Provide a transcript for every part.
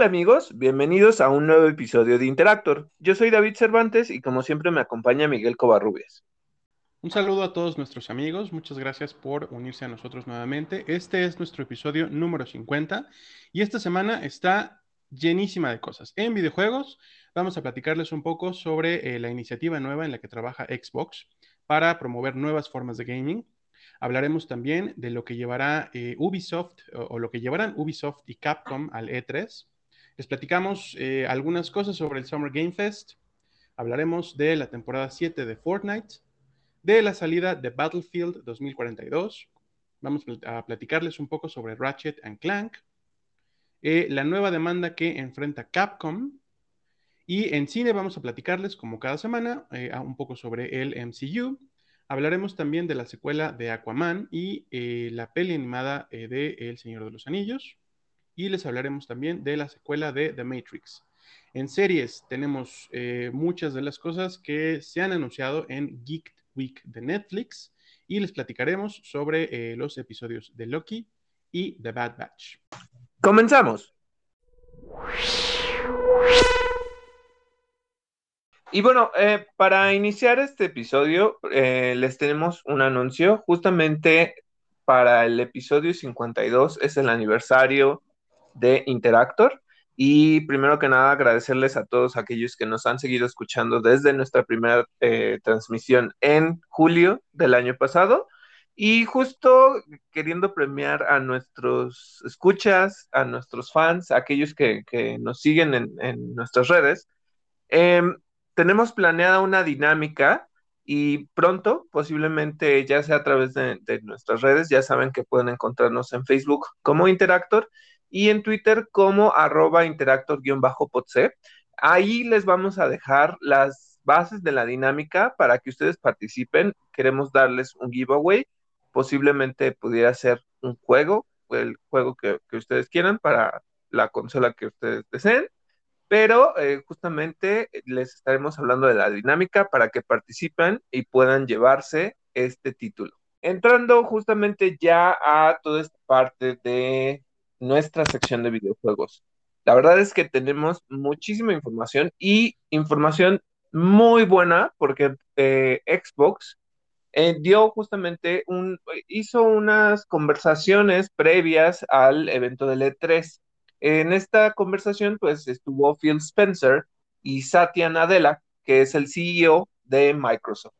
Hola amigos, bienvenidos a un nuevo episodio de Interactor. Yo soy David Cervantes y como siempre me acompaña Miguel Covarrubias. Un saludo a todos nuestros amigos, muchas gracias por unirse a nosotros nuevamente. Este es nuestro episodio número 50 y esta semana está llenísima de cosas. En videojuegos vamos a platicarles un poco sobre eh, la iniciativa nueva en la que trabaja Xbox para promover nuevas formas de gaming. Hablaremos también de lo que llevará eh, Ubisoft o, o, lo que llevarán Ubisoft y Capcom al E3. Les platicamos eh, algunas cosas sobre el Summer Game Fest. Hablaremos de la temporada 7 de Fortnite, de la salida de Battlefield 2042. Vamos a platicarles un poco sobre Ratchet and Clank, eh, la nueva demanda que enfrenta Capcom. Y en cine vamos a platicarles, como cada semana, eh, un poco sobre el MCU. Hablaremos también de la secuela de Aquaman y eh, la peli animada de El Señor de los Anillos y les hablaremos también de la secuela de The Matrix. En series tenemos eh, muchas de las cosas que se han anunciado en Geek Week de Netflix y les platicaremos sobre eh, los episodios de Loki y The Bad Batch. Comenzamos. Y bueno, eh, para iniciar este episodio les tenemos un anuncio. Justamente para el episodio 52 es el aniversario de Interactor. Y primero que nada, agradecerles a todos aquellos que nos han seguido escuchando desde nuestra primera eh, transmisión en julio del año pasado. Y justo queriendo premiar a nuestros escuchas, a nuestros fans, a aquellos que, nos siguen en, nuestras redes, eh, tenemos planeada una dinámica y pronto, posiblemente ya sea a través de nuestras redes, ya saben que pueden encontrarnos en Facebook como Interactor y en Twitter como arroba interactor-potc. Ahí les vamos a dejar las bases de la dinámica para que ustedes participen. Queremos darles un giveaway. Posiblemente pudiera ser un juego, el juego que, que ustedes quieran para la consola que ustedes deseen. Pero eh, justamente les estaremos hablando de la dinámica para que participen y puedan llevarse este título. Entrando justamente ya a toda esta parte de nuestra sección de videojuegos. La verdad es que tenemos muchísima información y información muy buena porque eh, Xbox eh, dio justamente un, hizo unas conversaciones previas al evento del E3. En esta conversación, pues estuvo Phil Spencer y Satya Nadella, que es el CEO de Microsoft.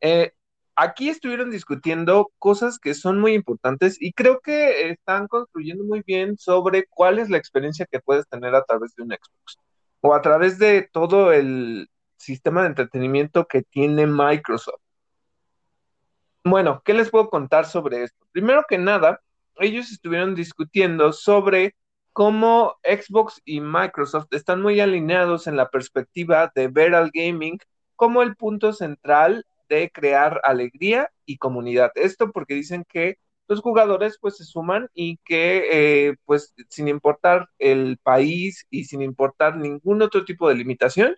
Eh, aquí estuvieron discutiendo cosas que son muy importantes y creo que están construyendo muy bien sobre cuál es la experiencia que puedes tener a través de un Xbox o a través de todo el sistema de entretenimiento que tiene Microsoft. Bueno, ¿qué les puedo contar sobre esto? Primero que nada, ellos estuvieron discutiendo sobre cómo Xbox y Microsoft están muy alineados en la perspectiva de ver al gaming como el punto central de crear alegría y comunidad. Esto porque dicen que los jugadores pues se suman y que eh, pues sin importar el país y sin importar ningún otro tipo de limitación,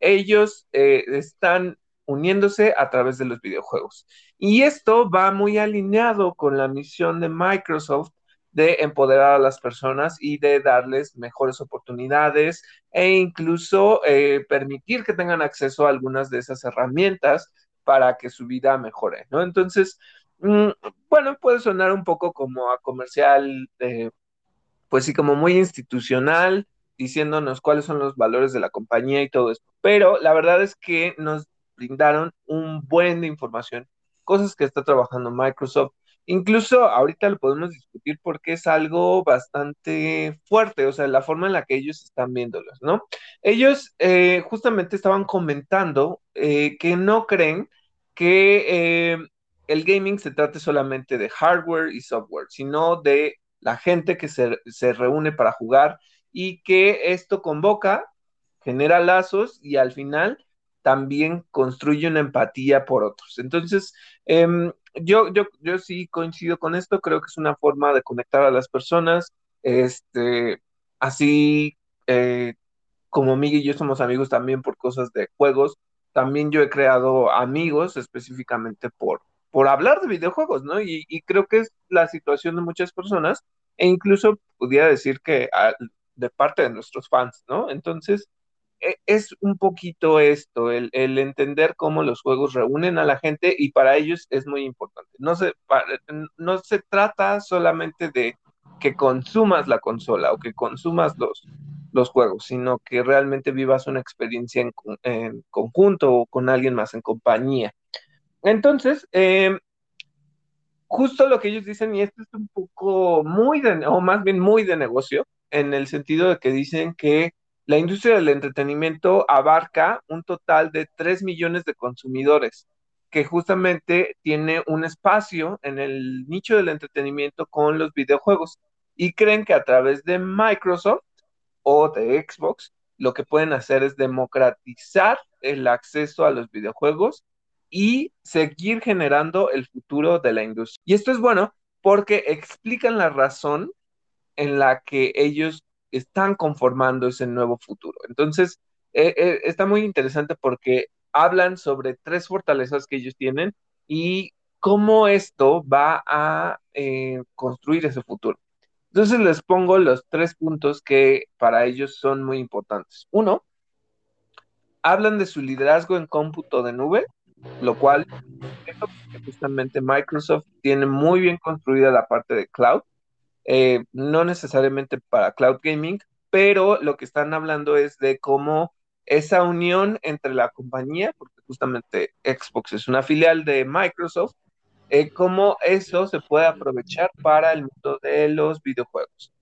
ellos eh, están uniéndose a través de los videojuegos. Y esto va muy alineado con la misión de Microsoft de empoderar a las personas y de darles mejores oportunidades e incluso eh, permitir que tengan acceso a algunas de esas herramientas para que su vida mejore, ¿no? Entonces, mmm, bueno, puede sonar un poco como a comercial, eh, pues sí, como muy institucional, diciéndonos cuáles son los valores de la compañía y todo esto, pero la verdad es que nos brindaron un buen de información, cosas que está trabajando Microsoft, Incluso ahorita lo podemos discutir porque es algo bastante fuerte, o sea, la forma en la que ellos están viéndolos, ¿no? Ellos eh, justamente estaban comentando eh, que no creen que eh, el gaming se trate solamente de hardware y software, sino de la gente que se, se reúne para jugar y que esto convoca, genera lazos y al final también construye una empatía por otros. Entonces, eh, yo, yo, yo sí coincido con esto, creo que es una forma de conectar a las personas, este, así eh, como Miguel y yo somos amigos también por cosas de juegos, también yo he creado amigos específicamente por, por hablar de videojuegos, ¿no? Y, y creo que es la situación de muchas personas, e incluso pudiera decir que a, de parte de nuestros fans, ¿no? Entonces, es un poquito esto, el, entender cómo los juegos reúnen a la gente y para ellos es muy importante. No se, no se trata solamente de que consumas la consola o que consumas los, los juegos, sino que realmente vivas una experiencia en, conjunto o con alguien más en compañía. Entonces, em, justo lo que ellos dicen, y esto es un poco muy de, o más bien muy de negocio, en el sentido de que dicen que la industria del entretenimiento abarca un total de 3 millones de consumidores, que justamente tiene un espacio en el nicho del entretenimiento con los videojuegos y creen que a través de Microsoft o de Xbox lo que pueden hacer es democratizar el acceso a los videojuegos y seguir generando el futuro de la industria. Y esto es bueno porque explican la razón en la que ellos están conformando ese nuevo futuro. Entonces, eh, eh, está muy interesante porque hablan sobre tres fortalezas que ellos tienen y cómo esto va a eh, construir ese futuro. Entonces les pongo los tres puntos que para ellos son muy importantes. Uno, hablan de su liderazgo en cómputo de nube, lo cual justamente Microsoft tiene muy bien construida la parte de cloud eh, no necesariamente para cloud gaming, pero lo que están hablando es de cómo esa unión entre la compañía, porque justamente Xbox es una filial de Microsoft, eh, cómo eso se puede aprovechar para el mundo de los videojuegos.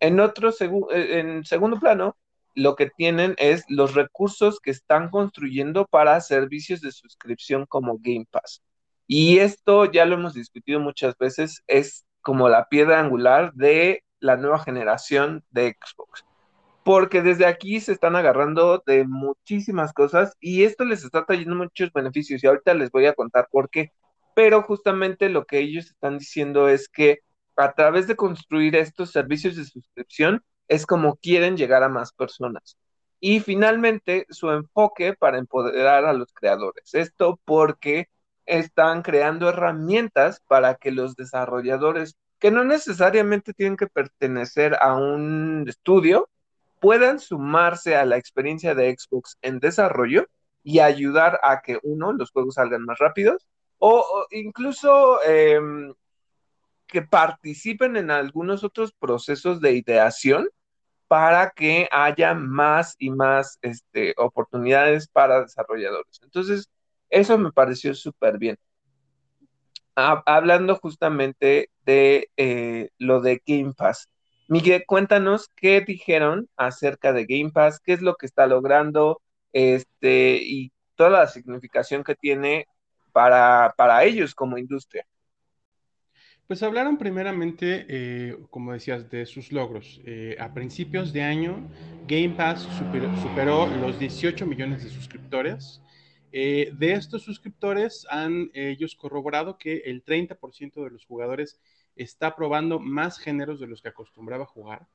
En otro eh, en segundo plano, lo que tienen es los recursos que están construyendo para servicios de suscripción como Game Pass. Y esto ya lo hemos discutido muchas veces, es como la piedra angular de la nueva generación de Xbox. Porque desde aquí se están agarrando de muchísimas cosas y esto les está trayendo muchos beneficios y ahorita les voy a contar por qué. Pero justamente lo que ellos están diciendo es que a través de construir estos servicios de suscripción es como quieren llegar a más personas. Y finalmente su enfoque para empoderar a los creadores. Esto porque están creando herramientas para que los desarrolladores, que no necesariamente tienen que pertenecer a un estudio, puedan sumarse a la experiencia de Xbox en desarrollo y ayudar a que, uno, los juegos salgan más rápidos, o, incluso em, que participen en algunos otros procesos de ideación para que haya más y más este, oportunidades para desarrolladores. Entonces, eso me pareció súper bien. hablando justamente de eh, lo de Game Pass. Miguel, cuéntanos qué dijeron acerca de Game Pass, qué es lo que está logrando, este, y toda la significación que tiene para, ellos como industria. Pues hablaron primeramente, eh, como decías, de sus logros. Eh, a principios de año, Game Pass superó los 18 millones de suscriptores eh, de estos suscriptores han ellos corroborado que el 30% de los jugadores está probando más géneros de los que acostumbraba jugar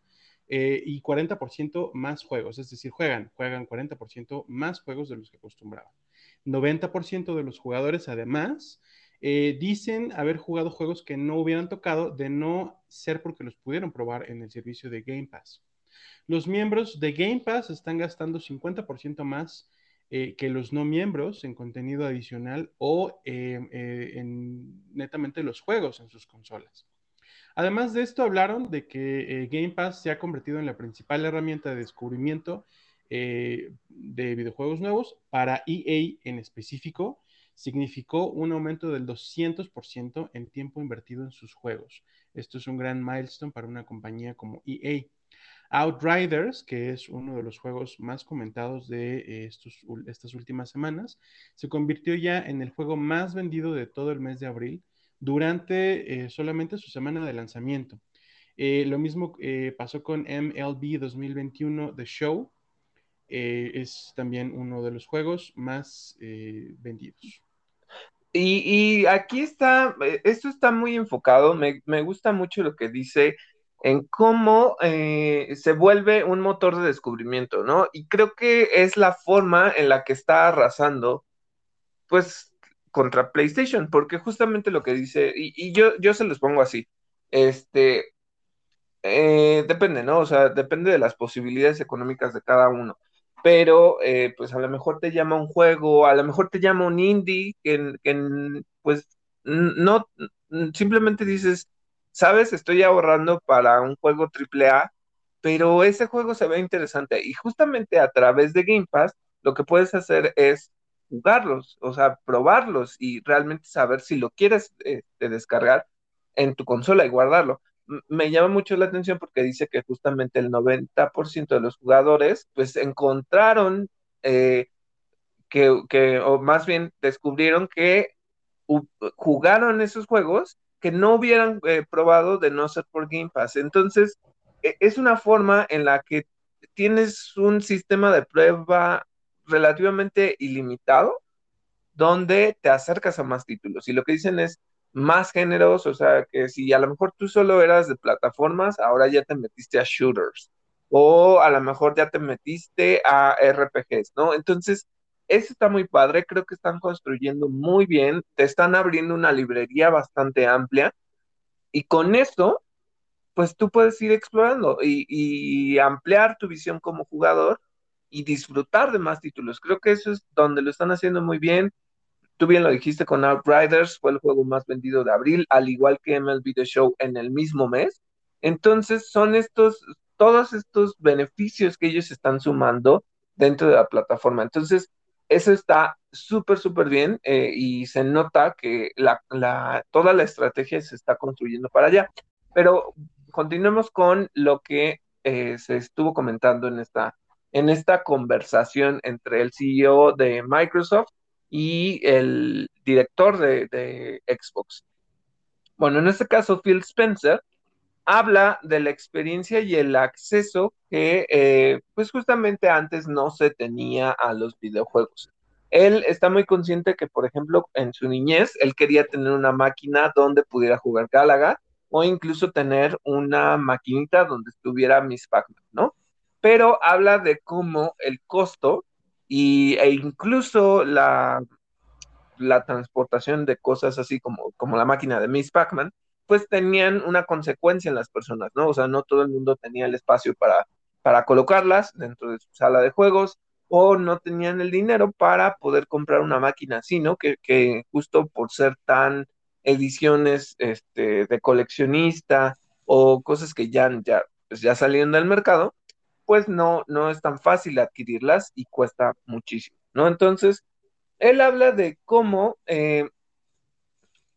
eh, y 40% más juegos, es decir, juegan, juegan 40% más juegos de los que acostumbraban. 90% de los jugadores además eh, dicen haber jugado juegos que no hubieran tocado de no ser porque los pudieron probar en el servicio de Game Pass. Los miembros de Game Pass están gastando 50% más eh, que los no miembros en contenido adicional o em, eh, en netamente los juegos en sus consolas. Además de esto, hablaron de que eh, Game Pass se ha convertido en la principal herramienta de descubrimiento de videojuegos nuevos para EA en específico. Significó un aumento del 200% en tiempo invertido en sus juegos. Esto es un gran milestone para una compañía como EA. Outriders, que es uno de los juegos más comentados de eh, estas últimas semanas, se convirtió ya en el juego más vendido de todo el mes de abril durante eh, solamente su semana de lanzamiento. Eh, lo mismo pasó con MLB 2021 The Show. es también uno de los juegos más vendidos. Y, aquí está, esto está muy enfocado, me gusta mucho lo que dice en cómo eh, se vuelve un motor de descubrimiento, ¿no? Y creo que es la forma en la que está arrasando, pues, contra PlayStation, porque justamente lo que dice, y, yo, yo se los pongo así, este, Eh, depende, ¿no? O sea, depende de las posibilidades económicas de cada uno. Pero, eh, pues a lo mejor te llama un juego, a lo mejor te llama un indie, que, que pues no, simplemente dices, sabes, estoy ahorrando para un juego AAA, pero ese juego se ve interesante. Y justamente a través de Game Pass, lo que puedes hacer es jugarlos, o sea, probarlos y realmente saber si lo quieres este, descargar en tu consola y guardarlo. me llama mucho la atención porque dice que justamente el 90% de los jugadores pues encontraron eh, que, que, o más bien descubrieron que jugaron esos juegos que no hubieran eh, probado de no ser por Game Pass. Entonces, e, es una forma en la que tienes un sistema de prueba relativamente ilimitado donde te acercas a más títulos. Y lo que dicen es más géneros, o sea, que si a lo mejor tú solo eras de plataformas, ahora ya te metiste a shooters. O a lo mejor ya te metiste a RPGs, ¿no? Entonces, eso está muy padre, creo que están construyendo muy bien, te están abriendo una librería bastante amplia y con esto, pues tú puedes ir explorando y, ampliar tu visión como jugador y disfrutar de más títulos. Creo que eso es donde lo están haciendo muy bien. Tú bien lo dijiste con Outriders, fue el juego más vendido de abril, al igual que MLB The Show en el mismo mes. Entonces son estos, todos estos beneficios que ellos están sumando dentro de la plataforma. Entonces, eso está súper, súper bien eh, y se nota que toda la estrategia se está construyendo para allá. Pero continuemos con lo que eh, se estuvo comentando en esta, en esta conversación entre el CEO de Microsoft y el director de, de Xbox. Bueno, en este caso, Phil Spencer habla de la experiencia y el acceso que eh, pues justamente antes no se tenía a los videojuegos. Él está muy consciente que, por ejemplo, en su niñez, él quería tener una máquina donde pudiera jugar Galaga o incluso tener una maquinita donde estuviera Miss Pac-Man, ¿no? Pero habla de cómo el costo y, e incluso la, la transportación de cosas así como, como la máquina de Miss Pac-Man, pues tenían una consecuencia en las personas, ¿no? O sea, no todo el mundo tenía el espacio para, para colocarlas dentro de su sala de juegos o no tenían el dinero para poder comprar una máquina así, ¿no? Que, que justo por ser tan ediciones este, de coleccionista o cosas que ya, ya, pues ya salieron del mercado, pues no, no es tan fácil adquirirlas y cuesta muchísimo, ¿no? Entonces, él habla de cómo eh,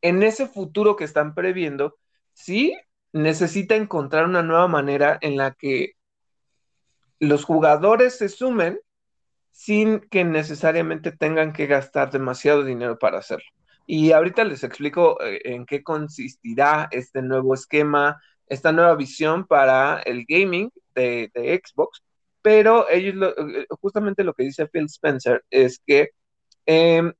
en ese futuro que están previendo, sí necesita encontrar una nueva manera en la que los jugadores se sumen sin que necesariamente tengan que gastar demasiado dinero para hacerlo. Y ahorita les explico eh, en qué consistirá este nuevo esquema, esta nueva visión para el gaming de, Xbox, pero ellos, eh, justamente lo que dice Phil Spencer es que em,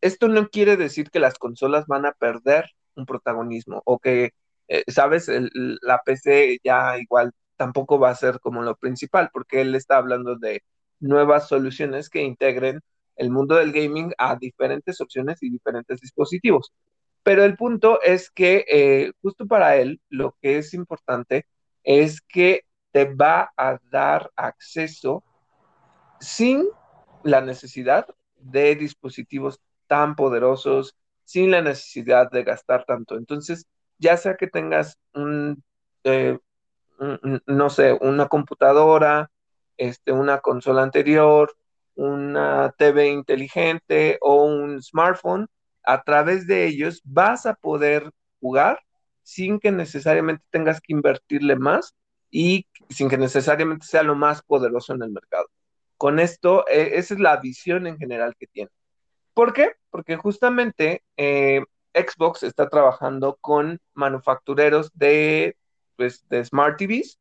esto no quiere decir que las consolas van a perder un protagonismo o que, eh, sabes, la PC ya igual tampoco va a ser como lo principal, porque él está hablando de nuevas soluciones que integren el mundo del gaming a diferentes opciones y diferentes dispositivos. Pero el punto es que eh, justo para él lo que es importante es que te va a dar acceso sin la necesidad de dispositivos tan poderosos sin la necesidad de gastar tanto. Entonces, ya sea que tengas un, eh, no sé, una computadora, este, una consola anterior, una TV inteligente o un smartphone, a través de ellos vas a poder jugar sin que necesariamente tengas que invertirle más y sin que necesariamente sea lo más poderoso en el mercado. Con esto, eh, esa es la visión en general que tiene. ¿Por qué? Porque justamente eh, Xbox está trabajando con manufactureros de, pues, de Smart TVs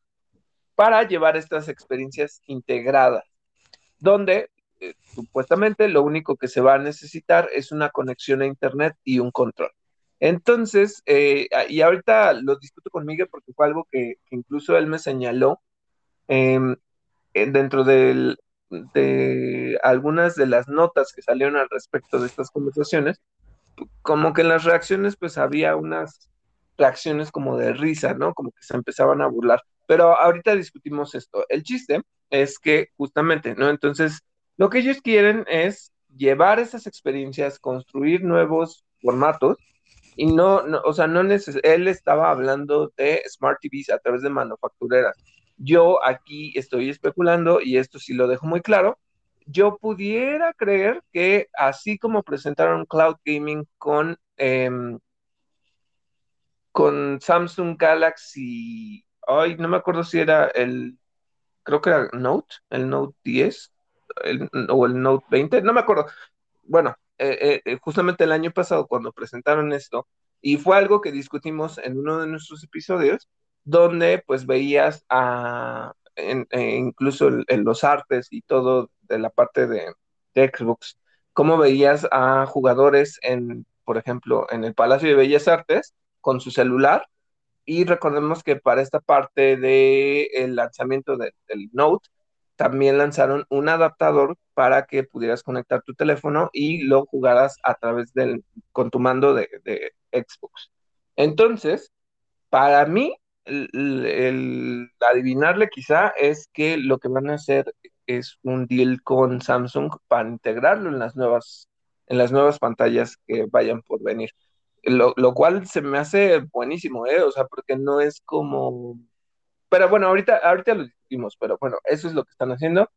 para llevar estas experiencias integradas, donde eh, supuestamente lo único que se va a necesitar es una conexión a Internet y un control. Entonces, eh, y ahorita lo discuto con Miguel porque fue algo que, incluso él me señaló em, dentro del, de algunas de las notas que salieron al respecto de estas conversaciones, como que en las reacciones pues había unas reacciones como de risa, ¿no? Como que se empezaban a burlar. Pero ahorita discutimos esto. El chiste es que justamente, ¿no? Entonces, lo que ellos quieren es llevar esas experiencias, construir nuevos formatos y no, o sea, no neces él estaba hablando de Smart TVs a través de manufactureras. Yo aquí estoy especulando y esto sí lo dejo muy claro. Yo pudiera creer que así como presentaron Cloud Gaming con, em, con Samsung Galaxy, ay, no me acuerdo si era el, creo que era Note, el Note 10 o el Note 20, no me acuerdo. Bueno, eh, eh, justamente el año pasado cuando presentaron esto, y fue algo que discutimos en uno de nuestros episodios, donde pues veías a, e incluso en, los artes y todo de la parte de, de Xbox, cómo veías a jugadores en, por ejemplo, en el Palacio de Bellas Artes con su celular. Y recordemos que para esta parte del lanzamiento del Note, también lanzaron un adaptador para que pudieras conectar tu teléfono y lo jugaras a través del, con tu mando de, Xbox. Entonces, para mí, el, adivinarle quizá es que lo que van a hacer es un deal con Samsung para integrarlo en las nuevas, en las nuevas pantallas que vayan por venir. Lo, lo cual se me hace buenísimo, ¿eh? O sea, porque no es como pero bueno, ahorita, ahorita lo discutimos, pero bueno, eso es lo que están haciendo.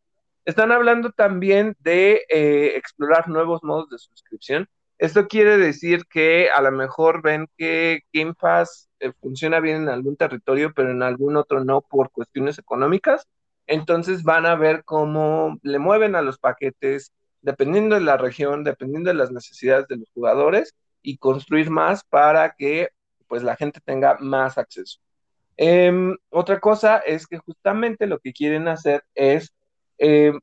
Están hablando también de eh, explorar nuevos modos de suscripción. Esto quiere decir que a lo mejor ven que Game Pass eh, funciona bien en algún territorio, pero en algún otro no por cuestiones económicas. Entonces van a ver cómo le mueven a los paquetes, dependiendo de la región, dependiendo de las necesidades de los jugadores, y construir más para que pues la gente tenga más acceso. Em, otra cosa es que justamente lo que quieren hacer es em,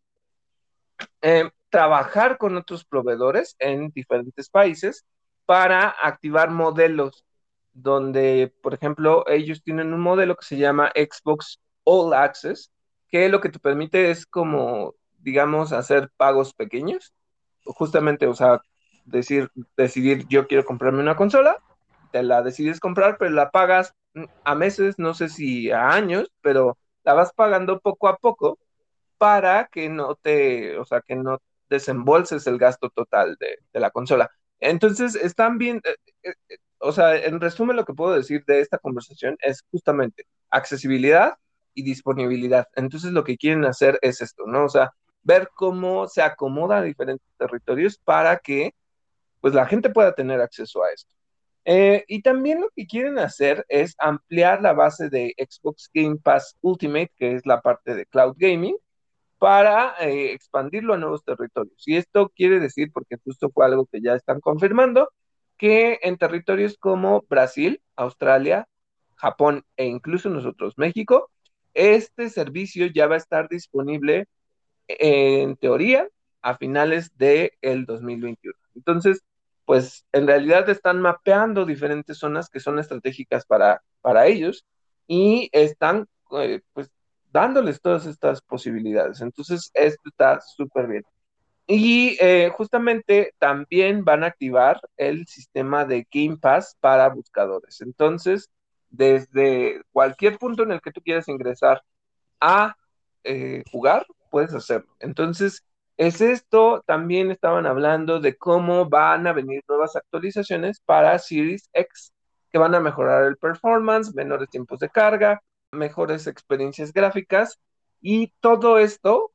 em, trabajar con otros proveedores en diferentes países para activar modelos donde, por ejemplo, ellos tienen un modelo que se llama Xbox All Access, que lo que te permite es como, digamos, hacer pagos pequeños, justamente, o sea, decir, decidir yo quiero comprarme una consola, te la decides comprar, pero la pagas a meses, no sé si a años, pero la vas pagando poco a poco para que no te, o sea, que no desembolses el gasto total de, la consola. Entonces, están bien, eh, eh, eh, o sea, en resumen lo que puedo decir de esta conversación es justamente accesibilidad y disponibilidad. Entonces, lo que quieren hacer es esto, ¿no? O sea, ver cómo se acomoda a diferentes territorios para que, pues, la gente pueda tener acceso a esto. Y también lo que quieren hacer es ampliar la base de Xbox Game Pass Ultimate, que es la parte de cloud gaming, para eh, expandirlo a nuevos territorios. Y esto quiere decir, porque justo fue algo que ya están confirmando, que en territorios como Brasil, Australia, Japón e incluso nosotros, México, este servicio ya va a estar disponible en teoría a finales del el 2021. Entonces, pues en realidad están mapeando diferentes zonas que son estratégicas para, para ellos y están eh, pues dándoles todas estas posibilidades. Entonces, esto está súper bien. Y eh, justamente también van a activar el sistema de Game Pass para buscadores. Entonces, desde cualquier punto en el que tú quieras ingresar a eh, jugar, puedes hacerlo. Entonces, es esto, también estaban hablando de cómo van a venir nuevas actualizaciones para Series X, que van a mejorar el performance, menores tiempos de carga, mejores experiencias gráficas y todo esto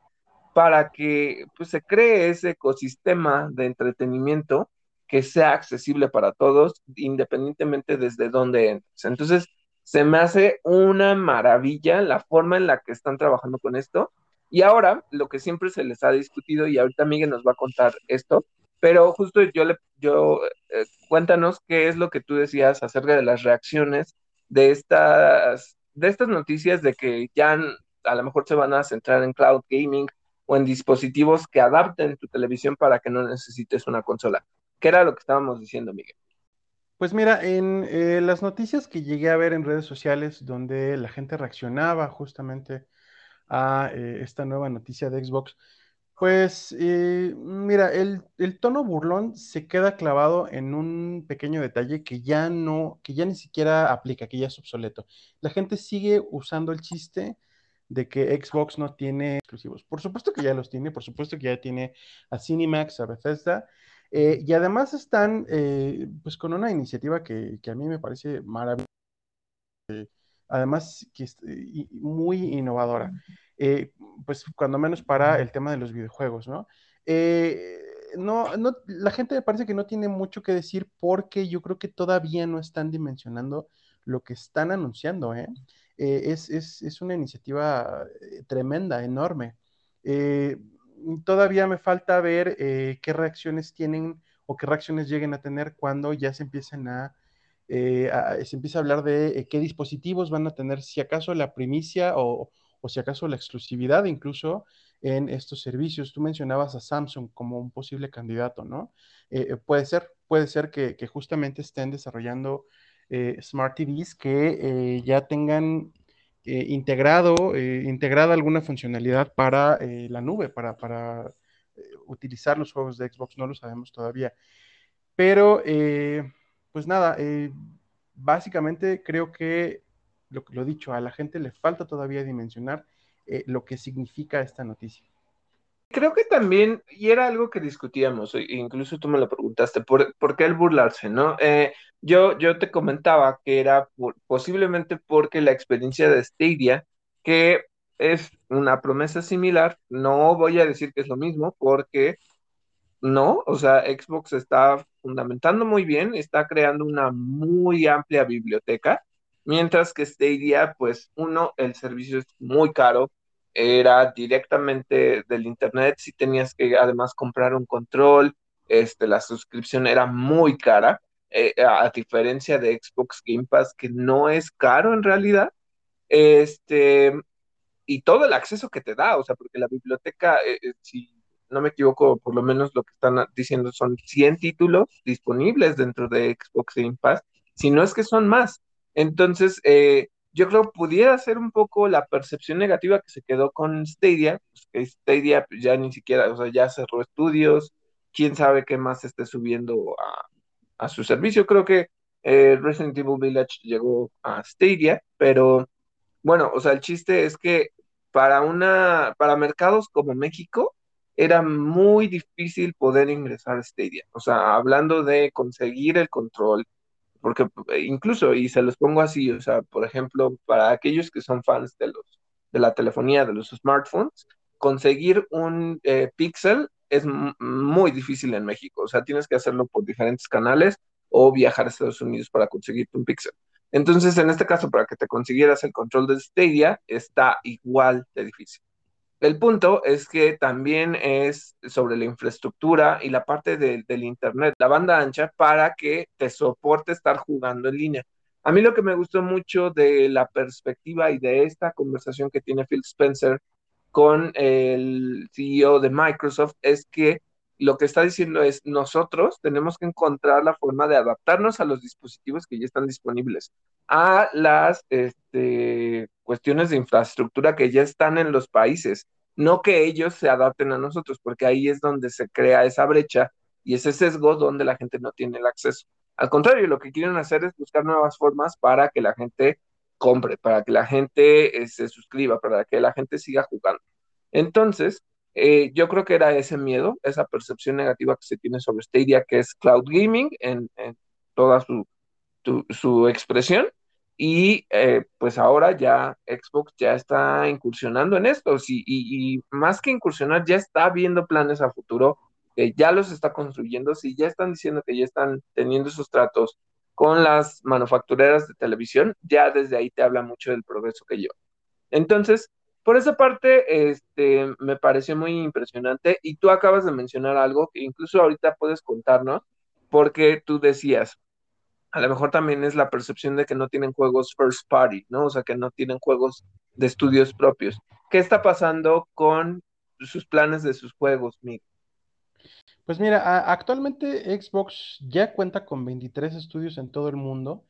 para que pues, se cree ese ecosistema de entretenimiento que sea accesible para todos, independientemente desde dónde entres. Entonces, se me hace una maravilla la forma en la que están trabajando con esto y ahora, lo que siempre se les ha discutido, y ahorita Miguel nos va a contar esto, pero justo yo le, yo, eh, cuéntanos qué es lo que tú decías acerca de las reacciones de estas, de estas noticias de que ya a lo mejor se van a centrar en cloud gaming o en dispositivos que adapten tu televisión para que no necesites una consola. ¿Qué era lo que estábamos diciendo, Miguel? Pues mira, en eh, las noticias que llegué a ver en redes sociales donde la gente reaccionaba justamente a eh, esta nueva noticia de Xbox, Pues eh, mira, el, el, tono burlón se queda clavado en un pequeño detalle que ya no, que ya ni siquiera aplica, que ya es obsoleto. La gente sigue usando el chiste de que Xbox no tiene exclusivos. Por supuesto que ya los tiene, por supuesto que ya tiene a Cinemax, a Bethesda, eh, y además están eh, pues con una iniciativa que, que, a mí me parece maravillosa, además que es muy innovadora. Eh, pues cuando menos para el tema de los videojuegos, ¿no? Eh, no, no, la gente me parece que no tiene mucho que decir porque yo creo que todavía no están dimensionando lo que están anunciando, ¿eh? es, es, es, una iniciativa tremenda, enorme. todavía me falta ver qué reacciones tienen o qué reacciones lleguen a tener cuando ya se empiecen a se empieza a hablar de qué dispositivos van a tener, si acaso la primicia o, o si acaso la exclusividad incluso en estos servicios. Tú mencionabas a Samsung como un posible candidato, ¿no? Eh, eh, puede ser, puede ser que, justamente estén desarrollando eh, Smart TVs que ya tengan integrado, integrada alguna funcionalidad para la nube, para, para utilizar los juegos de Xbox, no lo sabemos todavía. Pero, pues nada, básicamente creo que lo, lo dicho, a la gente le falta todavía dimensionar eh, lo que significa esta noticia. Creo que también, y era algo que discutíamos, e incluso tú me lo preguntaste, ¿por, ¿por qué el burlarse, no? Eh, yo, yo te comentaba que era posiblemente porque la experiencia de Stadia, que es una promesa similar, no voy a decir que es lo mismo, porque no, o sea, Xbox está fundamentando muy bien, está creando una muy amplia biblioteca, Mientras que Stadia, pues uno, el servicio es muy caro, era directamente del internet, si tenías que además comprar un control, este, la suscripción era muy cara, eh, a diferencia de Xbox Game Pass, que no es caro en realidad, este, y todo el acceso que te da, o sea, porque la biblioteca, eh, eh, si no me equivoco, por lo menos lo que están diciendo son 100 títulos disponibles dentro de Xbox Game Pass, si no es que son más. Entonces, eh, yo creo pudiera ser un poco la percepción negativa que se quedó con Stadia, pues Stadia pues, ya ni siquiera, o sea, ya cerró estudios, quién sabe qué más esté subiendo a, su servicio. Creo que eh, Resident Evil Village llegó a Stadia, pero bueno, o sea, el chiste es que para una, para mercados como México, era muy difícil poder ingresar a Stadia. O sea, hablando de conseguir el control, porque eh, incluso, y se los pongo así, o sea, por ejemplo, para aquellos que son fans de los de la telefonía, de los smartphones, conseguir un eh, Pixel es muy difícil en México, o sea, tienes que hacerlo por diferentes canales o viajar a Estados Unidos para conseguirte un Pixel. Entonces, en este caso, para que te consiguieras el control de Stadia, está igual de difícil. El punto es que también es sobre la infraestructura y la parte del Internet, la banda ancha, para que te soporte estar jugando en línea. A mí lo que me gustó mucho de la perspectiva y de esta conversación que tiene Phil Spencer con el CEO de Microsoft es que lo que está diciendo es nosotros tenemos que encontrar la forma de adaptarnos a los dispositivos que ya están disponibles, a las este, cuestiones de infraestructura que ya están en los países, no que ellos se adapten a nosotros, porque ahí es donde se crea esa brecha y ese sesgo donde la gente no tiene el acceso. Al contrario, lo que quieren hacer es buscar nuevas formas para que la gente compre, para que la gente eh, se suscriba, para que la gente siga jugando. Entonces, eh, yo creo que era ese miedo, esa percepción negativa que se tiene sobre Stadia, que es cloud gaming en, toda su, su, expresión. Y eh, pues ahora ya Xbox ya está incursionando en esto. y, más que incursionar, ya está viendo planes a futuro, que ya los está construyendo. Si ya están diciendo que ya están teniendo esos tratos con las manufactureras de televisión, ya desde ahí te habla mucho del progreso que lleva. Entonces, por esa parte, este, me pareció muy impresionante y tú acabas de mencionar algo que incluso ahorita puedes contarnos, porque tú decías, a lo mejor también es la percepción de que no tienen juegos first party, ¿no? O sea, que no tienen juegos de estudios propios. ¿Qué está pasando con sus planes de sus juegos, Mick? Pues mira, actualmente Xbox ya cuenta con 23 estudios en todo el mundo.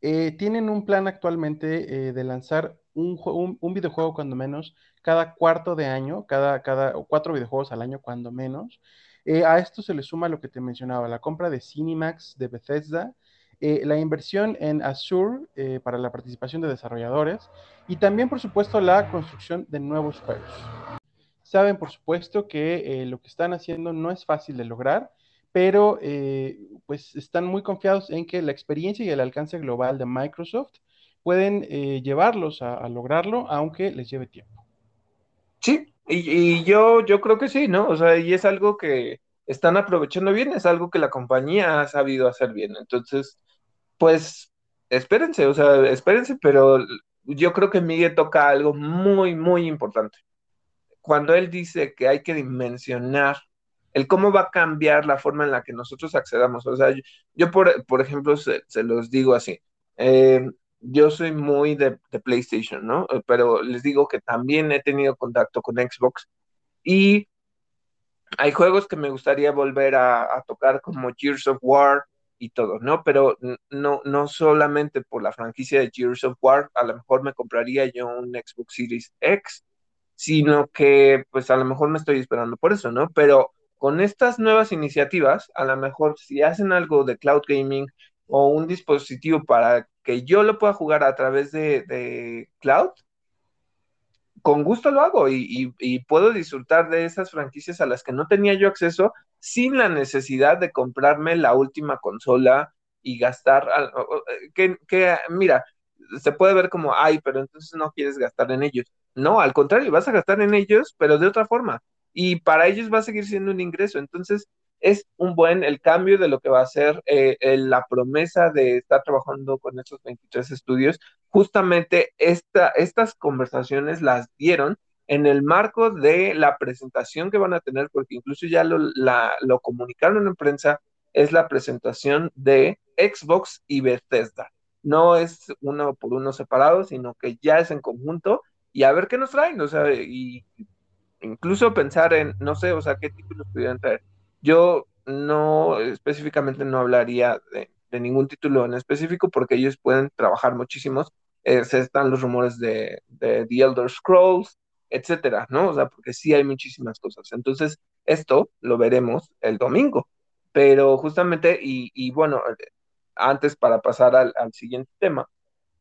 Eh, tienen un plan actualmente eh, de lanzar un, un, videojuego cuando menos cada cuarto de año, cada, cada cuatro videojuegos al año cuando menos. Eh, a esto se le suma lo que te mencionaba, la compra de Cinemax de Bethesda, eh, la inversión en Azure eh, para la participación de desarrolladores y también, por supuesto, la construcción de nuevos juegos. Saben, por supuesto, que lo que están haciendo no es fácil de lograr, pero pues están muy confiados en que la experiencia y el alcance global de Microsoft pueden llevarlos a, lograrlo, aunque les lleve tiempo. Sí, y, yo, yo creo que sí, ¿no? O sea, y es algo que están aprovechando bien, es algo que la compañía ha sabido hacer bien. Entonces, pues, espérense, o sea, espérense, pero yo creo que Miguel toca algo muy, muy importante. Cuando él dice que hay que dimensionar el cómo va a cambiar la forma en la que nosotros accedamos. O sea, yo, por, por, ejemplo, se, los digo así. Eh, yo soy muy de, PlayStation, ¿no? Eh, pero les digo que también he tenido contacto con Xbox y hay juegos que me gustaría volver a, tocar como Gears of War y todo, ¿no? Pero no, no solamente por la franquicia de Gears of War, a lo mejor me compraría yo un Xbox Series X, sino que pues a lo mejor me estoy esperando por eso, ¿no? Pero con estas nuevas iniciativas, a lo mejor si hacen algo de cloud gaming o un dispositivo para que yo lo pueda jugar a través de, cloud, con gusto lo hago y, puedo disfrutar de esas franquicias a las que no tenía yo acceso sin la necesidad de comprarme la última consola y gastar, que, que mira, se puede ver como, ay, pero entonces no quieres gastar en ellos. No, al contrario, vas a gastar en ellos, pero de otra forma. Y para ellos va a seguir siendo un ingreso. Entonces, es un buen el cambio de lo que va a ser eh, la promesa de estar trabajando con estos 23 estudios. Justamente esta, estas conversaciones las dieron en el marco de la presentación que van a tener, porque incluso ya lo, lo comunicaron en prensa, es la presentación de Xbox y Bethesda. No es uno por uno separado, sino que ya es en conjunto y a ver qué nos traen, o sea, y incluso pensar en, no sé, o sea, qué títulos pudieran traer yo no específicamente no hablaría de, ningún título en específico porque ellos pueden trabajar muchísimos. Eh, se están los rumores de, The Elder Scrolls, etcétera, ¿no? O sea, porque sí hay muchísimas cosas. Entonces, esto lo veremos el domingo. Pero justamente, y, bueno, antes para pasar al, siguiente tema,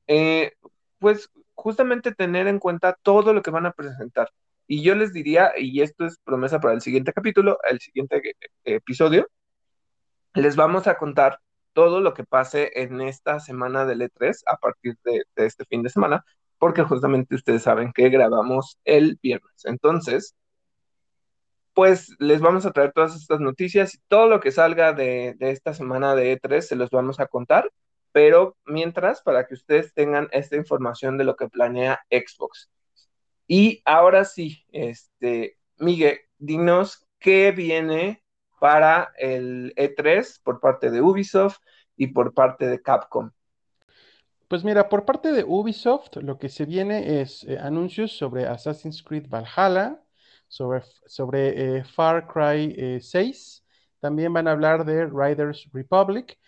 eh, pues justamente tener en cuenta todo lo que van a presentar. Y yo les diría, y esto es promesa para el siguiente capítulo, el siguiente eh, episodio, les vamos a contar todo lo que pase en esta semana del E3 a partir de, este fin de semana, porque justamente ustedes saben que grabamos el viernes. Entonces, pues les vamos a traer todas estas noticias y todo lo que salga de, de esta semana de E3 se los vamos a contar, pero mientras, para que ustedes tengan esta información de lo que planea Xbox. Y ahora sí, este, Miguel, dinos qué viene para el E3 por parte de Ubisoft y por parte de Capcom. Pues mira, por parte de Ubisoft lo que se viene es eh, anuncios sobre Assassin's Creed Valhalla, sobre, sobre eh, Far Cry 6, eh, también van a hablar de Riders Republic.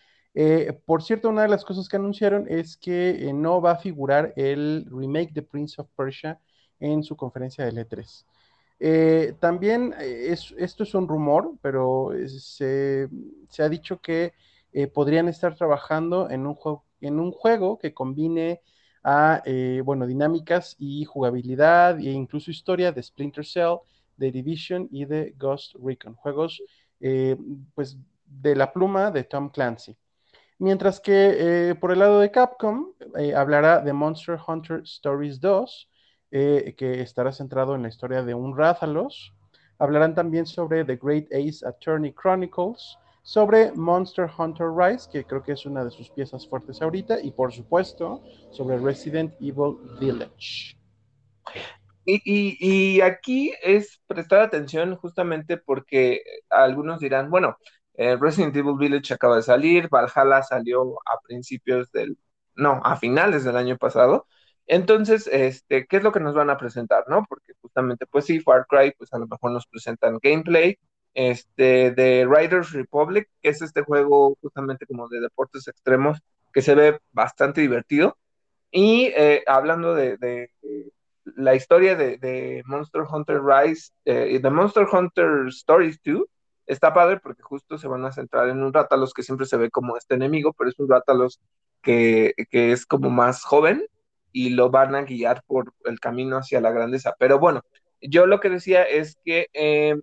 por cierto, una de las cosas que anunciaron es que no va a figurar el remake de Prince of Persia en su conferencia del E3. Eh, también eh, esto es un rumor, pero se, ha dicho que eh, podrían estar trabajando en un, juego, en un juego que combine a, bueno, dinámicas y jugabilidad e incluso historia de Splinter Cell, de Division y de Ghost Recon, juegos pues de la pluma de Tom Clancy. Mientras que por el lado de Capcom hablará de Monster Hunter Stories 2, eh, que estará centrado en la historia de un Rathalos. Hablarán también sobre The Great Ace Attorney Chronicles, sobre Monster Hunter Rise, que creo que es una de sus piezas fuertes ahorita, y por supuesto sobre Resident Evil Village. Y, aquí es prestar atención justamente porque algunos dirán, bueno, eh, Resident Evil Village acaba de salir, Valhalla salió a principios del, no, a finales del año pasado, entonces, este, ¿qué es lo que nos van a presentar, no? Porque justamente, pues sí, Far Cry, pues a lo mejor nos presentan gameplay, este, de Riders Republic, que es este juego justamente como de deportes extremos, que se ve bastante divertido. Y eh, hablando de, la historia de, Monster Hunter Rise y de Monster Hunter Stories 2, está padre porque justo se van a centrar en un Rátalos que siempre se ve como este enemigo, pero es un Rátalos que, que es como más joven y lo van a guiar por el camino hacia la grandeza. Pero bueno, yo lo que decía es que eh,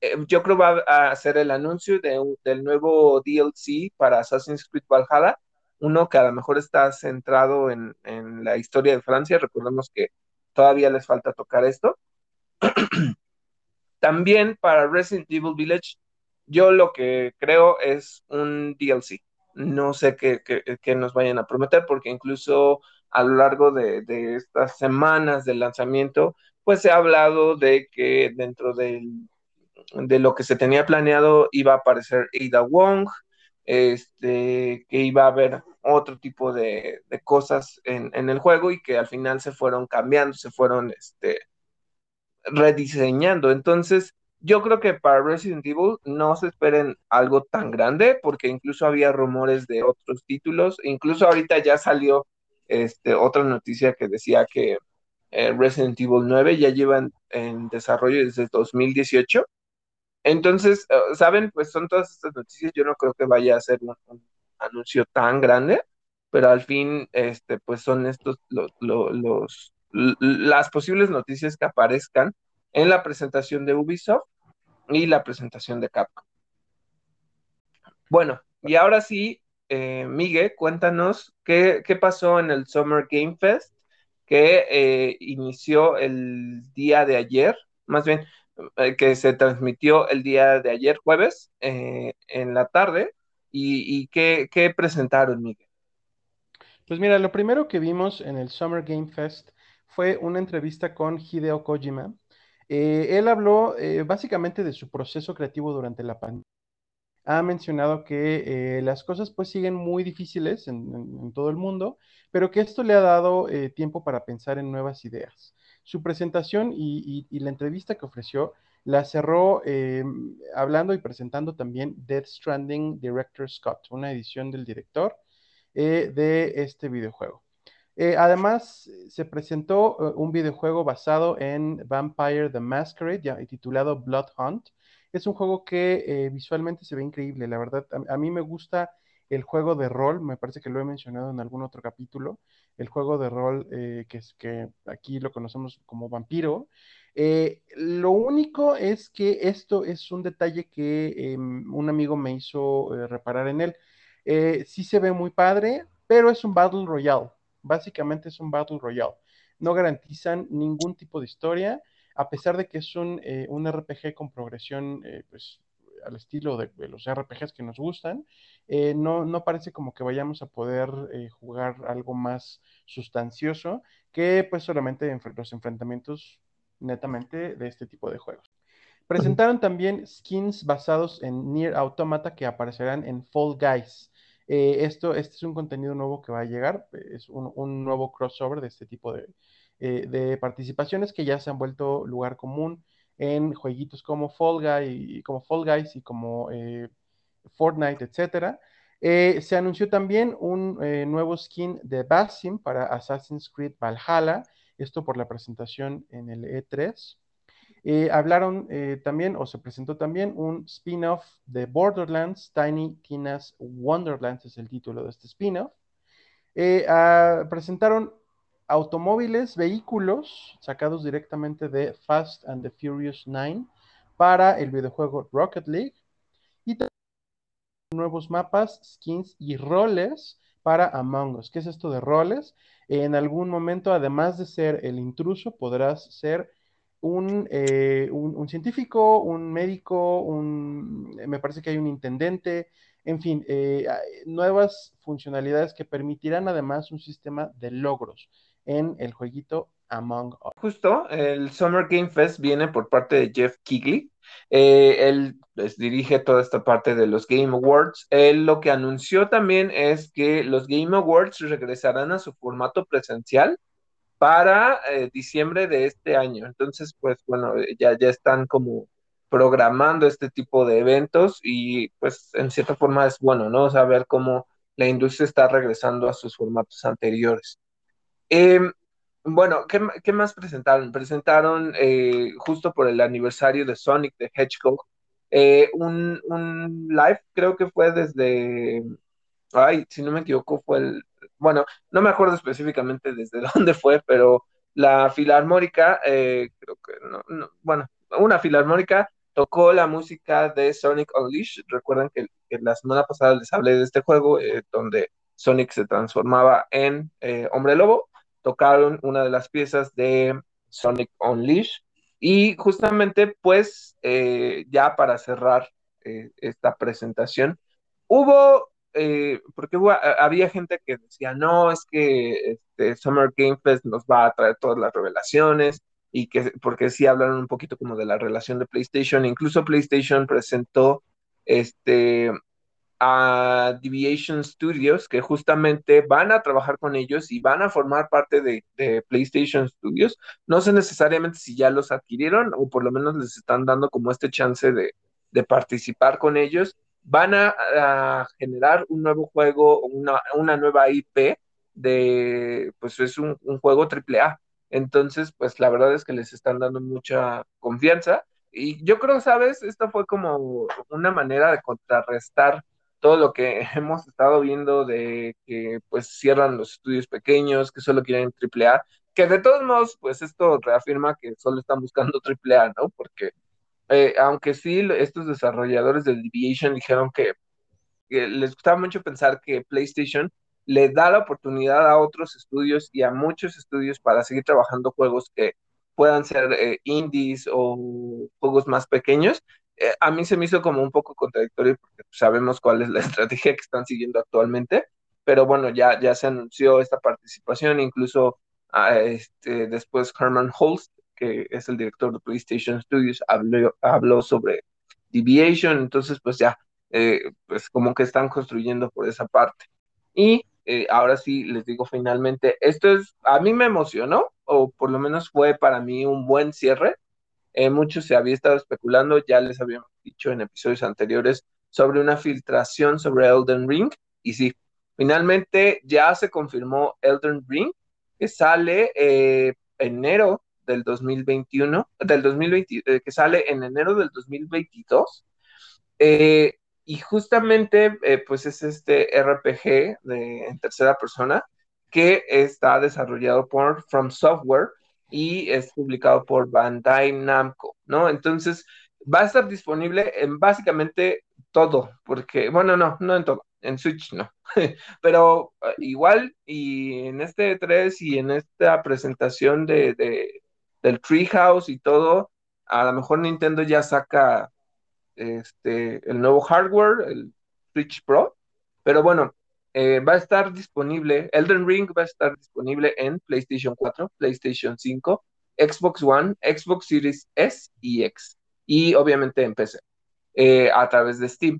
eh, yo creo va a hacer el anuncio de del nuevo DLC para Assassin's Creed Valhalla, uno que a lo mejor está centrado en, en la historia de Francia, recordemos que todavía les falta tocar esto. También para Resident Evil Village, yo lo que creo es un DLC. No sé qué, qué nos vayan a prometer, porque incluso a lo largo de, estas semanas del lanzamiento, pues se ha hablado de que dentro de lo que se tenía planeado iba a aparecer Ada Wong, este, que iba a haber otro tipo de, cosas en, el juego y que al final se fueron cambiando, se fueron este, rediseñando. Entonces, yo creo que para Resident Evil no se esperen algo tan grande, porque incluso había rumores de otros títulos, incluso ahorita ya salió este, otra noticia que decía que eh, Resident Evil 9 ya lleva en, desarrollo desde 2018. Entonces, eh, ¿saben? Pues son todas estas noticias. Yo no creo que vaya a ser un, anuncio tan grande, pero al fin, este, pues son estos los, las posibles noticias que aparezcan en la presentación de Ubisoft y la presentación de Capcom. Bueno, y ahora sí, eh, Miguel, cuéntanos qué, pasó en el Summer Game Fest que eh, inició el día de ayer, más bien eh, que se transmitió el día de ayer, jueves, en la tarde, y, qué, presentaron, Miguel. Pues mira, lo primero que vimos en el Summer Game Fest fue una entrevista con Hideo Kojima. él habló básicamente de su proceso creativo durante la pandemia ha mencionado que eh, las cosas pues siguen muy difíciles en, todo el mundo, pero que esto le ha dado eh, tiempo para pensar en nuevas ideas. Su presentación y, la entrevista que ofreció la cerró eh, hablando y presentando también Death Stranding Director Scott, una edición del director de este videojuego. además, se presentó un videojuego basado en Vampire the Masquerade, ya, titulado Blood Hunt, es un juego que eh, visualmente se ve increíble, la verdad. A, mí me gusta el juego de rol, me parece que lo he mencionado en algún otro capítulo, el juego de rol eh, que, es, que aquí lo conocemos como vampiro. Eh, lo único es que esto es un detalle que em, un amigo me hizo reparar en él. sí se ve muy padre, pero es un Battle Royale. Básicamente es un Battle Royale. No garantizan ningún tipo de historia a pesar de que es un, eh, RPG con progresión, eh, pues, al estilo de, los RPGs que nos gustan, eh, no, no, parece como que vayamos a poder jugar algo más sustancioso que pues solamente los enfrentamientos netamente de este tipo de juegos. Presentaron también skins basados en Near Automata que aparecerán en Fall Guys. esto, este es un contenido nuevo que va a llegar, es un, un nuevo crossover de este tipo de, eh, de participaciones que ya se han vuelto lugar común en jueguitos como Fall, como Fall Guys y como eh, Fortnite, etc. Eh, se anunció también un nuevo skin de Basim para Assassin's Creed Valhalla, esto por la presentación en el E3. hablaron también, o se presentó también, un spin-off de Borderlands, Tiny Tina's Wonderlands es el título de este spin-off. Ah, presentaron automóviles, vehículos sacados directamente de Fast and the Furious 9 para el videojuego Rocket League y nuevos mapas, skins y roles para Among Us. ¿Qué es esto de roles? En algún momento, además de ser el intruso, podrás ser un, eh, científico, un médico, un, me parece que hay un intendente, en fin, eh, nuevas funcionalidades que permitirán además un sistema de logros en el jueguito Among Us. Justo, el Summer Game Fest viene por parte de Jeff Kigley. Eh, él les dirige toda esta parte de los Game Awards. Él lo que anunció también es que los Game Awards regresarán a su formato presencial para eh, diciembre de este año. Entonces, pues bueno, ya, ya están como programando este tipo de eventos y pues en cierta forma es bueno, ¿no? Saber cómo la industria está regresando a sus formatos anteriores. Em, bueno, ¿qué, más presentaron? Presentaron eh, justo por el aniversario de Sonic the Hedgehog eh, un, live, creo que fue desde, ay, si no me equivoco, fue el, bueno, no me acuerdo específicamente desde dónde fue, pero la filarmónica, eh, creo que, no, bueno, una filarmónica tocó la música de Sonic Unleashed. Recuerden que, la semana pasada les hablé de este juego donde Sonic se transformaba en hombre lobo tocaron una de las piezas de Sonic Unleashed. Y justamente, pues, eh, ya para cerrar eh, esta presentación, hubo, eh, porque había gente que decía, no, es que este, Summer Game Fest nos va a traer todas las revelaciones, y que, porque sí hablaron un poquito como de la relación de PlayStation, incluso PlayStation presentó este, a Deviation Studios, que justamente van a trabajar con ellos y van a formar parte de, PlayStation Studios. No sé necesariamente si ya los adquirieron o por lo menos les están dando como este chance de, participar con ellos. Van a, generar un nuevo juego, una, una, nueva IP de, pues es un, un juego AAA. Entonces, pues la verdad es que les están dando mucha confianza. Y yo creo, ¿sabes? Esto fue como una manera de contrarrestar todo lo que hemos estado viendo de que pues cierran los estudios pequeños, que solo quieren AAA, que de todos modos, pues esto reafirma que solo están buscando AAA, ¿no? Porque eh, aunque sí, estos desarrolladores de Deviation dijeron que, les gustaba mucho pensar que PlayStation le da la oportunidad a otros estudios y a muchos estudios para seguir trabajando juegos que puedan ser eh, indies o juegos más pequeños, eh, a mí se me hizo como un poco contradictorio porque sabemos cuál es la estrategia que están siguiendo actualmente, pero bueno, ya, ya se anunció esta participación, incluso ah, este, después Herman Holst, que es el director de PlayStation Studios, habló, habló sobre Deviation, entonces pues ya, eh, pues como que están construyendo por esa parte. Y eh, ahora sí les digo finalmente, esto es, a mí me emocionó, o por lo menos fue para mí un buen cierre, eh, mucho se había estado especulando, ya les habíamos dicho en episodios anteriores, sobre una filtración sobre Elden Ring. Y sí, finalmente ya se confirmó Elden Ring, que sale eh, enero del 2021, del 2020, eh, que sale en enero del 2022. Eh, y justamente, pues es este RPG en tercera persona que está desarrollado por From Software y es publicado por Bandai Namco, ¿no? Entonces, va a estar disponible en básicamente todo, porque, bueno, no, no en todo, en Switch no, pero eh, igual y en este 3 y en esta presentación de, de, del Treehouse y todo, a lo mejor Nintendo ya saca este, el nuevo hardware, el Switch Pro, pero bueno, eh, va a estar disponible, Elden Ring va a estar disponible en PlayStation 4, PlayStation 5, Xbox One, Xbox Series S y X, y obviamente en PC, eh, a través de Steam.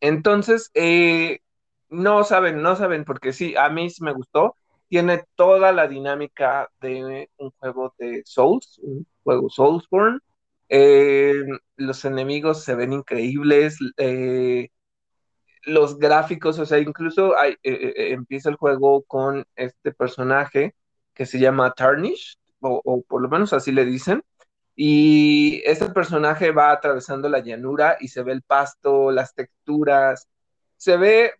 Entonces, eh, no saben, no saben, porque sí, a mí sí me gustó. Tiene toda la dinámica de un juego de Souls, un juego Soulsborne. los enemigos se ven increíbles los gráficos, o sea, incluso eh, eh, eh, empieza el juego con este personaje que se llama Tarnish, o, por lo menos así le dicen, y este personaje va atravesando la llanura y se ve el pasto, las texturas, se ve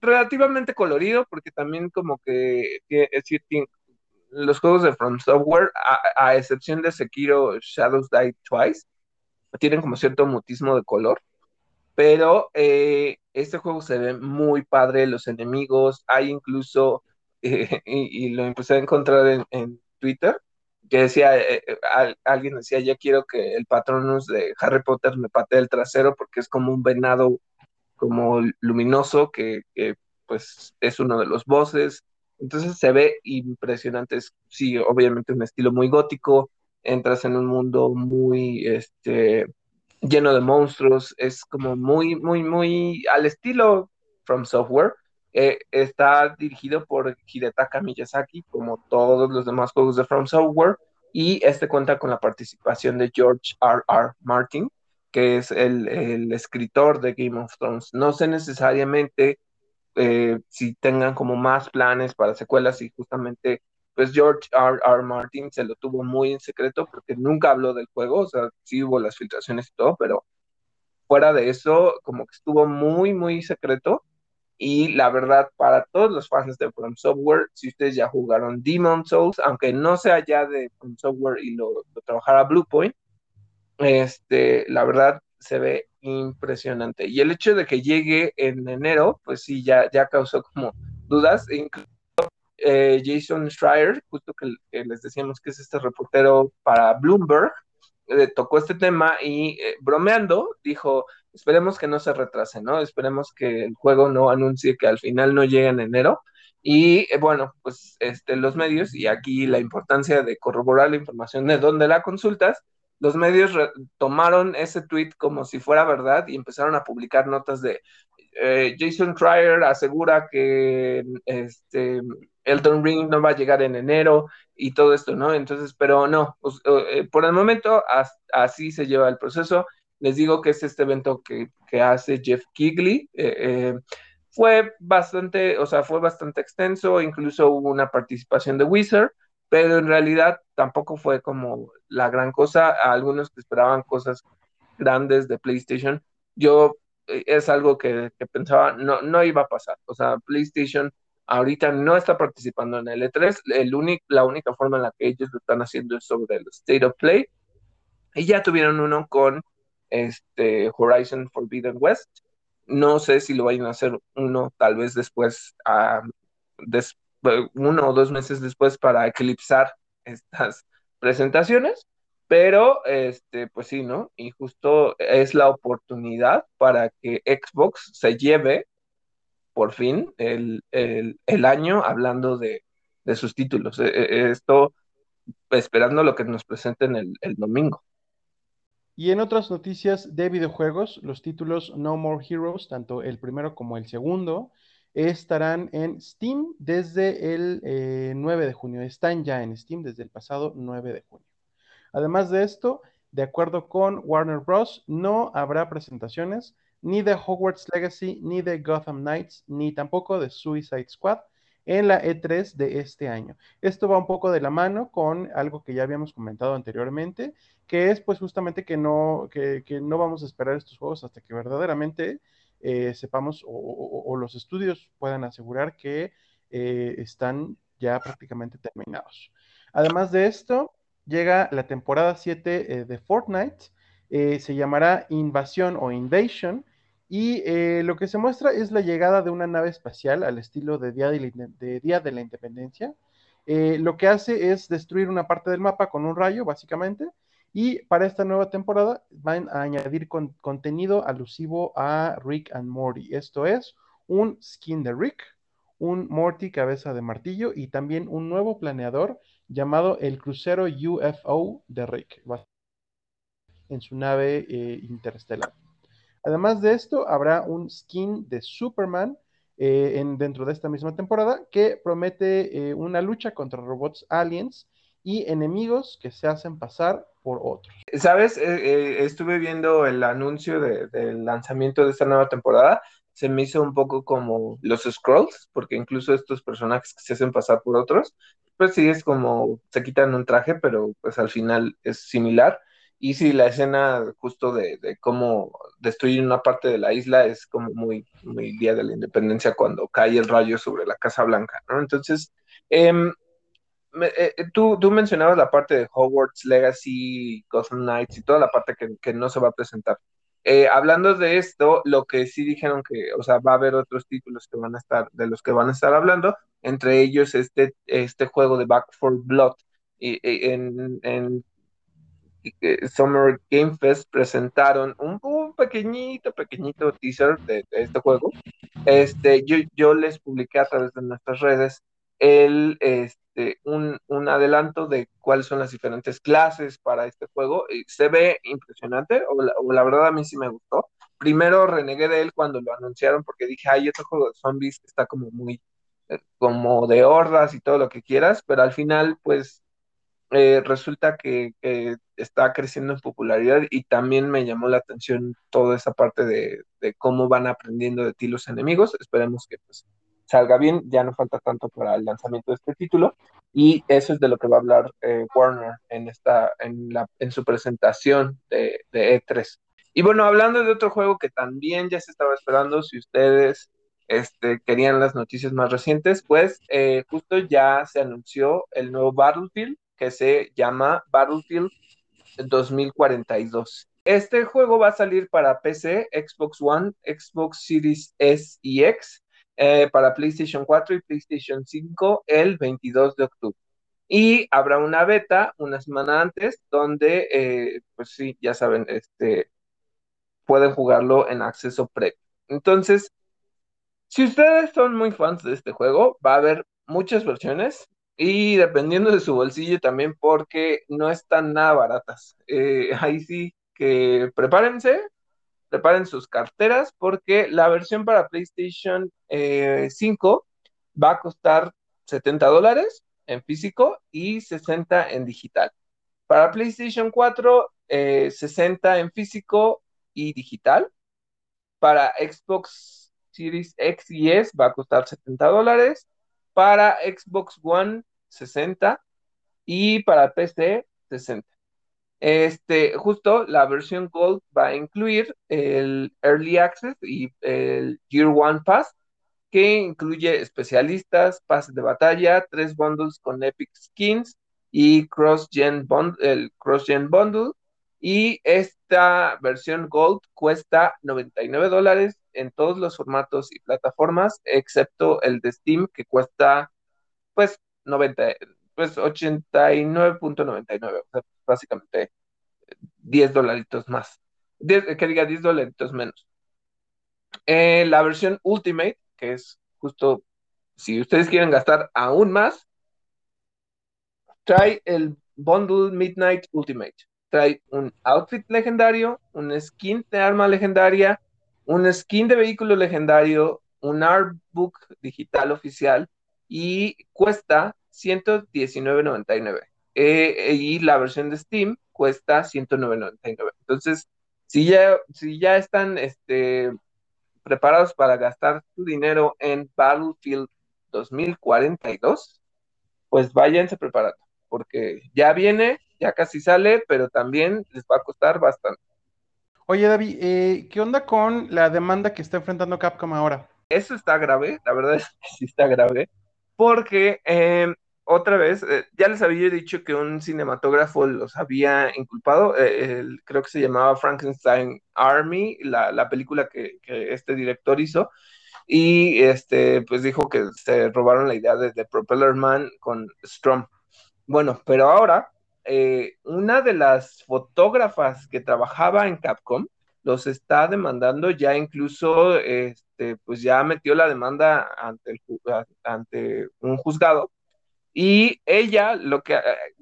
relativamente colorido porque también como que, es decir, los juegos de From Software, a, a excepción de Sekiro Shadows Die Twice, tienen como cierto mutismo de color pero eh, este juego se ve muy padre, los enemigos, hay incluso, eh, y, lo empecé a encontrar en, Twitter, que decía, eh, alguien decía, ya quiero que el patronus de Harry Potter me patee el trasero porque es como un venado como luminoso que, pues es uno de los bosses. Entonces se ve impresionante, sí, obviamente un estilo muy gótico, entras en un mundo muy, este, lleno de monstruos, es como muy, muy, muy al estilo From Software. Eh, está dirigido por Hidetaka Miyazaki, como todos los demás juegos de From Software, y este cuenta con la participación de George R. R. Martin, que es el, escritor de Game of Thrones. No sé necesariamente eh, si tengan como más planes para secuelas y justamente pues George R. Martin se lo tuvo muy en secreto porque nunca habló del juego, o sea, sí hubo las filtraciones y todo, pero fuera de eso, como que estuvo muy, muy secreto. Y la verdad, para todos los fans de From Software, si ustedes ya jugaron Demon Souls, aunque no sea ya de From Software y lo, lo trabajara Bluepoint, este, la verdad se ve impresionante. Y el hecho de que llegue en enero, pues sí, ya, ya causó como dudas. Incluso eh, Jason Schreier, justo que, les decíamos que es este reportero para Bloomberg, eh, tocó este tema y eh, bromeando dijo, esperemos que no se retrase, ¿no? Esperemos que el juego no anuncie que al final no llegue en enero. Y bueno, pues este, los medios, y aquí la importancia de corroborar la información de dónde la consultas, los medios tomaron ese tweet como si fuera verdad y empezaron a publicar notas de eh, Jason Trier asegura que este, Elton Ring no va a llegar en enero y todo esto, ¿no? Entonces, pero no, pues, eh, por el momento así se lleva el proceso. Les digo que es este evento que, hace Jeff Kigley. Eh, fue bastante, o sea, fue bastante extenso, incluso hubo una participación de Wizard pero en realidad tampoco fue como la gran cosa. A algunos esperaban cosas grandes de PlayStation, yo eh, es algo que, pensaba no, no iba a pasar. O sea, PlayStation ahorita no está participando en el E3. El la única forma en la que ellos lo están haciendo es sobre el State of Play. Y ya tuvieron uno con este Horizon Forbidden West. No sé si lo vayan a hacer uno tal vez después, a uno o dos meses después para eclipsar estas presentaciones, pero este, pues sí, ¿no? Y justo es la oportunidad para que Xbox se lleve por fin el, año hablando de, sus títulos. E, e, esto esperando lo que nos presenten el, el domingo. Y en otras noticias de videojuegos, los títulos No More Heroes, tanto el primero como el segundo, estarán en Steam desde el 9 eh, de junio. Están ya en Steam desde el pasado 9 de junio. Además de esto, de acuerdo con Warner Bros., no habrá presentaciones ni de Hogwarts Legacy, ni de Gotham Knights, ni tampoco de Suicide Squad en la E3 de este año. Esto va un poco de la mano con algo que ya habíamos comentado anteriormente, que es pues justamente que no, que no vamos a esperar estos juegos hasta que verdaderamente eh, sepamos o, los estudios puedan asegurar que eh, están ya prácticamente terminados. Además de esto, llega la temporada 7 eh, de Fortnite, se llamará Invasión o Invasion, y lo que se muestra es la llegada de una nave espacial al estilo de Día de Día de la Independencia. lo que hace es destruir una parte del mapa con un rayo, básicamente, y para esta nueva temporada van a añadir contenido alusivo a Rick and Morty. Esto es un skin de Rick, un Morty cabeza de martillo y también un nuevo planeador llamado el crucero UFO de Rick en su nave eh, interestelar. Además de esto, habrá un skin de Superman eh, en, dentro de esta misma temporada que promete eh, una lucha contra robots aliens y enemigos que se hacen pasar por otros. Sabes, estuve viendo el anuncio del lanzamiento de esta nueva temporada, se me hizo un poco como los Scrolls, porque incluso estos personajes que se hacen pasar por otros, pues sí es como se quitan un traje, pero pues al final es similar. Y sí, la escena justo de, cómo destruir una parte de la isla es como muy, muy Día de la Independencia cuando cae el rayo sobre la Casa Blanca, ¿no? Entonces, eh, eh, eh, tú, tú, mencionabas la parte de Hogwarts Legacy, Gotham Knights y toda la parte que, no se va a presentar. Eh, hablando de esto, lo que sí dijeron que, o sea, va a haber otros títulos que van a estar, de los que van a estar hablando, entre ellos este, este juego de Back for Blood. Y, en, en, Summer Game Fest presentaron un, pequeñito, pequeñito teaser de, de, este juego. Este, yo, yo les publiqué a través de nuestras redes el, este, este, un, adelanto de cuáles son las diferentes clases para este juego. Y se ve impresionante, o la, verdad a mí sí me gustó. Primero renegué de él cuando lo anunciaron porque dije, ay, este juego de zombies está como muy, eh, como de hordas y todo lo que quieras, pero al final, pues, eh, resulta que, está creciendo en popularidad y también me llamó la atención toda esa parte de, cómo van aprendiendo de ti los enemigos. Esperemos que pues, salga bien, ya no falta tanto para el lanzamiento de este título y eso es de lo que va a hablar eh, Warner en, esta, en, su presentación de, de E3. Y bueno, hablando de otro juego que también ya se estaba esperando, si ustedes este, querían las noticias más recientes, pues eh, justo ya se anunció el nuevo Battlefield que se llama Battlefield 2042. Este juego va a salir para PC, Xbox One, Xbox Series S y X, eh, para PlayStation 4 y PlayStation 5 el 22 de octubre. Y habrá una beta una semana antes donde, eh, pues sí, ya saben, este, pueden jugarlo en acceso previo. Entonces, si ustedes son muy fans de este juego, va a haber muchas versiones y dependiendo de su bolsillo también porque no están nada baratas. Eh, ahí sí que prepárense, preparen sus carteras porque la versión para PlayStation 5 eh, va a costar 70 dólares en físico y 60 en digital. Para PlayStation 4, 60 eh, en físico y digital. Para Xbox Series X y S va a costar 70 dólares, para Xbox One 60 y para PC 60. Este, justo la versión Gold va a incluir el Early Access y el Year One Pass, que incluye especialistas, pases de batalla, tres bundles con Epic Skins y Cross-Gen el Cross-Gen Bundle. Y esta versión Gold cuesta 99 dólares en todos los formatos y plataformas, excepto el de Steam, que cuesta, pues, 90, pues 89.99, o sea, básicamente 10 dolaritos más. que diga 10 dolaritos menos. Eh, la versión Ultimate, que es justo, si ustedes quieren gastar aún más, trae el Bundle Midnight Ultimate. Trae un outfit legendario, un skin de arma legendaria, un skin de vehículo legendario, un artbook digital oficial y cuesta 119.99. Eh, y la versión de Steam cuesta 109.99. Entonces, si ya, si ya están este, preparados para gastar su dinero en Battlefield 2042, pues váyanse preparando, porque ya viene, ya casi sale, pero también les va a costar bastante. Oye, David, eh, ¿qué onda con la demanda que está enfrentando Capcom ahora? Eso está grave, la verdad es que sí está grave, porque em, otra vez, eh, ya les había dicho que un cinematógrafo los había inculpado, eh, creo que se llamaba Frankenstein Army, la, película que, este director hizo, y este, pues dijo que se robaron la idea de, de Propeller Man con Strom. Bueno, pero ahora eh, una de las fotógrafas que trabajaba en Capcom los está demandando, ya incluso, este, pues ya metió la demanda ante, el, ante un juzgado. Y ella, lo que, eh,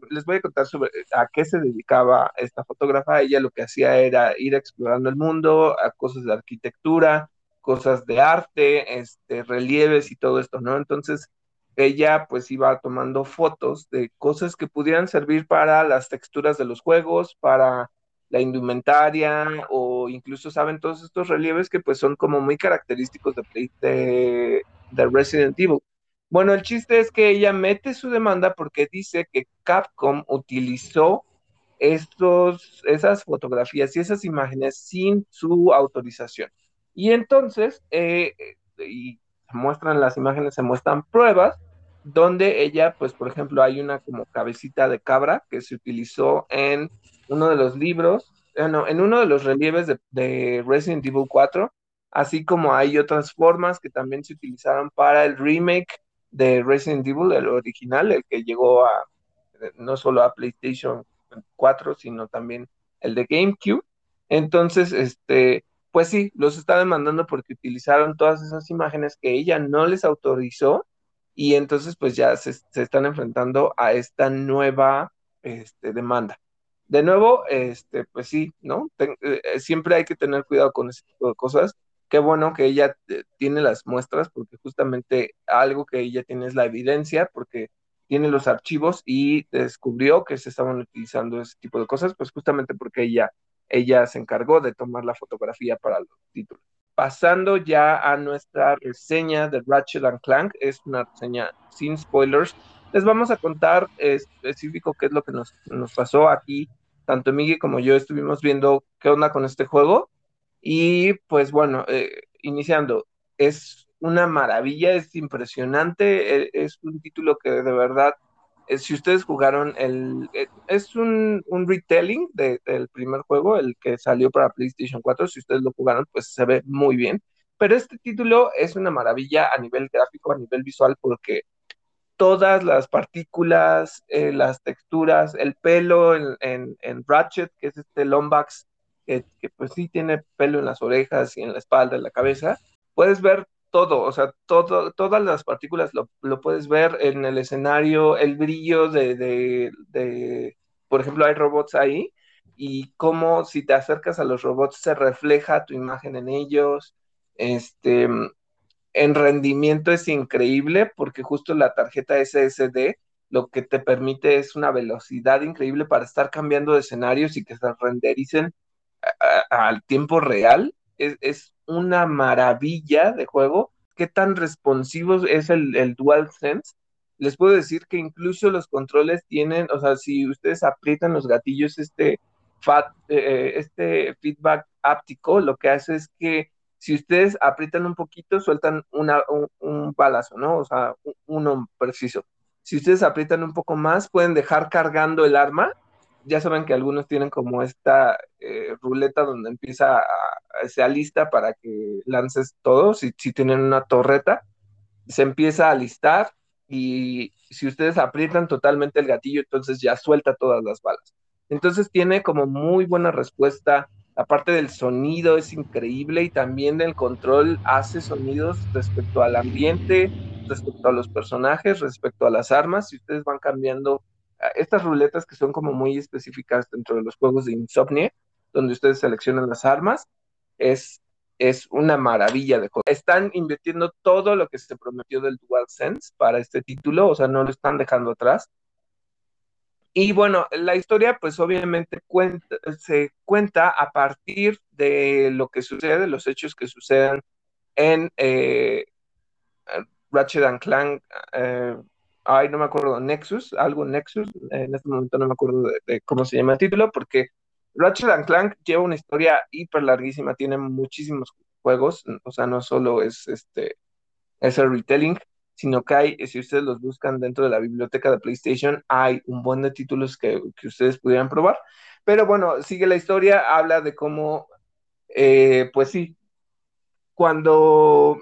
les voy a contar sobre a qué se dedicaba esta fotógrafa, ella lo que hacía era ir explorando el mundo, a cosas de arquitectura, cosas de arte, este, relieves y todo esto, ¿no? Entonces, ella pues iba tomando fotos de cosas que pudieran servir para las texturas de los juegos, para la indumentaria o incluso saben todos estos relieves que pues son como muy característicos de, de, de Resident Evil. Bueno, el chiste es que ella mete su demanda porque dice que Capcom utilizó estos, esas fotografías y esas imágenes sin su autorización. Y entonces, eh, y muestran las imágenes, se muestran pruebas donde ella, pues por ejemplo, hay una como cabecita de cabra que se utilizó en uno de los libros, eh, en uno de los relieves de, Resident Evil 4, así como hay otras formas que también se utilizaron para el remake de Resident Evil, el original, el que llegó a no solo a PlayStation 4, sino también el de GameCube. Entonces, este, pues sí, los está demandando porque utilizaron todas esas imágenes que ella no les autorizó y entonces pues ya se, están enfrentando a esta nueva este, demanda. De nuevo, este, pues sí, ¿no? Eh, siempre hay que tener cuidado con ese tipo de cosas. Qué bueno que ella eh, tiene las muestras porque justamente algo que ella tiene es la evidencia porque tiene los archivos y descubrió que se estaban utilizando ese tipo de cosas, pues justamente porque ella, ella se encargó de tomar la fotografía para los títulos. Pasando ya a nuestra reseña de Ratchet and Clank, es una reseña sin spoilers. Les vamos a contar específico qué es lo que nos, nos pasó aquí. Tanto Miguel como yo estuvimos viendo qué onda con este juego. Y pues bueno, eh, iniciando, es una maravilla, es impresionante, e, es un título que de verdad, eh, si ustedes jugaron el, eh, es un, un retelling del primer juego, el que salió para PlayStation 4, si ustedes lo jugaron, pues se ve muy bien, pero este título es una maravilla a nivel gráfico, a nivel visual, porque todas las partículas, eh, las texturas, el pelo en, en, Ratchet, que es este Lombax, que, pues sí tiene pelo en las orejas y en la espalda, en la cabeza, puedes ver todo, o sea, todo, todas las partículas lo, puedes ver en el escenario, el brillo de, de, por ejemplo, hay robots ahí y cómo si te acercas a los robots se refleja tu imagen en ellos. Este, en rendimiento es increíble porque justo la tarjeta SSD lo que te permite es una velocidad increíble para estar cambiando de escenarios y que se rendericen al tiempo real. Es, es, una maravilla de juego. Qué tan responsivo es el, el DualSense. Les puedo decir que incluso los controles tienen, o sea, si ustedes aprietan los gatillos, este, fat, eh, este feedback áptico, lo que hace es que si ustedes aprietan un poquito, sueltan una, un, un, balazo, ¿no? O sea, uno preciso. Si ustedes aprietan un poco más, pueden dejar cargando el arma ya saben que algunos tienen como esta eh, ruleta donde empieza a, se alista para que lances todo, si, si tienen una torreta, se empieza a alistar y si ustedes aprietan totalmente el gatillo, entonces ya suelta todas las balas. Entonces tiene como muy buena respuesta, aparte del sonido es increíble y también del control hace sonidos respecto al ambiente, respecto a los personajes, respecto a las armas, si ustedes van cambiando estas ruletas que son como muy específicas dentro de los juegos de Insomnia, donde ustedes seleccionan las armas, es, es una maravilla de juego. Están invirtiendo todo lo que se prometió del DualSense para este título, o sea, no lo están dejando atrás. Y bueno, la historia pues obviamente se cuenta a partir de lo que sucede, los hechos que sucedan en eh, Ratchet and Clank eh, ay, no me acuerdo, Nexus, algo Nexus, en este momento no me acuerdo de, cómo se llama el título, porque Ratchet and Clank lleva una historia hiper larguísima, tiene muchísimos juegos, o sea, no solo es este, es el retelling, sino que hay, si ustedes los buscan dentro de la biblioteca de PlayStation, hay un buen de títulos que, que ustedes pudieran probar. Pero bueno, sigue la historia, habla de cómo, eh, pues sí, cuando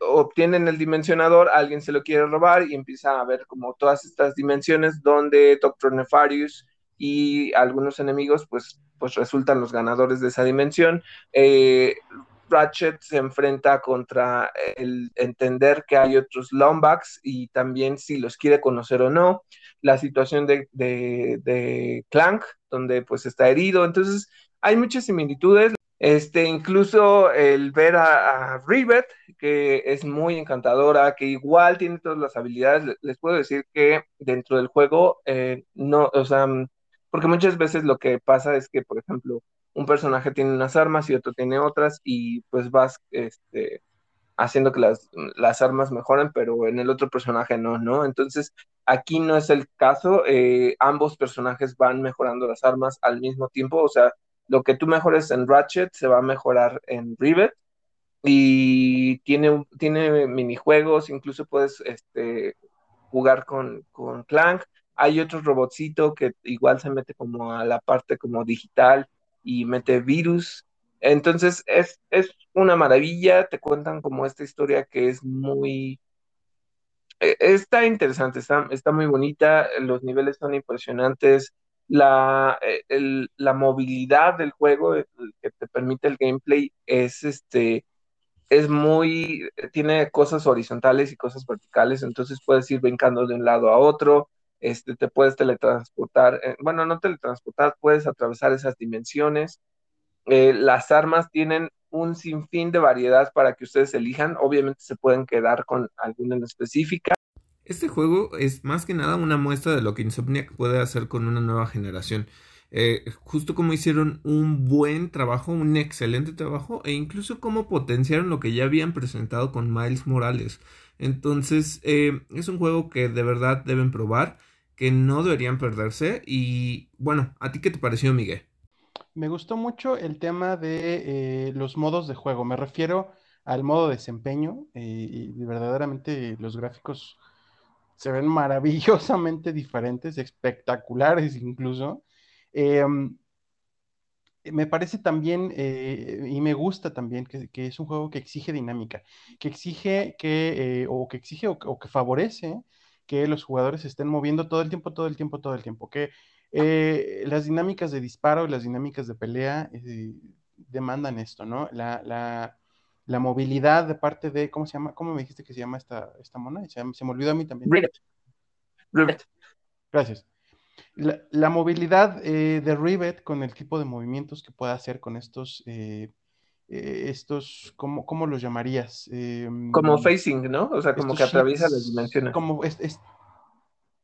obtienen el dimensionador, alguien se lo quiere robar y empieza a ver como todas estas dimensiones donde Doctor Nefarious y algunos enemigos pues, pues resultan los ganadores de esa dimensión. Eh, Ratchet se enfrenta contra el entender que hay otros Lombax y también si los quiere conocer o no. La situación de, de Clank, donde pues está herido. Entonces hay muchas similitudes. Este, incluso el ver a, Rivet, que es muy encantadora, que igual tiene todas las habilidades, les puedo decir que dentro del juego, eh, no, o sea, mm, porque muchas veces lo que pasa es que, por ejemplo, un personaje tiene unas armas y otro tiene otras, y pues vas este, haciendo que las, las armas mejoren, pero en el otro personaje no, ¿no? Entonces, aquí no es el caso, eh, ambos personajes van mejorando las armas al mismo tiempo, o sea, lo que tú mejores en Ratchet se va a mejorar en Rivet y tiene, tiene minijuegos, incluso puedes este, jugar con, con Clank. Hay otro robotcito que igual se mete como a la parte como digital y mete virus. Entonces es, es una maravilla, te cuentan como esta historia que es muy... E, está interesante, está, está muy bonita, los niveles son impresionantes, la, eh, la movilidad del juego que te permite el gameplay es este es muy tiene cosas horizontales y cosas verticales entonces puedes ir brincando de un lado a otro este te puedes teletransportar eh, bueno no teletransportar puedes atravesar esas dimensiones. Eh, las armas tienen un sinfín de variedad para que ustedes elijan obviamente se pueden quedar con alguna en específica Este juego es más que nada una muestra de lo que Insomniac puede hacer con una nueva generación. Eh, justo como hicieron un buen trabajo, un excelente trabajo, e incluso como potenciaron lo que ya habían presentado con Miles Morales. Entonces, eh, es un juego que de verdad deben probar, que no deberían perderse. Y bueno, ¿a ti qué te pareció, Miguel? Me gustó mucho el tema de eh, los modos de juego. Me refiero al modo desempeño y verdaderamente los gráficos se ven maravillosamente diferentes, espectaculares incluso. Em, me parece también, eh, y me gusta también, que, es un juego que exige dinámica, que exige que, eh, o que exige o, que favorece que los jugadores se estén moviendo todo el tiempo, todo el tiempo, todo el tiempo, que eh, las dinámicas de disparo y las dinámicas de pelea demandan esto, ¿no? La, la, movilidad de parte de, ¿cómo se llama? ¿Cómo me dijiste que se llama esta, esta mona? Se, se me olvidó a mí también. Rivet. Gracias. La, movilidad eh, de Rivet con el tipo de movimientos que pueda hacer con estos, eh, eh, estos ¿cómo, ¿cómo, los llamarías? como facing, ¿no? O sea, como que atraviesa las dimensiones. Como es,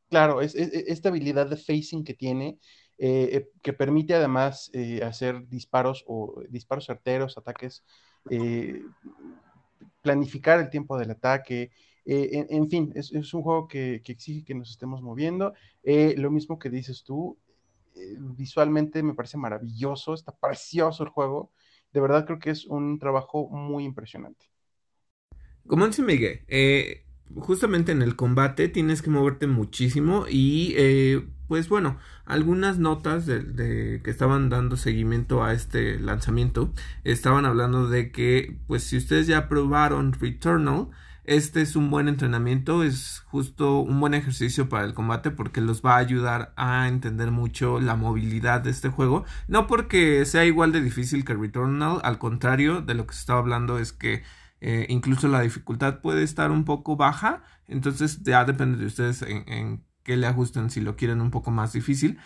claro, es, esta habilidad de facing que tiene, que permite además hacer disparos o disparos certeros, ataques, planificar el tiempo del ataque, eh, en, fin, es, un juego que, exige que nos estemos moviendo. Eh, lo mismo que dices tú, eh, visualmente me parece maravilloso, está precioso el juego. De verdad creo que es un trabajo muy impresionante. Como dice Miguel, justamente en el combate tienes que moverte muchísimo y pues bueno, algunas notas de, que estaban dando seguimiento a este lanzamiento estaban hablando de que pues si ustedes ya probaron Returnal, este es un buen entrenamiento, es justo un buen ejercicio para el combate porque los va a ayudar a entender mucho la movilidad de este juego. No porque sea igual de difícil que Returnal, al contrario de lo que se estaba hablando es que eh, incluso la dificultad puede estar un poco baja, entonces ya depende de ustedes en, qué le ajusten si lo quieren un poco más difícil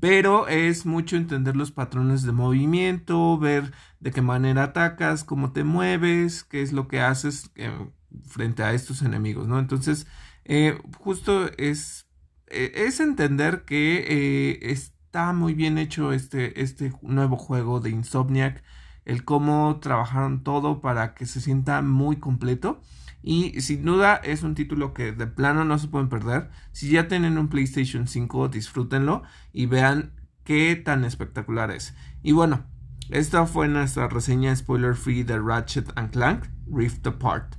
pero es mucho entender los patrones de movimiento, ver de qué manera atacas, cómo te mueves, qué es lo que haces, eh, frente a estos enemigos, ¿no? Entonces, eh, justo es, eh, es entender que está muy bien hecho este, este nuevo juego de Insomniac, el cómo trabajaron todo para que se sienta muy completo. Y sin duda es un título que de plano no se pueden perder. Si ya tienen un PlayStation 5, disfrútenlo y vean qué tan espectacular es. Y bueno, esta fue nuestra reseña spoiler free de Ratchet and Clank Rift Apart.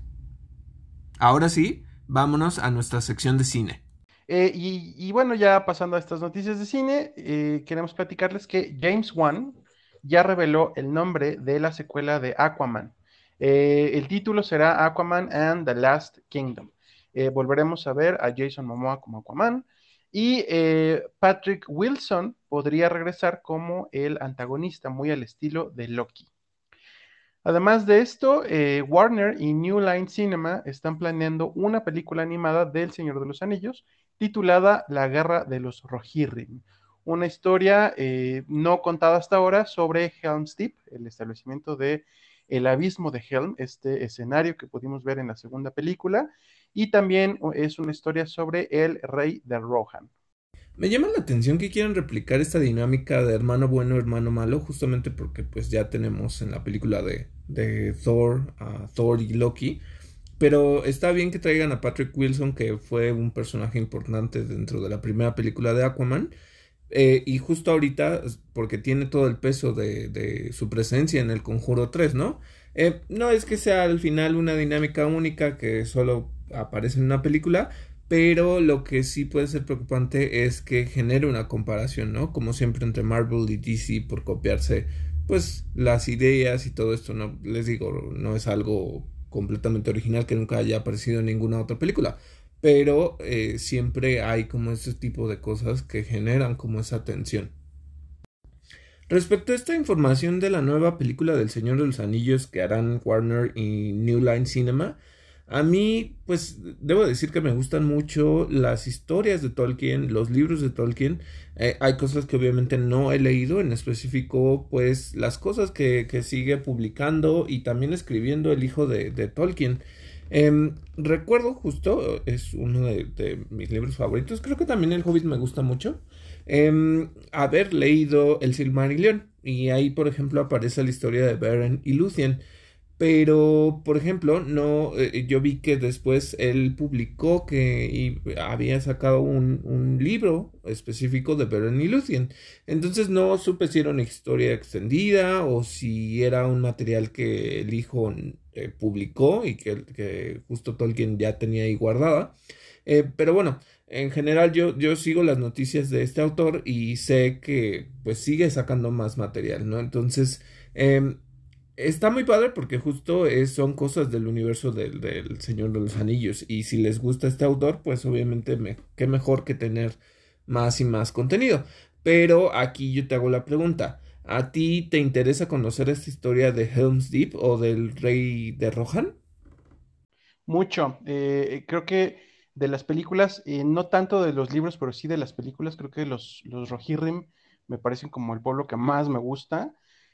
Ahora sí, vámonos a nuestra sección de cine. Eh, y, bueno, ya pasando a estas noticias de cine, eh, queremos platicarles que James Wan ya reveló el nombre de la secuela de Aquaman. Eh, el título será Aquaman and the Last Kingdom. volveremos a ver a Jason Momoa como Aquaman y Patrick Wilson podría regresar como el antagonista, muy al estilo de Loki. Además de esto, eh, Warner y New Line Cinema están planeando una película animada del Señor de los Anillos titulada La Guerra de los Rohirrim, una historia eh, no contada hasta ahora sobre Helm's Deep, el establecimiento de el abismo de Helm, este escenario que pudimos ver en la segunda película, y también es una historia sobre el rey de Rohan. Me llama la atención que quieran replicar esta dinámica de hermano bueno, hermano malo, justamente porque pues ya tenemos en la película de, de Thor, a Thor y Loki. Pero está bien que traigan a Patrick Wilson, que fue un personaje importante dentro de la primera película de Aquaman. Eh, y justo ahorita, porque tiene todo el peso de, su presencia en el Conjuro 3, ¿no? Eh, no es que sea al final una dinámica única que solo aparece en una película, pero lo que sí puede ser preocupante es que genere una comparación, ¿no? Como siempre entre Marvel y DC por copiarse, pues, las ideas y todo esto, ¿no? Les digo, no es algo completamente original que nunca haya aparecido en ninguna otra película, pero eh, siempre hay como ese tipo de cosas que generan como esa tensión. Respecto a esta información de la nueva película del Señor de los Anillos que harán Warner y New Line Cinema, a mí, pues, debo decir que me gustan mucho las historias de Tolkien, los libros de Tolkien. Eh, hay cosas que obviamente no he leído, en específico, pues, las cosas que, sigue publicando y también escribiendo el hijo de Tolkien. Em, recuerdo justo, es uno de, mis libros favoritos, creo que también El Hobbit me gusta mucho, em, haber leído El Silmarillion. Y ahí por ejemplo aparece la historia de Beren y Luthien. Pero, por ejemplo, no, eh, yo vi que después él publicó que había sacado un, libro específico de Beren y Lucien. Entonces no supe si era una historia extendida o si era un material que el hijo eh, publicó y que, que, justo Tolkien ya tenía ahí guardada. Eh, pero bueno, en general yo, yo sigo las noticias de este autor y sé que pues sigue sacando más material, ¿no? Entonces... Em, está muy padre porque justo son cosas del universo del, Señor de los Anillos. Y si les gusta este autor, pues obviamente me, qué mejor que tener más y más contenido. Pero aquí yo te hago la pregunta. ¿A ti te interesa conocer esta historia de Helm's Deep o del rey de Rohan? Mucho. Eh, creo que de las películas, eh, no tanto de los libros, pero sí de las películas, creo que los, los Rohirrim me parecen como el pueblo que más me gusta.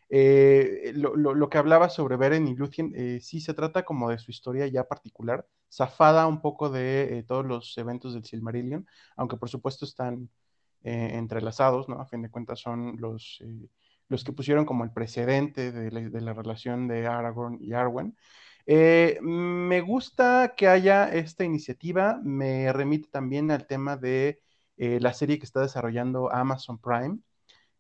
Eh, lo, que hablaba sobre Beren y Luthien, eh, sí se trata como de su historia ya particular, zafada un poco de eh, todos los eventos del Silmarillion, aunque por supuesto están entrelazados, ¿no? A fin de cuentas son los, los que pusieron como el precedente de la, relación de Aragorn y Arwen. me gusta que haya esta iniciativa, me remite también al tema de la serie que está desarrollando Amazon Prime,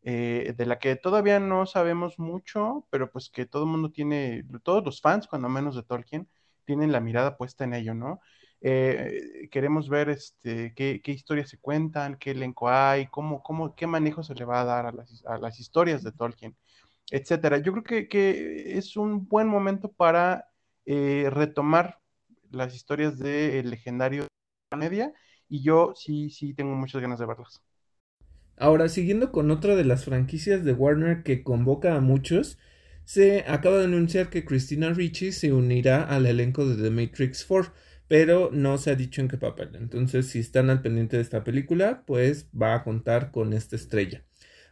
eh, de la que todavía no sabemos mucho, pero pues que todo el mundo tiene, todos los fans, cuando menos de Tolkien, tienen la mirada puesta en ello, ¿no? Eh, queremos ver este, qué, historias se cuentan, qué elenco hay, cómo, cómo, qué manejo se le va a dar a las, historias de Tolkien, etcétera. Yo creo que, es un buen momento para eh, retomar las historias del legendario de media y yo sí, sí tengo muchas ganas de verlas. Ahora, siguiendo con otra de las franquicias de Warner que convoca a muchos, se acaba de anunciar que Christina Ricci se unirá al elenco de The Matrix 4, pero no se ha dicho en qué papel. Entonces, si están al pendiente de esta película, pues va a contar con esta estrella.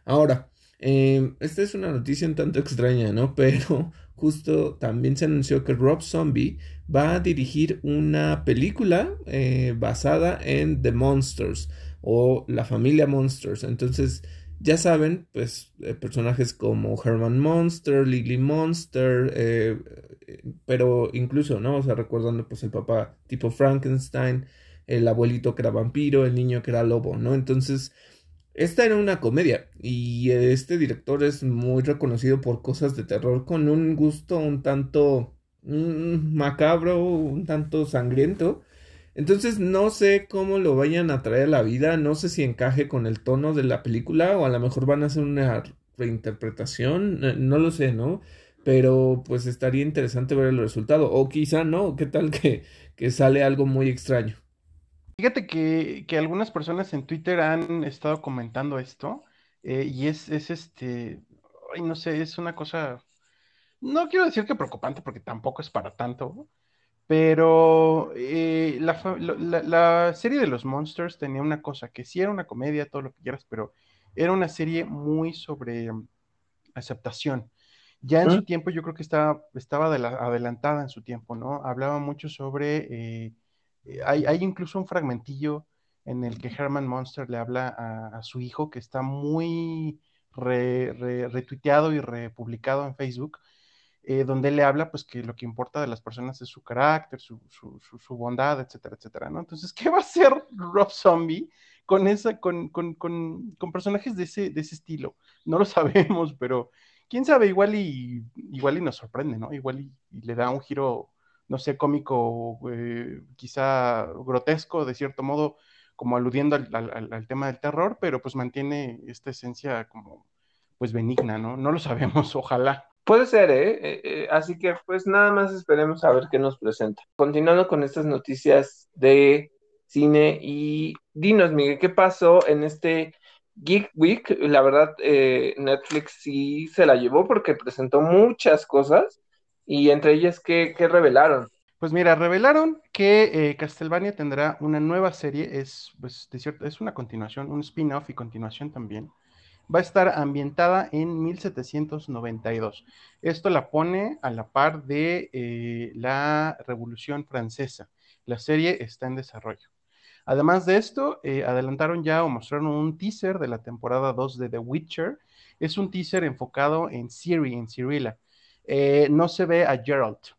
Ahora, em, esta es una noticia un tanto extraña, ¿no? Pero justo también se anunció que Rob Zombie va a dirigir una película eh, basada en The Monsters o la familia Monsters. Entonces, ya saben, pues eh, personajes como Herman Monster, Lily Monster, eh, pero incluso, ¿no? O sea, recordando pues el papá tipo Frankenstein, el abuelito que era vampiro, el niño que era lobo, ¿no? Entonces, esta era una comedia y este director es muy reconocido por cosas de terror con un gusto un tanto mm, macabro, un tanto sangriento. Entonces no sé cómo lo vayan a traer a la vida, no sé si encaje con el tono de la película o a lo mejor van a hacer una reinterpretación, no, lo sé, ¿no? Pero pues estaría interesante ver el resultado, o quizá no, ¿qué tal que, que sale algo muy extraño? Fíjate que, que, algunas personas en Twitter han estado comentando esto eh, y es, es este, ay, no sé, es una cosa, no quiero decir que preocupante porque tampoco es para tanto, pero eh, la, serie de los Monsters tenía una cosa, que sí era una comedia, todo lo que quieras, pero era una serie muy sobre mm, aceptación. Ya en su tiempo yo creo que estaba, estaba adelantada en su tiempo, ¿no? Hablaba mucho sobre, eh, eh, hay, incluso un fragmentillo en el que Herman Monster le habla a, su hijo, que está muy retuiteado y republicado en Facebook, eh, donde le habla, pues, que lo que importa de las personas es su carácter, su, su, su, bondad, etcétera, etcétera, ¿no? Entonces, ¿qué va a hacer Rob Zombie con, esa, con, con, con, con personajes de ese, de ese estilo? No lo sabemos, pero quién sabe, igual y, igual y nos sorprende, ¿no? Igual y, le da un giro, no sé, cómico, eh, quizá grotesco, de cierto modo, como aludiendo al, al, al, tema del terror, pero pues mantiene esta esencia como, pues benigna, ¿no? No lo sabemos, ojalá. Puede ser, ¿eh? ¿eh? Eh, Así que pues nada más esperemos a ver qué nos presenta. Continuando con estas noticias de cine y dinos, Miguel, ¿qué pasó en este Geek Week? La verdad, eh, Netflix sí se la llevó porque presentó muchas cosas y entre ellas, ¿qué, qué revelaron? Pues mira, revelaron que Castlevania tendrá una nueva serie, es, pues, de cierto, es una continuación, un spin-off y continuación también va a estar ambientada en 1792. Esto la pone a la par de eh, la Revolución Francesa. La serie está en desarrollo. Además de esto, eh, adelantaron ya o mostraron un teaser de la temporada 2 de The Witcher. Es un teaser enfocado en Siri, en Cirilla. Eh, no se ve a Geralt.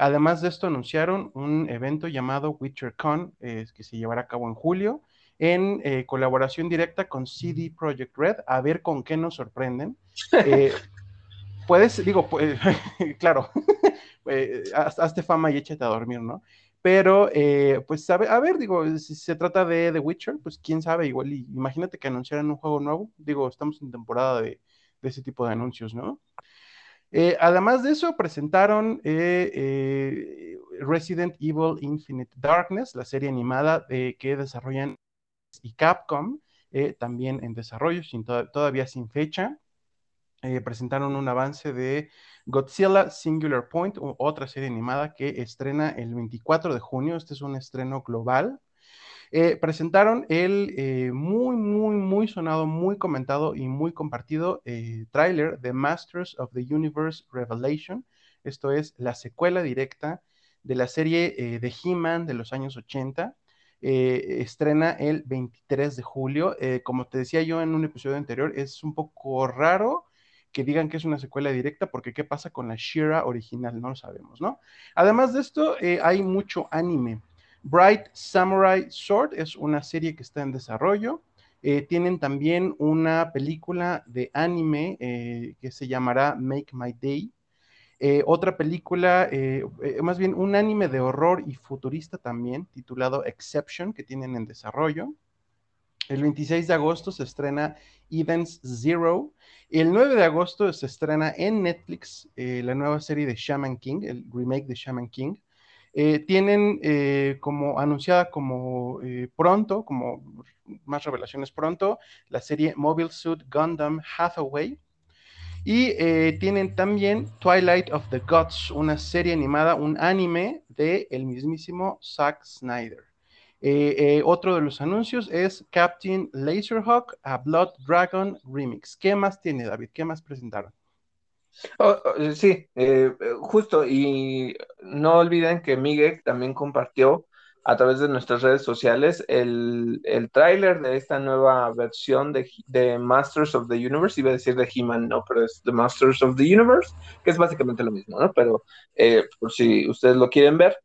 además de esto, anunciaron un evento llamado WitcherCon, que se llevará a cabo en julio en eh, colaboración directa con CD Projekt Red, a ver con qué nos sorprenden. Eh, puedes, digo, pues, claro, eh, hazte fama y échate a dormir, ¿no? Pero, pues, a ver, a ver, digo, si se trata de The Witcher, pues quién sabe, igual, imagínate que anunciaran un juego nuevo, digo, estamos en temporada de, ese tipo de anuncios, ¿no? además de eso, presentaron Resident Evil Infinite Darkness, la serie animada que desarrollan y Capcom, eh, también en desarrollo, todavía sin fecha. Eh, presentaron un avance de Godzilla Singular Point, otra serie animada que estrena el 24 de junio. Este es un estreno global. Eh, presentaron el muy, muy, muy sonado, muy comentado y muy compartido tráiler de Masters of the Universe Revelation. Esto es la secuela directa de la serie de He-Man de los años 80. Eh, estrena el 23 de julio. Eh, como te decía yo en un episodio anterior, es un poco raro que digan que es una secuela directa, porque ¿qué pasa con la Shira original? No lo sabemos, ¿no? Además de esto, eh, hay mucho anime. Bright Samurai Sword es una serie que está en desarrollo. tienen también una película de anime que se llamará Make My Day. Eh, otra película, eh, eh, más bien un anime de horror y futurista también, titulado Exception, que tienen en desarrollo. El 26 de agosto se estrena Events Zero. El 9 de agosto se estrena en Netflix la nueva serie de Shaman King, el remake de Shaman King. tienen como anunciada como pronto, como más revelaciones pronto, la serie Mobile Suit Gundam Hathaway, y eh, tienen también Twilight of the Gods, una serie animada, un anime de el mismísimo Zack Snyder. Eh, eh, otro de los anuncios es Captain Laserhawk a Blood Dragon Remix. ¿Qué más tiene, David? ¿Qué más presentaron? Oh, oh, sí, justo, y no olviden que Miguel también compartió a través de nuestras redes sociales el, el tráiler de esta nueva versión de, de, Masters of the Universe, iba a decir de He-Man, no, pero es The Masters of the Universe, que es básicamente lo mismo, ¿no? Pero eh, por si ustedes lo quieren ver.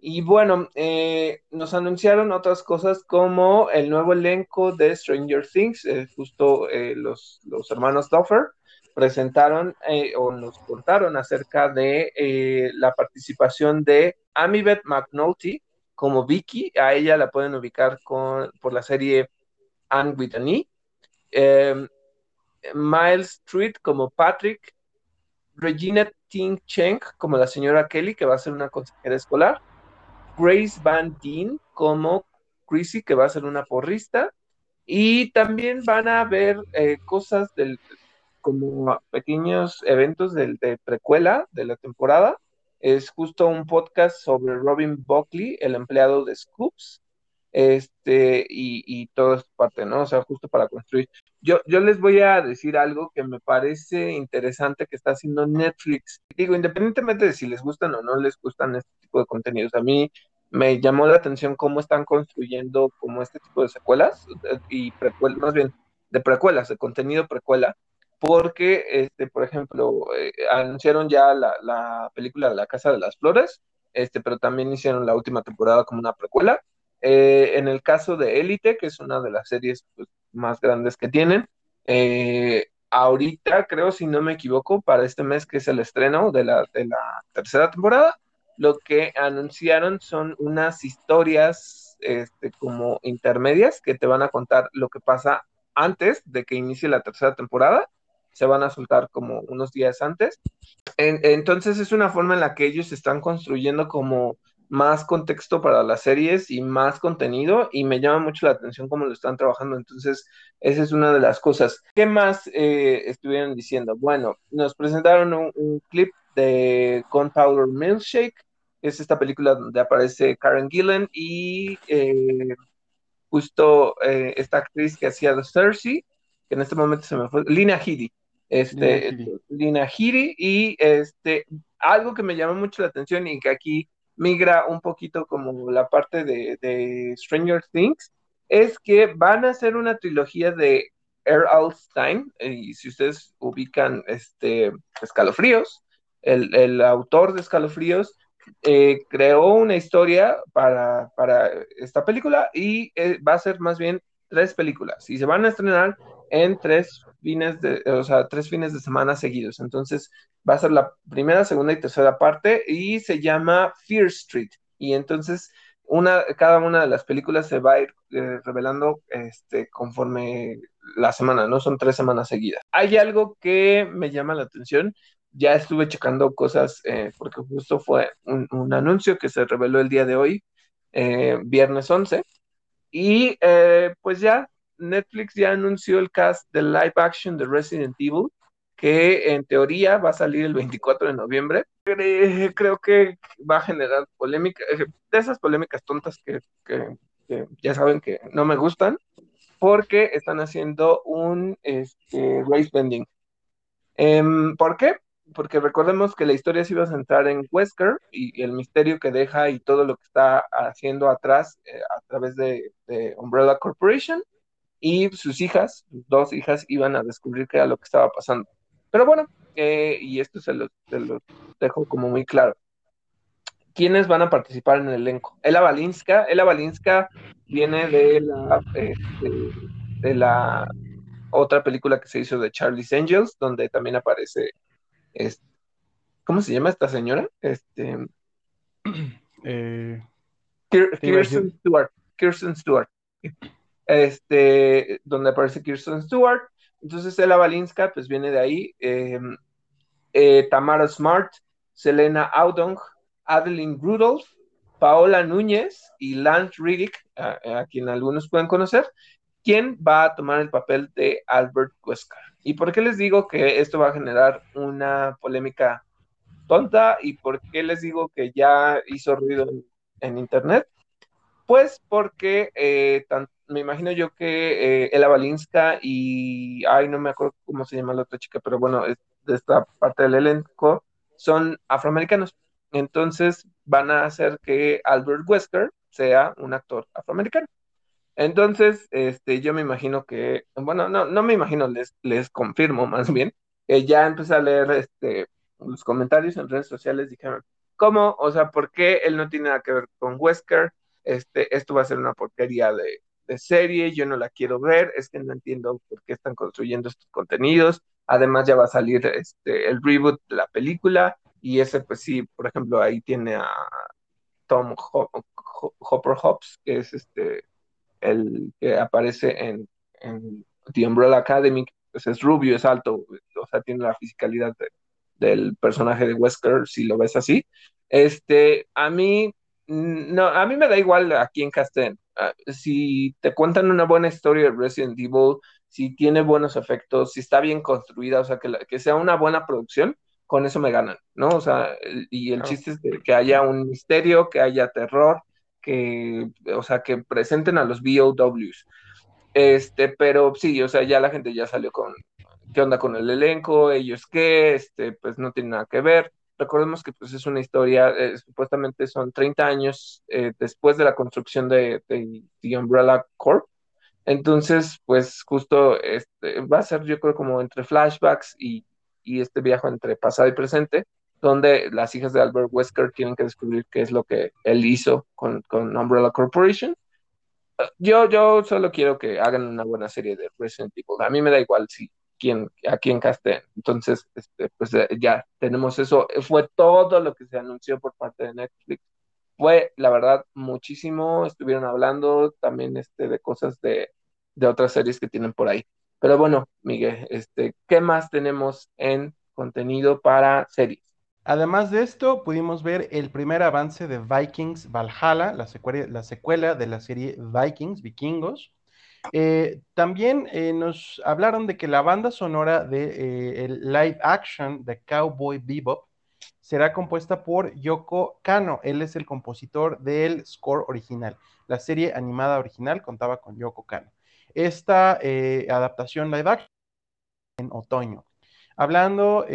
Y bueno, eh, nos anunciaron otras cosas como el nuevo elenco de Stranger Things, eh, justo los, los hermanos Duffer presentaron o nos contaron acerca de la participación de Amibet McNulty, como Vicky, a ella la pueden ubicar con, por la serie Anne with an e. em, Miles Street como Patrick, Regina Ting Cheng como la señora Kelly, que va a ser una consejera escolar, Grace Van Dean como Chrissy, que va a ser una porrista, y también van a ver eh, cosas del, como pequeños eventos de precuela de la temporada, es justo un podcast sobre Robin Buckley, el empleado de Scoops, este, y, y todo es parte, ¿no? O sea, justo para construir. Yo, yo les voy a decir algo que me parece interesante que está haciendo Netflix. Digo, independientemente de si les gustan o no les gustan este tipo de contenidos, a mí me llamó la atención cómo están construyendo como este tipo de secuelas eh, y precuelas, más bien de precuelas, de contenido precuela, porque, este, por ejemplo, eh, anunciaron ya la, película de La Casa de las Flores, este, pero también hicieron la última temporada como una precuela. Eh, en el caso de Élite, que es una de las series pues, más grandes que tienen, eh, ahorita creo, si no me equivoco, para este mes que es el estreno de la, de la tercera temporada, lo que anunciaron son unas historias este, como intermedias que te van a contar lo que pasa antes de que inicie la tercera temporada se van a soltar como unos días antes. entonces es una forma en la que ellos están construyendo como más contexto para las series y más contenido y me llama mucho la atención cómo lo están trabajando. Entonces, esa es una de las cosas. ¿Qué más eh, estuvieron diciendo? Bueno, nos presentaron un, clip de Gunpowder Milkshake, es esta película donde aparece Karen Gillan y eh, justo eh, esta actriz que hacía de Cersei que en este momento se me fue, Lina Headey, este, Lina Headey, y este, algo que me llamó mucho la atención y que aquí migra un poquito como la parte de, de Stranger Things, es que van a hacer una trilogía de R. Stein, y si ustedes ubican este, Escalofríos, el, el autor de Escalofríos, eh, creó una historia para, para, esta película y eh, va a ser más bien tres películas y se van a estrenar en tres fines de, o sea, tres fines de semana seguidos. Entonces va a ser la primera, segunda y tercera parte y se llama Fear Street. Y entonces una, cada una de las películas se va a ir eh, revelando este, conforme la semana, no son tres semanas seguidas. Hay algo que me llama la atención ya estuve checando cosas eh, porque justo fue un, anuncio que se reveló el día de hoy, eh, viernes 11, y pues ya Netflix ya anunció el cast de live action de Resident Evil, que en teoría va a salir el 24 de noviembre. Creo que va a generar polémica, de esas polémicas tontas que, ya saben que no me gustan, porque están haciendo un este, race bending. Em, ¿Por qué? porque recordemos que la historia se iba a centrar en Wesker y, el misterio que deja y todo lo que está haciendo atrás eh, a través de, Umbrella Corporation y sus hijas, sus dos hijas, iban a descubrir qué era lo que estaba pasando. Pero bueno, eh, y esto se los, dejo como muy claro. ¿Quiénes van a participar en el elenco? Ella Balinska. Ella Balinska viene de la, este, de la otra película que se hizo de Charlie's Angels, donde también aparece ¿Cómo se llama esta señora? Este. Eh, Kirsten Stewart. Kirsten Stewart. Este, donde aparece Kirsten Stewart. Entonces, Ella Balinska, pues viene de ahí. Em, eh, Tamara Smart, Selena Audong, Adeline Rudolph, Paola Núñez y Lance Riddick, a, quien algunos pueden conocer, ¿quién va a tomar el papel de Albert Wesker. ¿Y por qué les digo que esto va a generar una polémica tonta? ¿Y por qué les digo que ya hizo ruido en, Internet? Pues porque eh, me imagino yo que eh, Ella Balinska y, ay, no me acuerdo cómo se llama la otra chica, pero bueno, de esta parte del elenco, son afroamericanos. Entonces van a hacer que Albert Wesker sea un actor afroamericano. Entonces, este, yo me imagino que, bueno, no, no me imagino, les, les confirmo más bien, eh, ya empecé a leer este, los comentarios en redes sociales, dijeron, ¿cómo? O sea, ¿por qué él no tiene nada que ver con Wesker? Este, esto va a ser una porquería de, de serie, yo no la quiero ver, es que no entiendo por qué están construyendo estos contenidos, además ya va a salir este, el reboot de la película, y ese, pues sí, por ejemplo, ahí tiene a Tom Hopper Hobbs, que es este el que aparece en, The Umbrella Academy, pues es rubio, es alto, o sea, tiene la fisicalidad del personaje de Wesker, si lo ves así. Este, a mí, no, a mí me da igual a quién casten. Ah, si te cuentan una buena historia de Resident Evil, si tiene buenos efectos, si está bien construida, o sea, que, que sea una buena producción, con eso me ganan, ¿no? O sea, y el chiste es que haya un misterio, que haya terror, que, o sea, que presenten a los BOWs. Este, pero sí, o sea, ya la gente ya salió con qué onda con el elenco, ellos qué, este, pues no tiene nada que ver. Recordemos que pues es una historia, eh, supuestamente son 30 años eh, después de la construcción de, The Umbrella Corp. Entonces, pues justo este, va a ser yo creo como entre flashbacks y, y este viaje entre pasado y presente donde las hijas de Albert Wesker tienen que descubrir qué es lo que él hizo con, Umbrella Corporation. Yo, yo solo quiero que hagan una buena serie de Resident Evil. A mí me da igual si quién, a quién casten. Entonces, este, pues eh, ya tenemos eso. Fue todo lo que se anunció por parte de Netflix. Fue, la verdad, muchísimo. Estuvieron hablando también este, de cosas de, de otras series que tienen por ahí. Pero bueno, Miguel, este, ¿qué más tenemos en contenido para series? Además de esto, pudimos ver el primer avance de Vikings Valhalla, la secuela, de la serie Vikings, Vikingos. Eh, también eh, nos hablaron de que la banda sonora de eh, live action de Cowboy Bebop será compuesta por Yoko Kano. Él es el compositor del score original. La serie animada original contaba con Yoko Kano. esta adaptación live action en otoño. Hablando,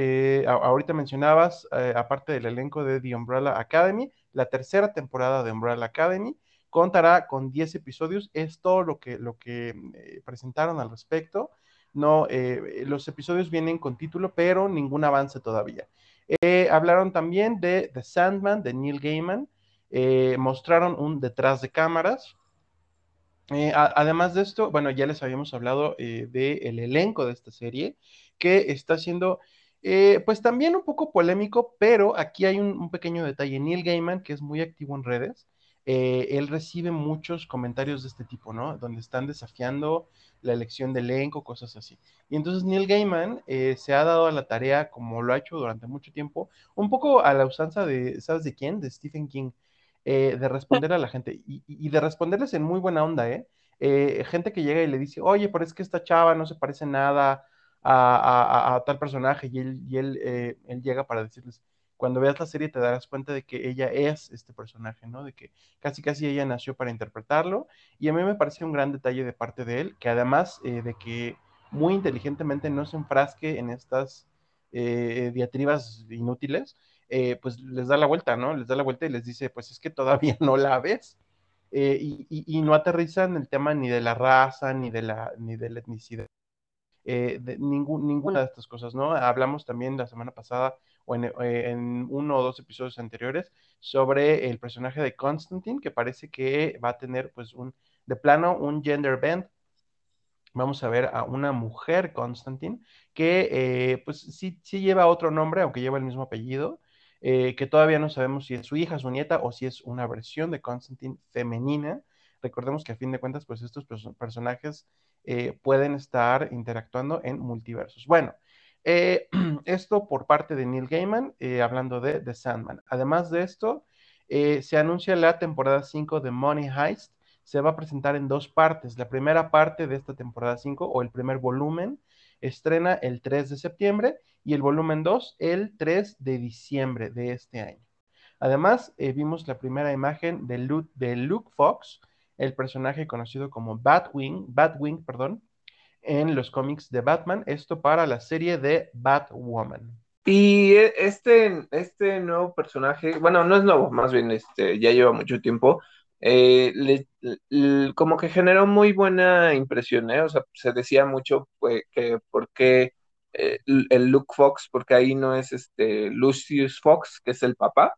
ahorita mencionabas, aparte del elenco de The Umbrella Academy, la tercera temporada de Umbrella Academy contará con 10 episodios. Es todo lo que, lo que eh, presentaron al respecto. No, los episodios vienen con título, pero ningún avance todavía. hablaron también de The Sandman, de Neil Gaiman. mostraron un detrás de cámaras. además de esto, bueno, ya les habíamos hablado del elenco de esta serie que está siendo, eh, pues también un poco polémico, pero aquí hay un, pequeño detalle. Neil Gaiman, que es muy activo en redes, eh, él recibe muchos comentarios de este tipo, ¿no? Donde están desafiando la elección de elenco, cosas así. Y entonces Neil Gaiman eh, se ha dado a la tarea, como lo ha hecho durante mucho tiempo, un poco a la usanza de, ¿sabes de quién? De Stephen King, de responder a la gente y, de responderles en muy buena onda, ¿eh? Gente que llega y le dice, oye, pero es que esta chava no se parece nada a, tal personaje y él, y él, eh, él llega para decirles, cuando veas la serie te darás cuenta de que ella es este personaje, ¿no? De que casi casi ella nació para interpretarlo y a mí me parece un gran detalle de parte de él, que además eh, de que muy inteligentemente no se enfrasque en estas eh, diatribas inútiles, pues les da la vuelta, ¿no? Les da la vuelta y les dice, pues es que todavía no la ves. y, y, no aterrizan el tema ni de la raza, ni de la, ni de la etnicidad eh, de ningún, ninguna de estas cosas, ¿no? Hablamos también la semana pasada o en, eh, en, uno o dos episodios anteriores sobre el personaje de Constantine, que parece que va a tener pues un, de plano, un gender bend. Vamos a ver a una mujer Constantine que eh, pues sí, sí lleva otro nombre, aunque lleva el mismo apellido, que todavía no sabemos si es su hija, su nieta o si es una versión de Constantine femenina. Recordemos que a fin de cuentas, pues estos personajes eh, pueden estar interactuando en multiversos. Bueno, eh, esto por parte de Neil Gaiman, eh, hablando de The Sandman. Además de esto, se anuncia la temporada 5 de Money Heist. Se va a presentar en dos partes. La primera parte de esta temporada 5 o el primer volumen estrena el 3 de septiembre y el volumen 2 el 3 de diciembre de este año. Además, vimos la primera imagen de Luke, de Luke Fox, el personaje conocido como Batwing, Batwing, perdón, en los cómics de Batman, esto para la serie de Batwoman. Y e, este, este nuevo personaje, bueno, no es nuevo, más bien este, ya lleva mucho tiempo, eh, como que generó muy buena impresión, ¿eh? O sea, se decía mucho pues, que por qué eh, el Luke Fox, porque ahí no es este Lucius Fox, que es el papá,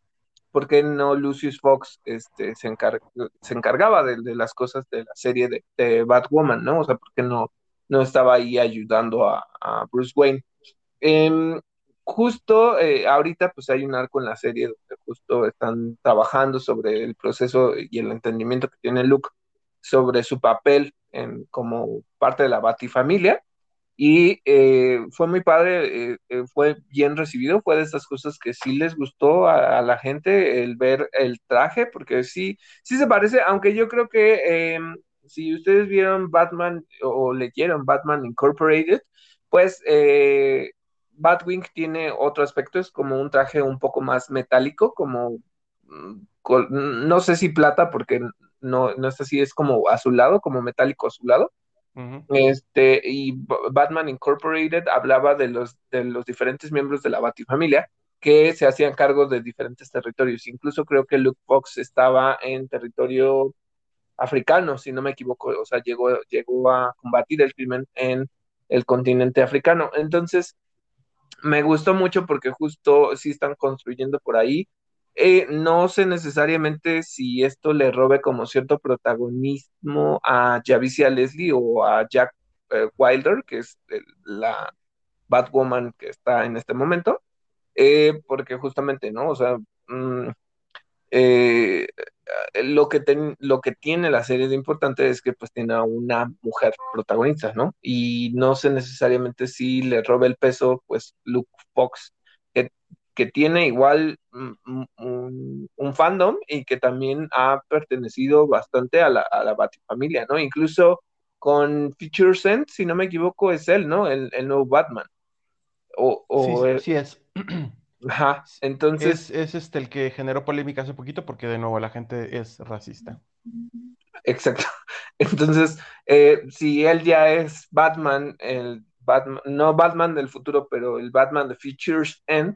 ¿por qué no Lucius Fox este, se, se encargaba de, las cosas de la serie de, Batwoman, ¿no? O sea, ¿por qué no, no estaba ahí ayudando a, Bruce Wayne? Em, justo eh, ahorita pues hay un arco en la serie donde justo están trabajando sobre el proceso y el entendimiento que tiene Luke sobre su papel en, como parte de la Batifamilia y eh, fue muy padre, eh, eh, fue bien recibido, fue de estas cosas que sí les gustó a, la gente el ver el traje, porque sí, sí se parece, aunque yo creo que em, si ustedes vieron Batman o leyeron Batman Incorporated, pues Batwing tiene otro aspecto, es como un traje un poco más metálico, como, mm, no sé si plata, porque no, no es así, es como azulado, como metálico azulado este, y Batman Incorporated hablaba de los, de los diferentes miembros de la Batifamilia que se hacían cargo de diferentes territorios. Incluso creo que Luke Fox estaba en territorio africano, si no me equivoco, o sea, llegó, llegó a combatir el crimen en el continente africano. Entonces, me gustó mucho porque justo sí están construyendo por ahí eh, no sé necesariamente si esto le robe como cierto protagonismo a Javicia Leslie o a Jack eh, Wilder, que es la Batwoman que está en este momento, eh, porque justamente, ¿no? O sea, mm, lo, que lo que tiene la serie de importante es que pues tiene a una mujer protagonista, ¿no? Y no sé necesariamente si le robe el peso, pues Luke Fox que tiene igual mm, mm, un, fandom y que también ha pertenecido bastante a la, a la Batifamilia, ¿no? Incluso con Feature Sense, si no me equivoco, es él, ¿no? El, nuevo Batman. O, sí, sí es. Ajá, entonces... Es, es, este el que generó polémica hace poquito porque de nuevo la gente es racista. Exacto. Entonces, eh, si él ya es Batman, el Batman, no Batman del futuro, pero el Batman de Futures End,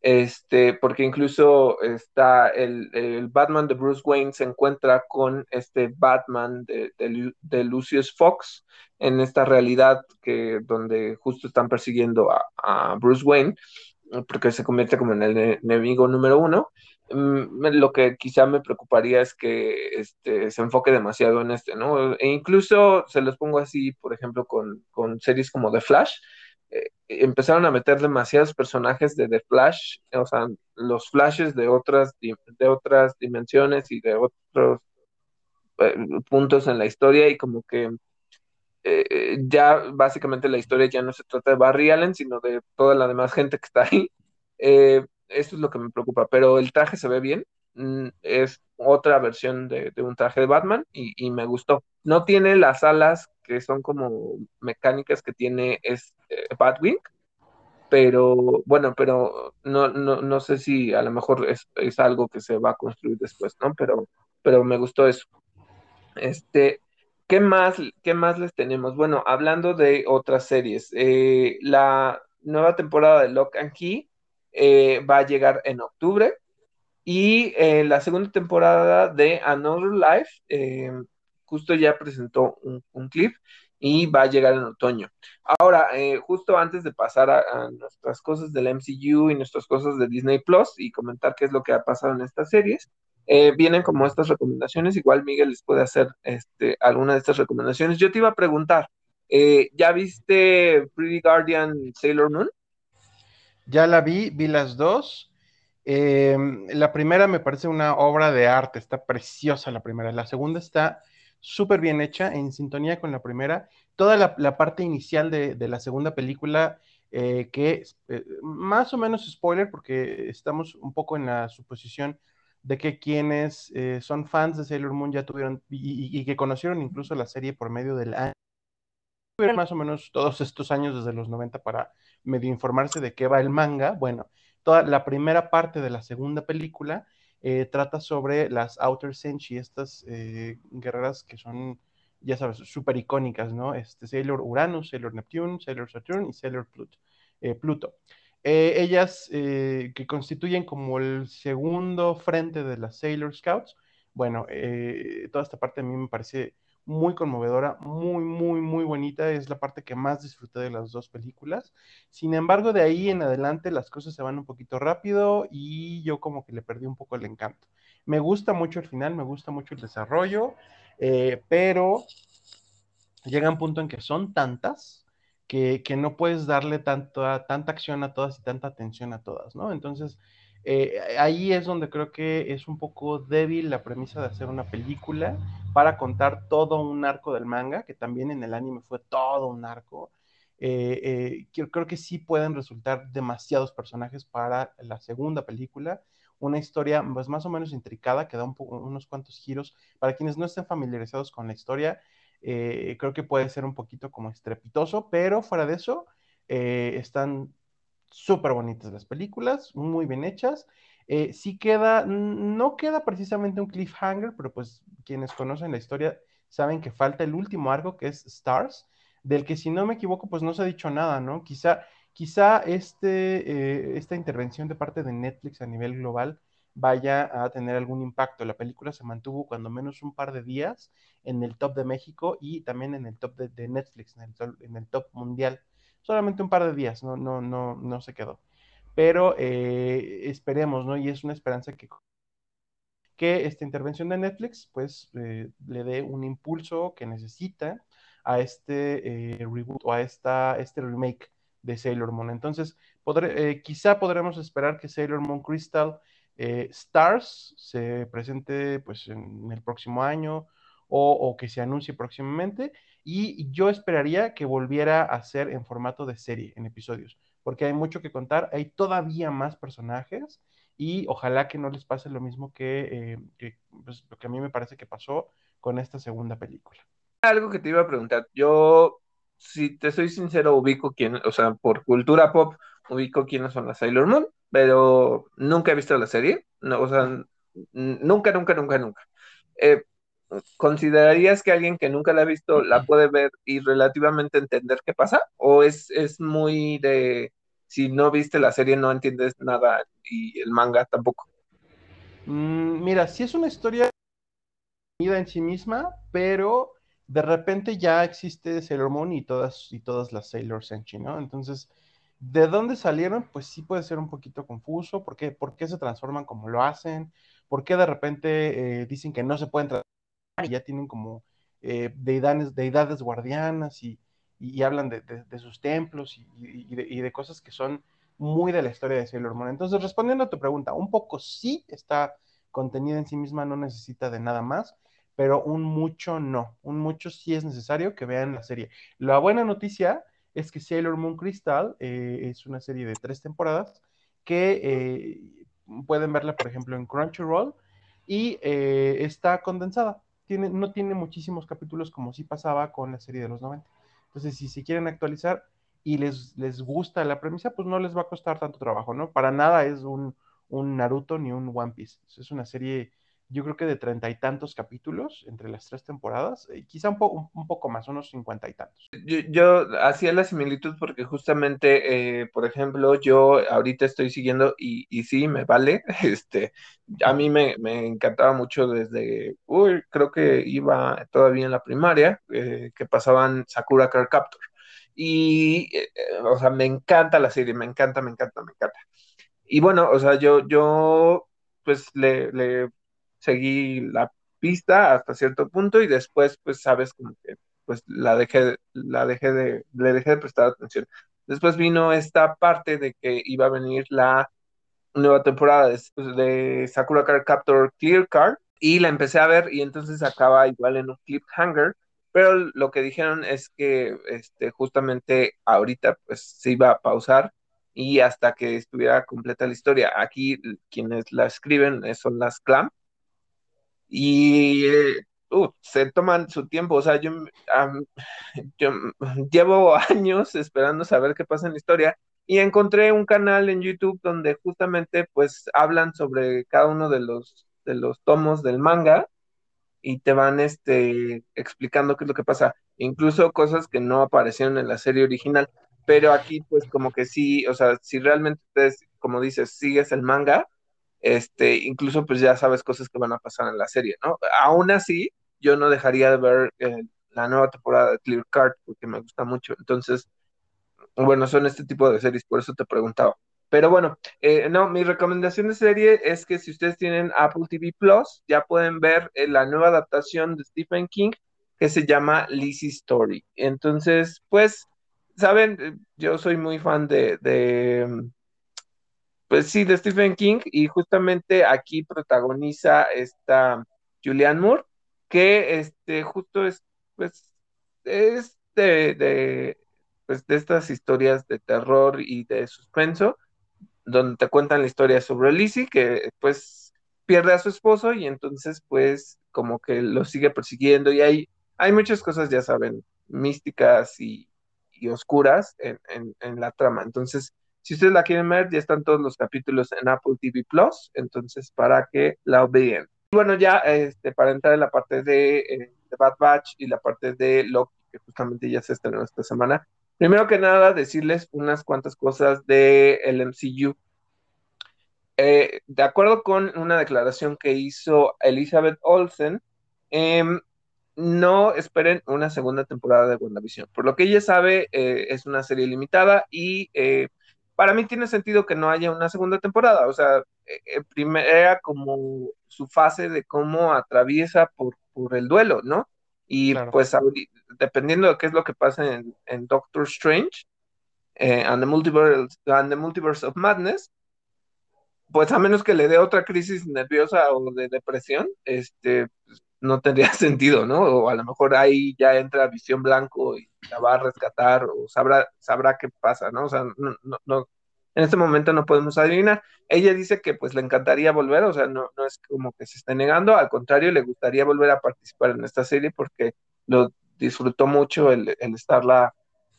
este, porque incluso está el, Batman de Bruce Wayne se encuentra con este Batman de, de, Lucius Fox en esta realidad que donde justo están persiguiendo a, a Bruce Wayne, porque se convierte como en el enemigo número uno. Mm, lo que quizá me preocuparía es que este, se enfoque demasiado en este, ¿no? E incluso se los pongo así, por ejemplo, con, series como The Flash, eh, empezaron a meter demasiados personajes de The Flash, o sea, los flashes de otras, de otras dimensiones y de otros eh, puntos en la historia y como que eh, ya básicamente la historia ya no se trata de Barry Allen, sino de toda la demás gente que está ahí. Eh, eso es lo que me preocupa, pero el traje se ve bien, mm, es otra versión de, un traje de Batman y, me gustó. No tiene las alas que son como mecánicas que tiene es eh, Batwing, pero bueno, pero no, no, no sé si a lo mejor es, algo que se va a construir después, ¿no? Pero, pero me gustó eso. Este, ¿qué más, qué más les tenemos? Bueno, hablando de otras series, eh, la nueva temporada de Lock and Key eh, va a llegar en octubre. Y eh, la segunda temporada de Another Life eh, justo ya presentó un, clip y va a llegar en otoño. Ahora, justo antes de pasar a, nuestras cosas del MCU y nuestras cosas de Disney Plus y comentar qué es lo que ha pasado en estas series, vienen como estas recomendaciones. Igual Miguel les puede hacer este, alguna de estas recomendaciones. Yo te iba a preguntar, ¿ya viste Pretty Guardian Sailor Moon? Ya la vi, vi las dos. Em, la primera me parece una obra de arte, está preciosa la primera. La segunda está súper bien hecha, en sintonía con la primera. Toda la, parte inicial de, la segunda película, eh, que eh, más o menos spoiler, porque estamos un poco en la suposición de que quienes eh, son fans de Sailor Moon ya tuvieron y, que conocieron incluso la serie por medio del año, más o menos todos estos años desde los 90 para medio informarse de qué va el manga, bueno, toda la primera parte de la segunda película eh, trata sobre las Outer Senshi, estas eh, guerreras que son, ya sabes, súper icónicas, ¿no? Este, Sailor Uranus, Sailor Neptune, Sailor Saturn y Sailor Pluto. Eh, ellas que constituyen como el segundo frente de las Sailor Scouts, bueno, toda esta parte a mí me parece muy conmovedora, muy, muy, muy bonita. Es la parte que más disfruté de las dos películas. Sin embargo, de ahí en adelante las cosas se van un poquito rápido y yo como que le perdí un poco el encanto. Me gusta mucho el final, me gusta mucho el desarrollo, eh, pero llega un punto en que son tantas que, no puedes darle tanta, tanta acción a todas y tanta atención a todas, ¿no? Entonces, eh, ahí es donde creo que es un poco débil la premisa de hacer una película para contar todo un arco del manga, que también en el anime fue todo un arco. Eh, eh, creo, que sí pueden resultar demasiados personajes para la segunda película. Una historia pues, más o menos intricada que da unos cuantos giros. Para quienes no estén familiarizados con la historia, creo que puede ser un poquito como estrepitoso, pero fuera de eso, están súper bonitas las películas, muy bien hechas. Eh, sí queda, no queda precisamente un cliffhanger, pero pues quienes conocen la historia saben que falta el último arco que es Stars, del que si no me equivoco pues no se ha dicho nada, ¿no? Quizá, quizá este, eh, esta intervención de parte de Netflix a nivel global vaya a tener algún impacto. La película se mantuvo cuando menos un par de días en el top de México y también en el top de, Netflix, en el top mundial solamente un par de días, no, no, no, no se quedó. Pero eh, esperemos, ¿no? Y es una esperanza que, que esta intervención de Netflix, pues, eh, le dé un impulso que necesita a este eh, reboot o a esta, este remake de Sailor Moon. Entonces, quizá podremos esperar que Sailor Moon Crystal Stars se presente pues en el próximo año o, o, que se anuncie próximamente y yo esperaría que volviera a ser en formato de serie, en episodios, porque hay mucho que contar, hay todavía más personajes y ojalá que no les pase lo mismo que, eh, pues, lo que a mí me parece que pasó con esta segunda película. Algo que te iba a preguntar, yo, si te soy sincero, ubico quién, o sea, por cultura pop, ubico quiénes son las Sailor Moon, pero nunca he visto la serie, no, o sea, nunca, nunca, nunca, nunca. Eh, ¿considerarías que alguien que nunca la ha visto la puede ver y relativamente entender qué pasa? ¿O es, es muy de, si no viste la serie no entiendes nada y el manga tampoco? Mm, mira, sí es una historia en sí misma, pero de repente ya existe Sailor Moon y todas, y todas las Sailor Senshi, ¿no? Entonces, ¿de dónde salieron? Pues sí puede ser un poquito confuso. ¿Por qué, ¿Por qué se transforman como lo hacen? ¿Por qué de repente eh, dicen que no se pueden transformar y ya tienen como eh, deidades, deidades guardianas y, y, hablan de, de, sus templos y, de, y, de, cosas que son muy de la historia de Sailor Moon. Entonces, respondiendo a tu pregunta, un poco sí está contenida en sí misma, no necesita de nada más pero un mucho no. Un mucho sí es necesario que vean la serie. La buena noticia es que Sailor Moon Crystal eh, es una serie de tres temporadas que eh, pueden verla, por ejemplo, en Crunchyroll y eh, está condensada. Tiene, no tiene muchísimos capítulos como sí pasaba con la serie de los 90. Entonces, si se quieren actualizar y les, les gusta la premisa, pues no les va a costar tanto trabajo, ¿no? Para nada es un, un Naruto ni un One Piece. Es una serie yo creo que de treinta y tantos capítulos entre las tres temporadas, eh, quizá un, un, poco más, unos cincuenta y tantos. Yo, hacía la similitud porque justamente, eh, por ejemplo, yo ahorita estoy siguiendo y, y sí, me vale, este, a mí me, me, encantaba mucho desde, uy, creo que iba todavía en la primaria, eh, que pasaban Sakura Card Captor. Y, o sea, me encanta la serie, me encanta, me encanta, me encanta. Y bueno, o sea, yo, yo pues le, le seguí la pista hasta cierto punto y después, pues, sabes, como que, pues, la dejé, la dejé de, le dejé de prestar atención. Después vino esta parte de que iba a venir la nueva temporada de, de Sakura Card Captor Clear Card y la empecé a ver y entonces acaba igual en un cliffhanger, pero lo que dijeron es que este, justamente ahorita pues se iba a pausar y hasta que estuviera completa la historia. Aquí quienes la escriben son las Clam y eh, uh, se toman su tiempo, o sea, yo, llevo años esperando saber qué pasa en la historia y encontré un canal en YouTube donde justamente pues hablan sobre cada uno de los, de los tomos del manga y te van este, explicando qué es lo que pasa, incluso cosas que no aparecieron en la serie original, pero aquí pues como que sí, o sea, si realmente ustedes, como dices, sigues el manga, este, incluso pues ya sabes cosas que van a pasar en la serie, ¿no? Aún así, yo no dejaría de ver eh, la nueva temporada de Clear Card porque me gusta mucho. Entonces, bueno, son este tipo de series, por eso te preguntaba. Pero bueno, eh, no, mi recomendación de serie es que si ustedes tienen Apple TV Plus, ya pueden ver eh, la nueva adaptación de Stephen King que se llama Lizzie Story. Entonces, pues, saben, yo soy muy fan de, de pues sí, de Stephen King, y justamente aquí protagoniza esta Julianne Moore, que este, justo es, pues, es de, pues, de estas historias de terror y de suspenso, donde te cuentan la historia sobre Lizzie, que pues pierde a su esposo y entonces pues como que lo sigue persiguiendo y hay, hay muchas cosas, ya saben, místicas y, y oscuras en, en la trama. Entonces, si ustedes la quieren ver, ya están todos los capítulos en Apple TV Plus, entonces para que la vean. Y bueno, ya este, para entrar en la parte de, eh, Bad Batch y la parte de Loki, que justamente ya se estrenó esta semana, primero que nada decirles unas cuantas cosas del el MCU. Eh, de acuerdo con una declaración que hizo Elizabeth Olsen, em, no esperen una segunda temporada de WandaVision. Por lo que ella sabe, eh, es una serie limitada y para mí tiene sentido que no haya una segunda temporada. O sea, eh, eh, era como su fase de cómo atraviesa por, por el duelo, ¿no? Y pues dependiendo de qué es lo que pasa en, Doctor Strange eh, and, the Multiverse, and the Multiverse of Madness, pues a menos que le dé otra crisis nerviosa o de depresión, este, pues, no tendría sentido, ¿no? O a lo mejor ahí ya entra Visión Blanco y la va a rescatar o sabrá, sabrá qué pasa, ¿no? O sea, no, no, en este momento no podemos adivinar. Ella dice que pues le encantaría volver, o sea, no, no es como que se esté negando, al contrario, le gustaría volver a participar en esta serie porque lo disfrutó mucho el, el estarla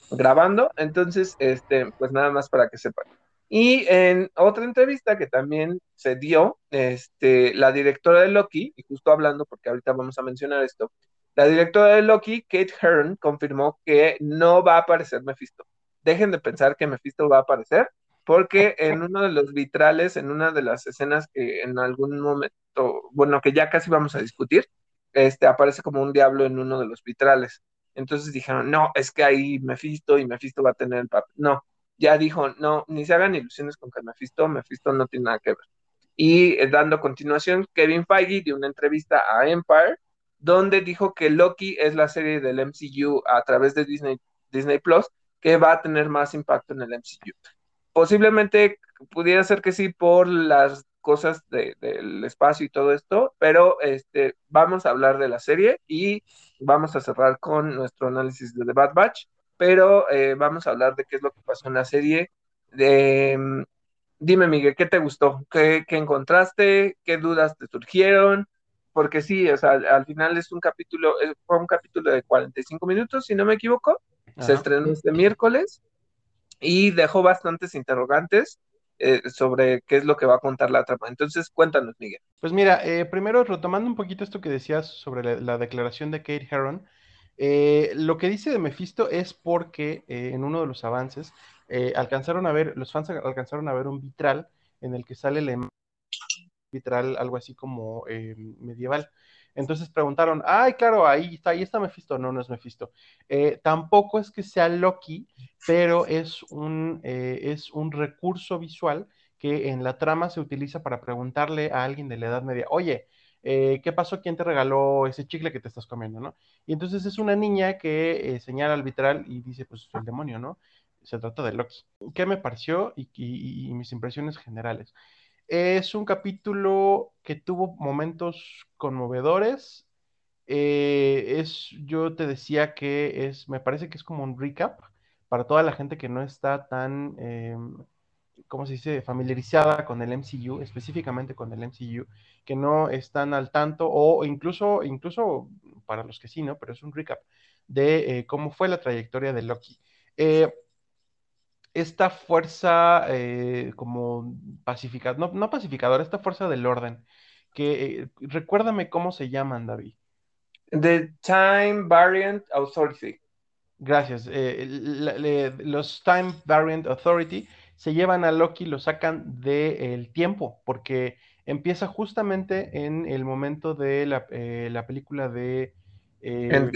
grabando. Entonces, este, pues nada más para que sepan. Y en otra entrevista que también se dio, este, la directora de Loki, y justo hablando, porque ahorita vamos a mencionar esto, la directora de Loki, Kate Hearn, confirmó que no va a aparecer Mephisto. Dejen de pensar que Mephisto va a aparecer, porque en uno de los vitrales, en una de las escenas que en algún momento, bueno, que ya casi vamos a discutir, este, aparece como un diablo en uno de los vitrales. Entonces dijeron, no, es que ahí Mephisto y Mephisto va a tener el papel. No, ya dijo, no, ni se hagan ilusiones con que Mephisto, Mephisto no tiene nada que ver. Y eh, dando continuación, Kevin Feige dio una entrevista a Empire, donde dijo que Loki es la serie del MCU a través de Disney, Disney Plus que va a tener más impacto en el MCU. Posiblemente pudiera ser que sí por las cosas del espacio y todo esto, pero este, vamos a hablar de la serie y vamos a cerrar con nuestro análisis de The Bad Batch pero eh, vamos a hablar de qué es lo que pasó en la serie. De, mm, dime, Miguel, ¿qué te gustó? ¿Qué, encontraste? ¿Qué dudas te surgieron? Porque sí, o sea, al final es un capítulo, eh, fue un capítulo de 45 minutos, si no me equivoco. Se estrenó este miércoles y dejó bastantes interrogantes eh, sobre qué es lo que va a contar la trama. Entonces, cuéntanos, Miguel. Pues mira, primero retomando un poquito esto que decías sobre la, la declaración de Kate Herron, eh, lo que dice de Mephisto es porque eh, en uno de los avances eh, alcanzaron a ver, los fans alcanzaron a ver un vitral en el que sale el vitral, algo así como medieval. Entonces preguntaron, ay, claro, ahí está, ahí está Mephisto. No, no es Mephisto. tampoco es que sea Loki, pero es un, es un recurso visual que en la trama se utiliza para preguntarle a alguien de la Edad Media, oye, eh, ¿qué pasó? ¿Quién te regaló ese chicle que te estás comiendo, no? Y entonces es una niña que eh, señala al vitral y dice, pues el demonio, ¿no? Se trata de Loki. ¿Qué me pareció y, mis impresiones generales? Es un capítulo que tuvo momentos conmovedores. Eh, es, yo te decía que es, me parece que es como un recap para toda la gente que no está tan em, ¿cómo se dice?, familiarizada con el MCU, específicamente con el MCU, que no están al tanto, o incluso, incluso para los que sí, ¿no? Pero es un recap de eh, cómo fue la trayectoria de Loki. Eh, esta fuerza eh, como pacificadora, no, pacificadora, esta fuerza del orden, que recuérdame cómo se llaman, David. The Time Variant Authority. Gracias. los Time Variant Authority se llevan a Loki, lo sacan del tiempo, porque empieza justamente en el momento de la, eh, película de eh,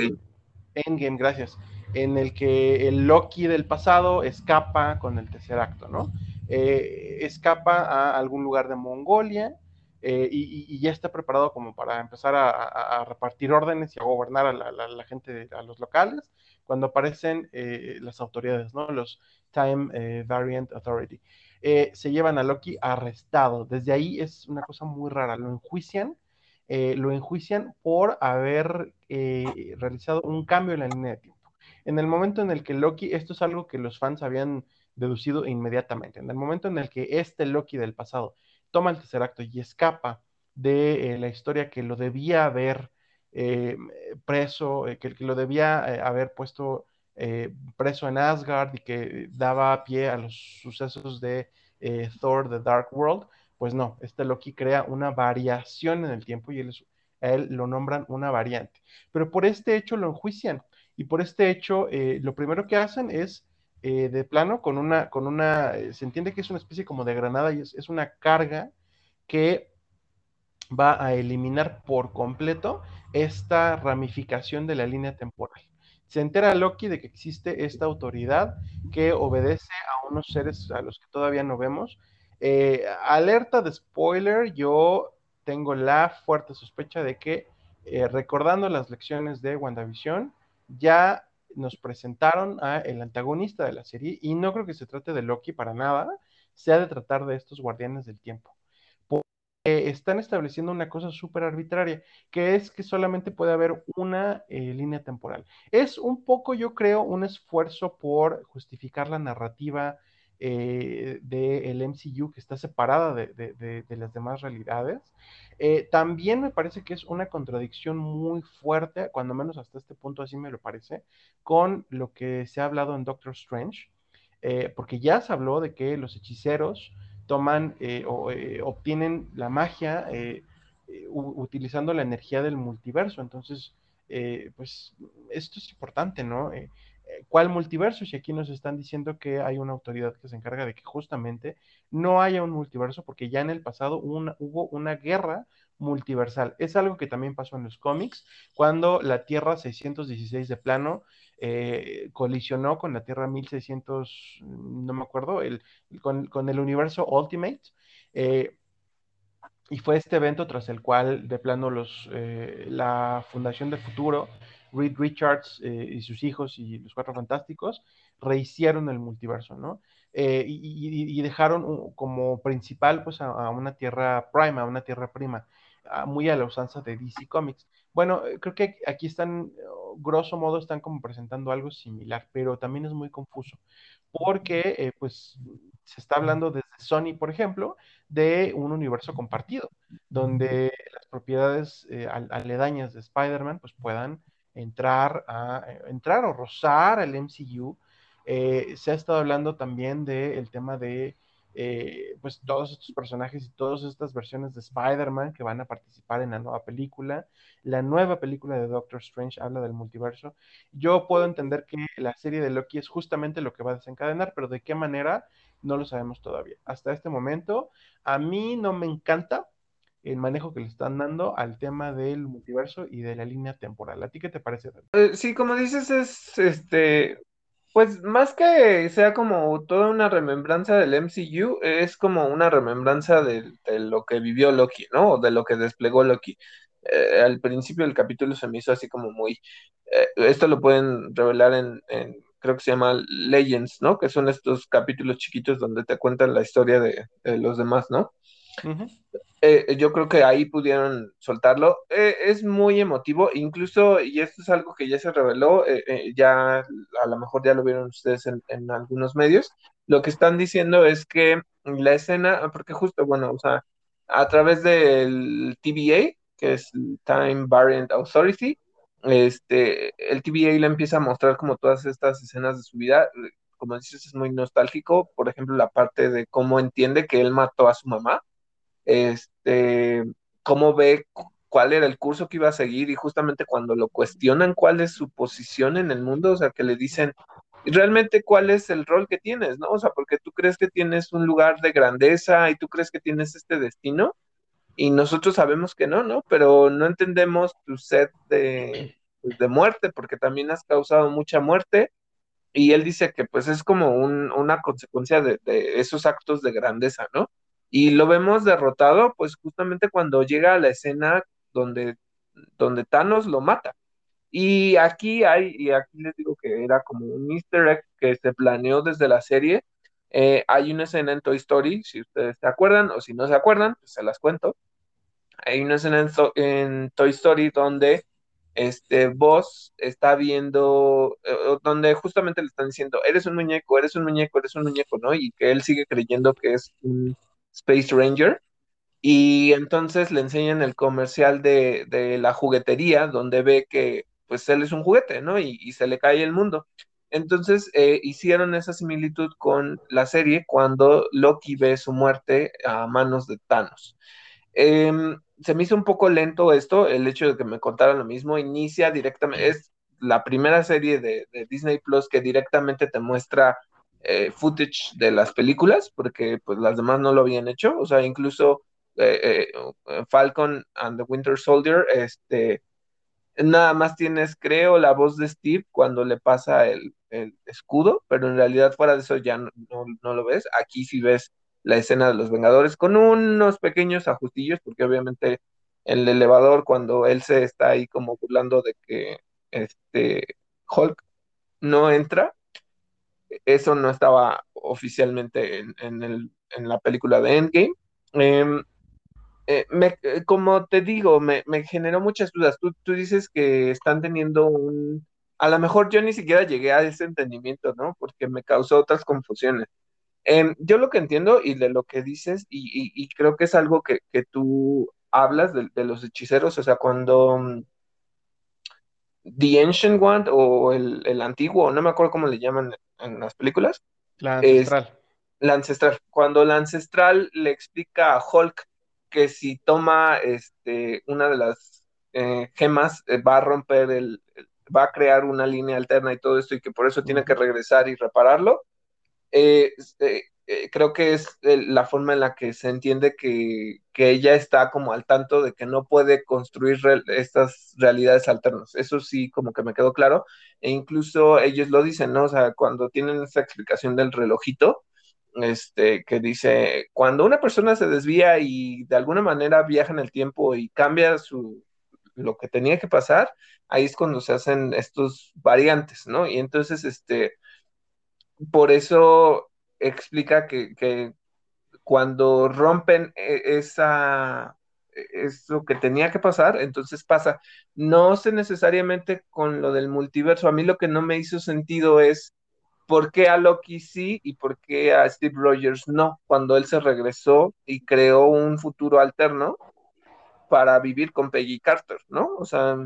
Endgame. gracias, en el que el Loki del pasado escapa con el tercer acto, ¿no? Eh, escapa a algún lugar de Mongolia y, ya está preparado como para empezar a, repartir órdenes y a gobernar a la, gente, a los locales, cuando aparecen las autoridades, ¿no? Los Time eh, Variant Authority. Eh, se llevan a Loki arrestado. Desde ahí es una cosa muy rara. Lo enjuician, eh, lo enjuician por haber realizado un cambio en la línea de tiempo. En el momento en el que Loki, esto es algo que los fans habían deducido inmediatamente, en el momento en el que este Loki del pasado toma el tercer acto y escapa de la historia que lo debía haber preso, que, que, lo debía haber puesto eh, preso en Asgard y que daba pie a los sucesos de eh, Thor, The Dark World, pues no, este Loki crea una variación en el tiempo y él, él lo nombran una variante. Pero por este hecho lo enjuician y por este hecho eh, lo primero que hacen es de plano con una, con una, se entiende que es una especie como de granada y es, es una carga que va a eliminar por completo esta ramificación de la línea temporal se entera Loki de que existe esta autoridad que obedece a unos seres a los que todavía no vemos. Eh, alerta de spoiler, yo tengo la fuerte sospecha de que, eh, recordando las lecciones de WandaVision, ya nos presentaron a el antagonista de la serie y no creo que se trate de Loki para nada, se ha de tratar de estos guardianes del tiempo. Eh, están estableciendo una cosa súper arbitraria, que es que solamente puede haber una eh, línea temporal. Es un poco, yo creo, un esfuerzo por justificar la narrativa eh, del MCU que está separada de, las demás realidades. también me parece que es una contradicción muy fuerte, cuando menos hasta este punto así me lo parece, con lo que se ha hablado en Doctor Strange eh, porque ya se habló de que los hechiceros toman o obtienen la magia utilizando la energía del multiverso. Entonces, pues esto es importante, ¿no? ¿Cuál multiverso? Si aquí nos están diciendo que hay una autoridad que se encarga de que justamente no haya un multiverso, porque ya en el pasado hubo una guerra multiversal. Es algo que también pasó en los cómics, cuando la Tierra 616 de plano eh, colisionó con la Tierra 1600, no me acuerdo, el, con, el universo Ultimate. Eh, y fue este evento tras el cual, de plano, los, eh, la Fundación del Futuro Reed Richards eh, y sus hijos y los Cuatro Fantásticos rehicieron el multiverso, ¿no? Eh, y, dejaron como principal pues a, una tierra prima, a una tierra prima, muy a la usanza de DC Comics. Bueno, eh, creo que aquí están, grosso modo, están como presentando algo similar, pero también es muy confuso, porque pues se está hablando desde Sony, por ejemplo, de un universo compartido, donde las propiedades aledañas de Spider-Man pues puedan entrar, a, eh, entrar o rozar al MCU. Eh, se ha estado hablando también del tema de eh, pues todos estos personajes y todas estas versiones de Spider-Man que van a participar en la nueva película. La nueva película de Doctor Strange habla del multiverso. Yo puedo entender que la serie de Loki es justamente lo que va a desencadenar, pero de qué manera no lo sabemos todavía. Hasta este momento, a mí no me encanta, el manejo que le están dando al tema del multiverso y de la línea temporal. ¿A ti qué te parece? Eh, sí, como dices, es este, pues más que sea como toda una remembranza del MCU, es como una remembranza de, lo que vivió Loki, ¿no? O de lo que desplegó Loki. Eh, al principio del capítulo se me hizo así como muy... Eh, esto lo pueden revelar en, creo que se llama Legends, ¿no? Que son estos capítulos chiquitos donde te cuentan la historia de, de los demás, ¿no? Eh, yo creo que ahí pudieron soltarlo. Eh, es muy emotivo, incluso, y esto es algo que ya se reveló, eh, ya a lo mejor ya lo vieron ustedes en, algunos medios. Lo que están diciendo es que la escena, porque justo, bueno, o sea, a través del TVA, que es Time Variant Authority, este, el TVA le empieza a mostrar como todas estas escenas de su vida. Como dices, es muy nostálgico. Por ejemplo, la parte de cómo entiende que él mató a su mamá este, cómo ve cuál era el curso que iba a seguir y justamente cuando lo cuestionan cuál es su posición en el mundo, o sea, que le dicen realmente cuál es el rol que tienes, ¿no? O sea, porque tú crees que tienes un lugar de grandeza y tú crees que tienes este destino y nosotros sabemos que no, ¿no? Pero no entendemos tu sed de, pues, de muerte porque también has causado mucha muerte y él dice que pues es como una consecuencia de esos actos de grandeza, ¿no? Y lo vemos derrotado, pues justamente cuando llega a la escena donde, donde Thanos lo mata. Y aquí hay, y aquí les digo que era como un easter egg que se planeó desde la serie. Eh, hay una escena en Toy Story, si ustedes se acuerdan, o si no se acuerdan, pues se las cuento. Hay una escena en, en Toy Story donde este Boss está viendo, eh, donde justamente le están diciendo, eres un muñeco, eres un muñeco, eres un muñeco, ¿no? Y que él sigue creyendo que es un Space Ranger. Y entonces le enseñan el comercial de, la juguetería, donde ve que pues él es un juguete, ¿no? Y, se le cae el mundo. Entonces eh, hicieron esa similitud con la serie cuando Loki ve su muerte a manos de Thanos. Em, se me hizo un poco lento esto, el hecho de que me contaran lo mismo. Inicia directamente, es la primera serie de, de Disney Plus que directamente te muestra eh, footage de las películas, porque pues las demás no lo habían hecho, o sea, incluso eh, eh, Falcon and the Winter Soldier, este, nada más tienes, creo, la voz de Steve cuando le pasa el, escudo, pero en realidad fuera de eso ya no, lo ves, aquí sí ves la escena de los Vengadores con unos pequeños ajustillos, porque obviamente el elevador cuando él se está ahí como burlando de que este Hulk no entra, eso no estaba oficialmente en, la película de Endgame. Em, eh, como te digo, me, generó muchas dudas. Tú, dices que están teniendo un... A lo mejor yo ni siquiera llegué a ese entendimiento, ¿no? Porque me causó otras confusiones. Em, yo lo que entiendo y de lo que dices, y, creo que es algo que, tú hablas de, de, los hechiceros, o sea, cuando mm, The Ancient One o el, antiguo, no me acuerdo cómo le llaman en las películas, La ancestral. la ancestral. Cuando la ancestral le explica a Hulk que si toma este, una de las eh, gemas eh, va a romper el, va a crear una línea alterna y todo esto y que por eso tiene que regresar y repararlo. Eh, creo que es la forma en la que se entiende que, que, ella está como al tanto de que no puede construir estas realidades alternas. Eso sí, como que me quedó claro. E incluso ellos lo dicen, ¿no? O sea, cuando tienen esta explicación del relojito, este, que dice, cuando una persona se desvía y de alguna manera viaja en el tiempo y cambia su, lo que tenía que pasar, ahí es cuando se hacen estos variantes, ¿no? Y entonces, este, por eso explica que, cuando rompen e, esa, eso que tenía que pasar, entonces pasa. No sé necesariamente con lo del multiverso, a mí lo que no me hizo sentido es por qué a Loki sí y por qué a Steve Rogers no, cuando él se regresó y creó un futuro alterno para vivir con Peggy Carter, ¿no? O sea,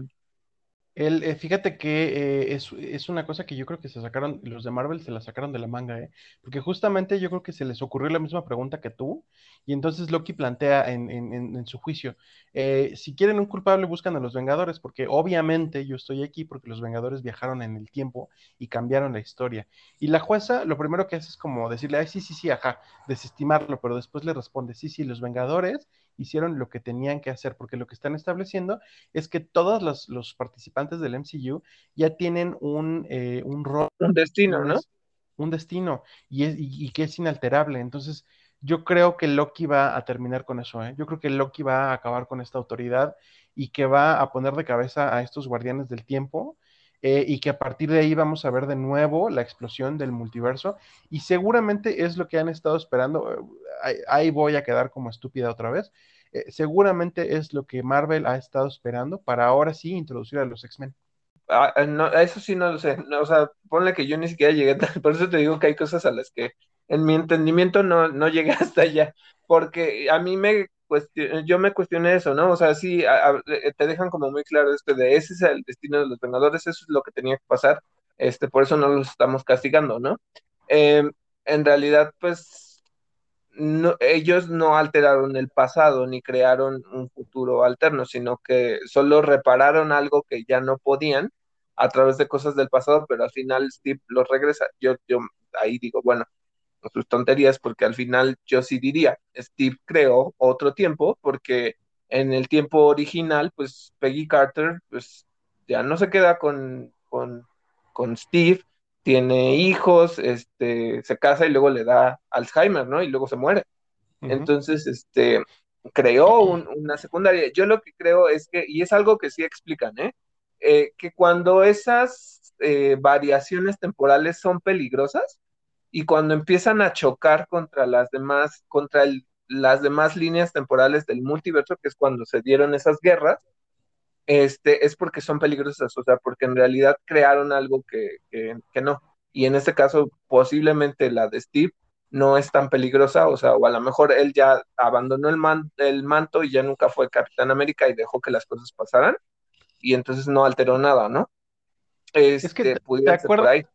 el, eh, fíjate que eh, es, una cosa que yo creo que se sacaron, los de Marvel se la sacaron de la manga, ¿eh? Porque justamente yo creo que se les ocurrió la misma pregunta que tú, y entonces Loki plantea en, su juicio, eh, si quieren un culpable buscan a los Vengadores, porque obviamente yo estoy aquí porque los Vengadores viajaron en el tiempo y cambiaron la historia. Y la jueza lo primero que hace es como decirle, ay, sí, sí, sí, ajá, desestimarlo, pero después le responde, sí, sí, los Vengadores hicieron lo que tenían que hacer, porque lo que están estableciendo es que todos los, participantes del MCU ya tienen un, eh, un rol. Un destino, ¿no? Un destino, y, es, y, que es inalterable. Entonces, yo creo que Loki va a terminar con eso, ¿eh? Yo creo que Loki va a acabar con esta autoridad y que va a poner de cabeza a estos guardianes del tiempo. Eh, y que a partir de ahí vamos a ver de nuevo la explosión del multiverso y seguramente es lo que han estado esperando ahí, voy a quedar como estúpida otra vez. Eh, seguramente es lo que Marvel ha estado esperando para ahora sí introducir a los X-Men. Ah, eh, no, eso sí no lo sé. o sea, ponle que yo ni siquiera llegué, por eso te digo que hay cosas a las que en mi entendimiento no, no llegué hasta allá, porque a mí me yo me cuestioné eso, ¿no? O sea, sí, eh, te dejan como muy claro este de ese es el destino de los Vengadores, eso es lo que tenía que pasar, este, por eso no los estamos castigando, ¿no? Em, en realidad, pues ellos no alteraron el pasado ni crearon un futuro alterno, sino que solo repararon algo que ya no podían a través de cosas del pasado, pero al final Steve los regresa. Yo, yo ahí digo, bueno, sus tonterías, porque al final yo sí diría, Steve creó otro tiempo, porque en el tiempo original, pues Peggy Carter, pues ya no se queda con, con, con Steve, tiene hijos, este, se casa y luego le da Alzheimer, ¿no? Y luego se muere. Entonces, este, creó una secundaria. Yo lo que creo es que, y es algo que sí explican, ¿eh? eh que cuando esas eh, variaciones temporales son peligrosas y cuando empiezan a chocar contra las demás, contra las demás líneas temporales del multiverso, que es cuando se dieron esas guerras, este, es porque son peligrosas, o sea, porque en realidad crearon algo que, no. Y en este caso, posiblemente la de Steve no es tan peligrosa, o sea, o a lo mejor él ya abandonó el, el manto y ya nunca fue Capitán América y dejó que las cosas pasaran, y entonces no alteró nada, ¿no? es que este, te, acuerdas,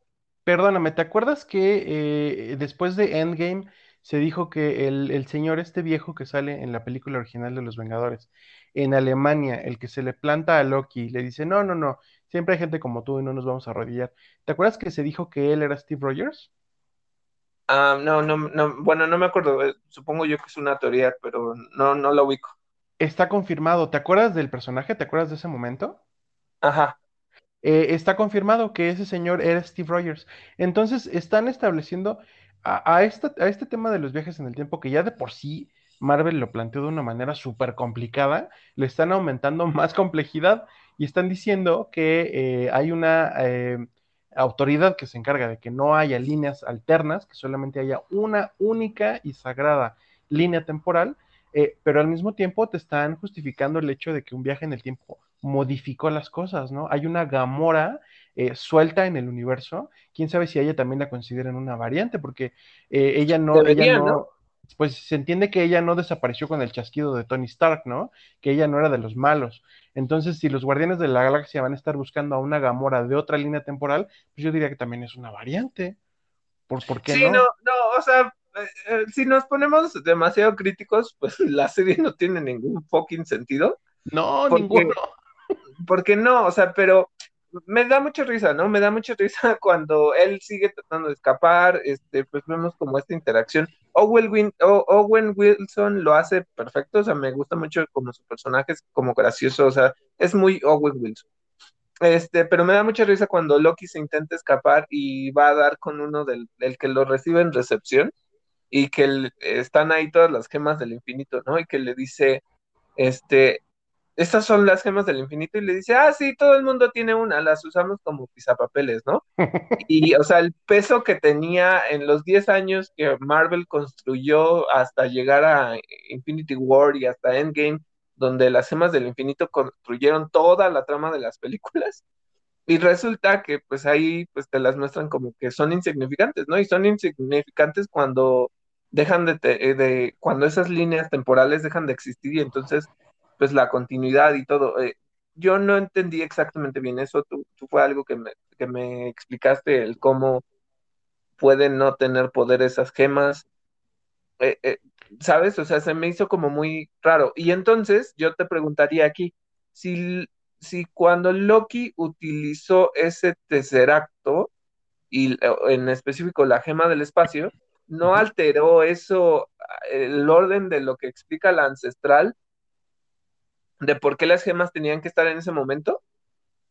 perdóname, ¿te acuerdas que eh, después de Endgame se dijo que el, el, señor este viejo que sale en la película original de Los Vengadores, en Alemania, el que se le planta a Loki, le dice, no, no, no, siempre hay gente como tú y no nos vamos a arrodillar. ¿Te acuerdas que se dijo que él era Steve Rogers? Ah, no, no, no, bueno, no me acuerdo, eh, supongo yo que es una teoría, pero no, no lo ubico. Está confirmado, ¿te acuerdas del personaje? ¿Te acuerdas de ese momento? Ajá. Eh, está confirmado que ese señor era Steve Rogers. Entonces, están estableciendo a, este, tema de los viajes en el tiempo, que ya de por sí Marvel lo planteó de una manera súper complicada, le están aumentando más complejidad y están diciendo que eh, hay una eh, autoridad que se encarga de que no haya líneas alternas, que solamente haya una única y sagrada línea temporal, pero al mismo tiempo te están justificando el hecho de que un viaje en el tiempo modificó las cosas, ¿no? Hay una Gamora suelta en el universo, quién sabe si ella también la consideran una variante, porque ella no, ella no, pues se entiende que ella no desapareció con el chasquido de Tony Stark, ¿no? Que ella no era de los malos. Entonces, si los Guardianes de la Galaxia van a estar buscando a una Gamora de otra línea temporal, pues yo diría que también es una variante. ¿Por, por qué sí, no? no, o sea, eh, eh, si nos ponemos demasiado críticos, pues la serie no tiene ningún fucking sentido. No, ninguno. Porque no, o sea, pero me da mucha risa, ¿no? Me da mucha risa cuando él sigue tratando de escapar, este, pues vemos como esta interacción. Owen, Owen Wilson lo hace perfecto, o sea, me gusta mucho como su personaje, es como gracioso, o sea, es muy Owen Wilson. Este, pero me da mucha risa cuando Loki se intenta escapar y va a dar con uno del, que lo recibe en recepción y que están ahí todas las gemas del infinito, ¿no? Y que le dice, este, estas son las gemas del infinito y le dice, ah, sí, todo el mundo tiene una, las usamos como pisapapeles, ¿no? y, o sea, el peso que tenía en los 10 años que Marvel construyó hasta llegar a Infinity War y hasta Endgame, donde las gemas del infinito construyeron toda la trama de las películas. Y resulta que pues ahí pues te las muestran como que son insignificantes, ¿no? Y son insignificantes cuando dejan de, de cuando esas líneas temporales dejan de existir y entonces pues la continuidad y todo. Eh, yo no entendí exactamente bien eso, tú, fue algo que me, que me explicaste, el cómo pueden no tener poder esas gemas. Eh, eh, ¿Sabes? O sea, se me hizo como muy raro. Y entonces yo te preguntaría aquí, si, si cuando Loki utilizó ese tesseracto, y en específico la gema del espacio, no alteró eso, el orden de lo que explica la ancestral, de por qué las gemas tenían que estar en ese momento.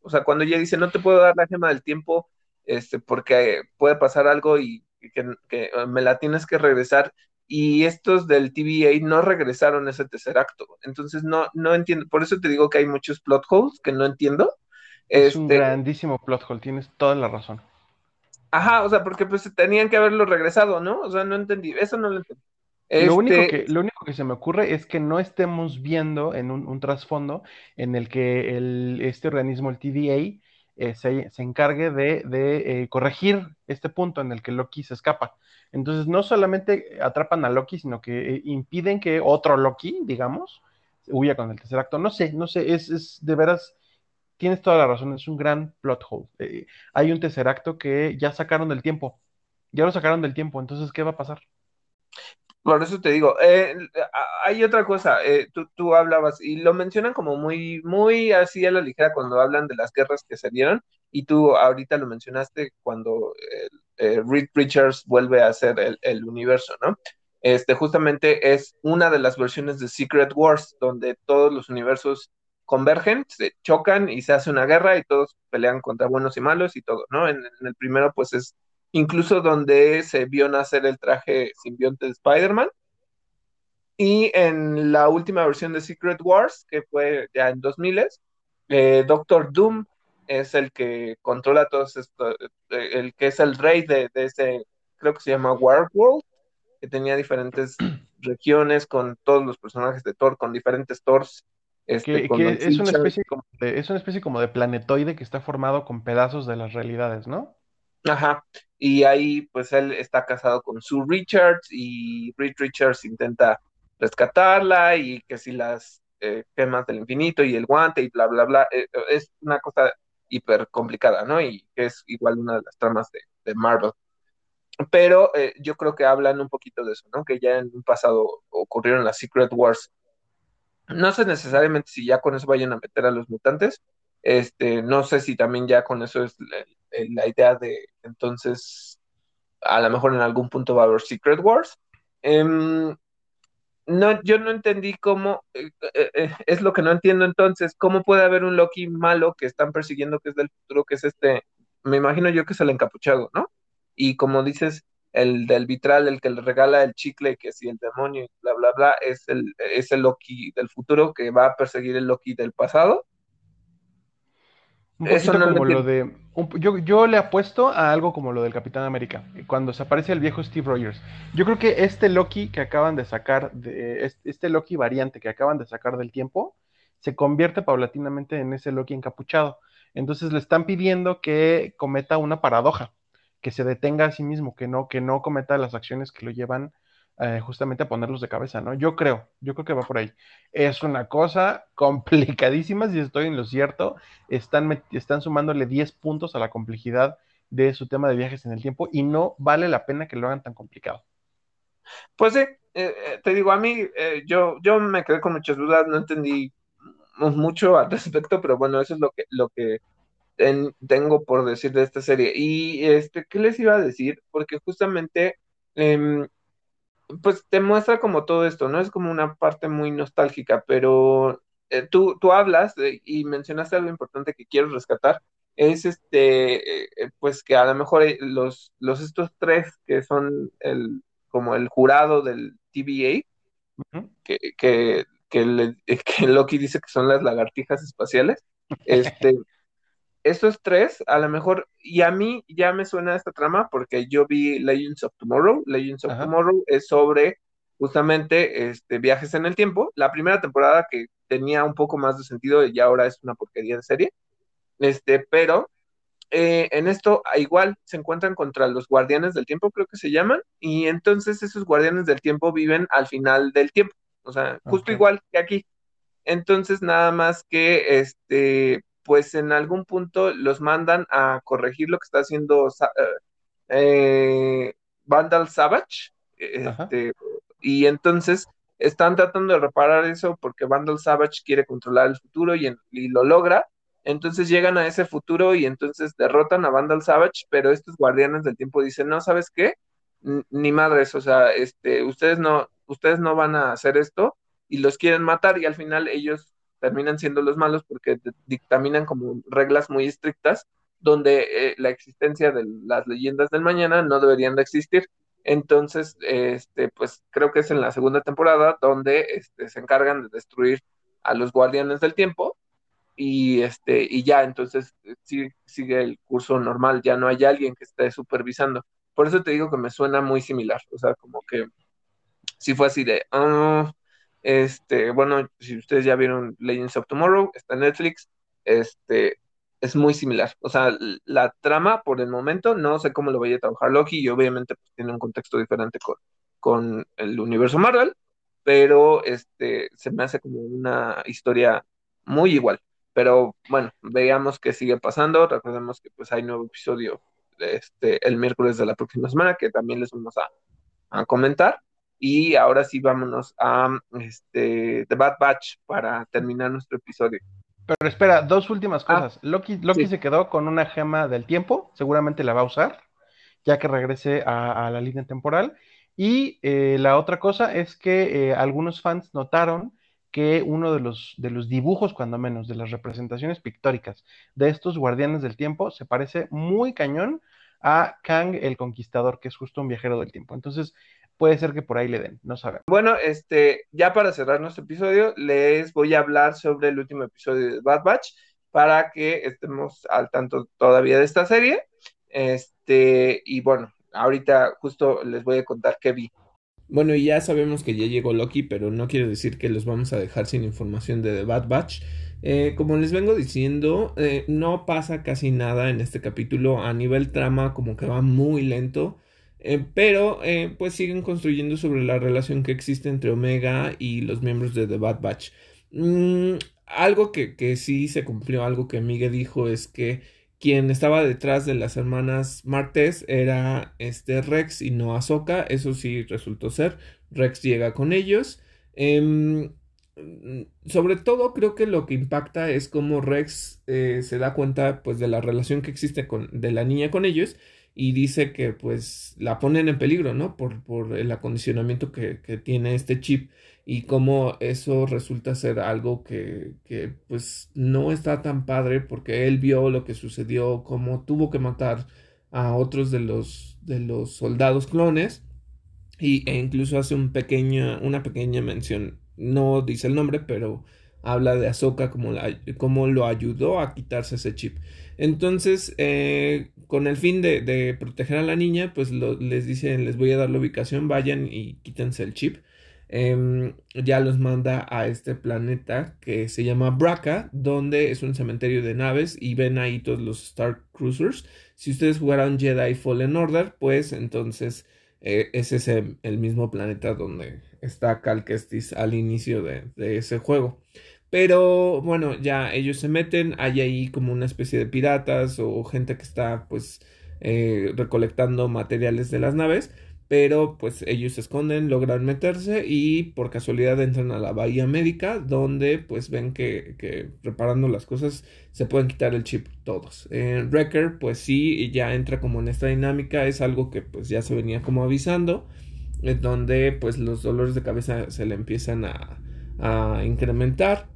O sea, cuando ella dice, no te puedo dar la gema del tiempo, este, porque puede pasar algo y que, me la tienes que regresar. Y estos del TVA no regresaron ese tercer acto. Entonces no, no entiendo. Por eso te digo que hay muchos plot holes que no entiendo. Es un este grandísimo plot hole, tienes toda la razón. Ajá, o sea, porque pues tenían que haberlo regresado, ¿no? O sea, no entendí. Eso no lo entendí. Lo, único este que, lo único que se me ocurre es que no estemos viendo en un, trasfondo en el que el, este organismo, el TVA, eh, se, encargue de, eh, corregir este punto en el que Loki se escapa. Entonces, no solamente atrapan a Loki, sino que eh, impiden que otro Loki, digamos, huya con el tercer acto. No sé, no sé, es, es de veras, tienes toda la razón, es un gran plot hole. hay un tercer acto que ya sacaron del tiempo, ya lo sacaron del tiempo, entonces, ¿qué va a pasar? Por eso te digo, eh, hay otra cosa, eh, tú, tú, hablabas y lo mencionan como muy, muy así a la ligera cuando hablan de las guerras que se dieron y tú ahorita lo mencionaste cuando eh, Reed Richards vuelve a hacer el, el, universo, ¿no? Este justamente es una de las versiones de Secret Wars donde todos los universos convergen, se chocan y se hace una guerra y todos pelean contra buenos y malos y todo, ¿no? En, en el primero pues es incluso donde se vio nacer el traje simbionte de Spider-Man. Y en la última versión de Secret Wars, que fue ya en 2000, eh, Doctor Doom es el que controla todo esto, eh, el que es el rey de, ese, creo que se llama War World, que tenía diferentes regiones con todos los personajes de Thor, con diferentes Thors. Este, es, una especie como es una especie como de planetoide que está formado con pedazos de las realidades, ¿no? Ajá, y ahí pues él está casado con Sue Richards y Reed Richards intenta rescatarla y que si las eh, gemas del infinito y el guante y bla, bla, bla, eh, es una cosa hiper complicada, ¿no? Y es igual una de las tramas de, Marvel. Pero eh, yo creo que hablan un poquito de eso, ¿no? Que ya en un pasado ocurrieron las Secret Wars. No sé necesariamente si ya con eso vayan a meter a los mutantes. Este, no sé si también ya con eso es la idea de entonces a lo mejor en algún punto va a haber Secret Wars. Em, no, yo no entendí cómo, eh, eh, eh, es lo que no entiendo entonces, cómo puede haber un Loki malo que están persiguiendo que es del futuro, que es este, me imagino yo que es el encapuchado, ¿no? Y como dices, el del vitral, el que le regala el chicle, que si el demonio, bla, bla, bla, es el, es el Loki del futuro que va a perseguir el Loki del pasado. Un Eso no como lo de. yo, yo, le apuesto a algo como lo del Capitán América, cuando se aparece el viejo Steve Rogers. Yo creo que este Loki que acaban de sacar, de, este Loki variante que acaban de sacar del tiempo, se convierte paulatinamente en ese Loki encapuchado. Entonces le están pidiendo que cometa una paradoja, que se detenga a sí mismo, que no, que no cometa las acciones que lo llevan eh, justamente a ponerlos de cabeza, ¿no? Yo creo, yo creo que va por ahí. Es una cosa complicadísima, si estoy en lo cierto, están, están sumándole 10 puntos a la complejidad de su tema de viajes en el tiempo y no vale la pena que lo hagan tan complicado. Pues sí, eh, eh, te digo, a mí eh, yo, yo me quedé con muchas dudas, no entendí mucho al respecto, pero bueno, eso es lo que, lo que tengo por decir de esta serie. Y este, ¿qué les iba a decir? Porque justamente, em, pues te muestra como todo esto, ¿no? Es como una parte muy nostálgica, pero tú, tú hablas y mencionaste algo importante que quiero rescatar, es este, pues que a lo mejor los, los estos tres que son el como el jurado del TVA, que, que, que, Loki dice que son las lagartijas espaciales. Este, estos tres, a lo mejor, y a mí ya me suena esta trama porque yo vi Legends of Tomorrow. Legends of Tomorrow es sobre justamente este, viajes en el tiempo. La primera temporada que tenía un poco más de sentido y ahora es una porquería de serie. Este, pero eh, en esto igual se encuentran contra los guardianes del tiempo, creo que se llaman, y entonces esos guardianes del tiempo viven al final del tiempo, o sea, justo igual que aquí. Entonces, nada más que, este, pues en algún punto los mandan a corregir lo que está haciendo eh, Vandal Savage, este, y entonces están tratando de reparar eso porque Vandal Savage quiere controlar el futuro y lo logra, entonces llegan a ese futuro y entonces derrotan a Vandal Savage, pero estos guardianes del tiempo dicen, no, ¿sabes qué? ni madres, o sea, este, ustedes no, ustedes no van a hacer esto y los quieren matar y al final ellos terminan siendo los malos porque dictaminan como reglas muy estrictas donde eh, la existencia de las leyendas del mañana no deberían de existir. Entonces, este, pues creo que es en la segunda temporada donde este, se encargan de destruir a los guardianes del tiempo y este y ya entonces eh, sigue, el curso normal ya no hay alguien que esté supervisando por eso te digo que me suena muy similar o sea como que si fue así de ah, este bueno si ustedes ya vieron Legends of Tomorrow está en Netflix este es muy similar o sea la trama por el momento no sé cómo lo vaya a trabajar Loki y obviamente pues, tiene un contexto diferente con con el universo Marvel pero este se me hace como una historia muy igual pero bueno, veamos qué sigue pasando. Recordemos que pues hay nuevo episodio este, el miércoles de la próxima semana que también les vamos a, comentar. Y ahora sí vámonos a este, The Bad Batch para terminar nuestro episodio. Pero espera, dos últimas ah, cosas. Loki, Loki se quedó con una gema del tiempo, seguramente la va a usar, ya que regrese a, la línea temporal. Y eh, la otra cosa es que eh, algunos fans notaron que uno de los, de los dibujos, cuando menos, de las representaciones pictóricas de estos guardianes del tiempo, se parece muy cañón a Kang el Conquistador, que es justo un viajero del tiempo. Entonces, puede ser que por ahí le den, no sabemos. Bueno, este, ya para cerrar nuestro episodio, les voy a hablar sobre el último episodio de Bad Batch para que estemos al tanto todavía de esta serie. Este, y bueno, ahorita justo les voy a contar qué vi. Bueno, y ya sabemos que ya llegó Loki, pero no quiere decir que los vamos a dejar sin información de The Bad Batch. Eh, como les vengo diciendo, eh, no pasa casi nada en este capítulo. A nivel trama, como que va muy lento. Eh, pero pues siguen construyendo sobre la relación que existe entre Omega y los miembros de The Bad Batch. Mm, algo que, que, sí se cumplió, algo que Miguel dijo es que quien estaba detrás de las hermanas Martes era este Rex y no Ahsoka, eso sí resultó ser. Rex llega con ellos. Em, sobre todo creo que lo que impacta es cómo Rex eh, se da cuenta pues de la relación que existe con, de la niña con ellos y dice que pues la ponen en peligro, ¿no? Por, por el acondicionamiento que, que tiene este chip y cómo eso resulta ser algo que, que, pues no está tan padre porque él vio lo que sucedió, cómo tuvo que matar a otros de los, de los soldados clones y, e incluso hace un pequeño, una pequeña mención, no dice el nombre, pero habla de Ahsoka como, la, como lo ayudó a quitarse ese chip. Entonces, eh, con el fin de, proteger a la niña, pues les dicen, les voy a dar la ubicación, vayan y quítense el chip. Em, ya los manda a este planeta que se llama Braca, donde es un cementerio de naves y ven ahí todos los Star Cruisers. Si ustedes jugaron Jedi Fallen Order, pues entonces eh, ese es el, mismo planeta donde está Cal al inicio de ese juego. Pero bueno, ya ellos se meten, hay ahí como una especie de piratas o gente que está pues eh, recolectando materiales de las naves pero pues ellos se esconden, logran meterse y por casualidad entran a la bahía médica donde pues ven que, que reparando las cosas se pueden quitar el chip todos. En Wrecker pues sí, ya entra como en esta dinámica, es algo que pues ya se venía como avisando, en donde pues los dolores de cabeza se le empiezan a, a incrementar.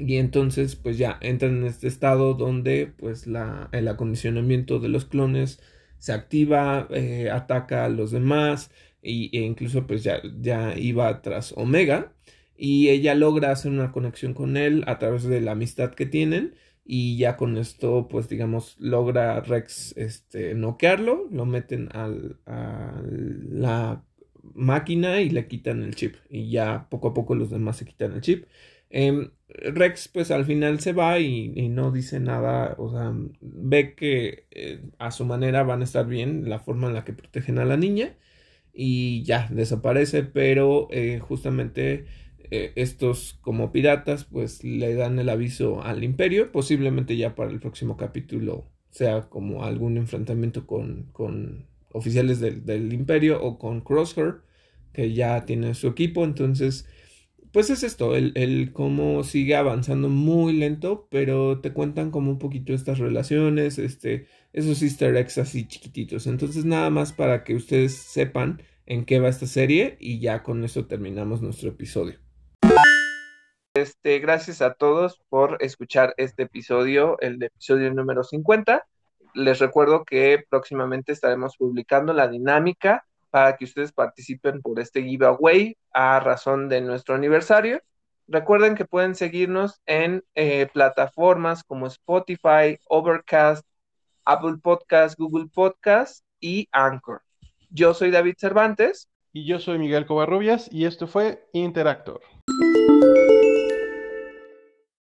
Y entonces pues ya entran en este estado donde pues la, el acondicionamiento de los clones se activa, eh, ataca a los demás y, e incluso pues ya, ya iba tras Omega y ella logra hacer una conexión con él a través de la amistad que tienen y ya con esto pues digamos logra Rex este noquearlo, lo meten al, a la máquina y le quitan el chip y ya poco a poco los demás se quitan el chip. Em, Rex pues al final se va y, no dice nada, o sea, ve que eh, a su manera van a estar bien la forma en la que protegen a la niña y ya desaparece, pero eh, justamente eh, estos como piratas pues le dan el aviso al imperio, posiblemente ya para el próximo capítulo sea como algún enfrentamiento con, oficiales del, del imperio o con Crosshair que ya tiene su equipo, entonces pues es esto, el, cómo sigue avanzando muy lento, pero te cuentan como un poquito estas relaciones, este, esos easter eggs así chiquititos. Entonces nada más para que ustedes sepan en qué va esta serie y ya con eso terminamos nuestro episodio. Este, gracias a todos por escuchar este episodio, el episodio número 50. Les recuerdo que próximamente estaremos publicando la dinámica para que ustedes participen por este giveaway a razón de nuestro aniversario. Recuerden que pueden seguirnos en eh, plataformas como Spotify, Overcast, Apple Podcast, Google Podcast y Anchor. Yo soy David Cervantes. Y yo soy Miguel Covarrubias y esto fue Interactor.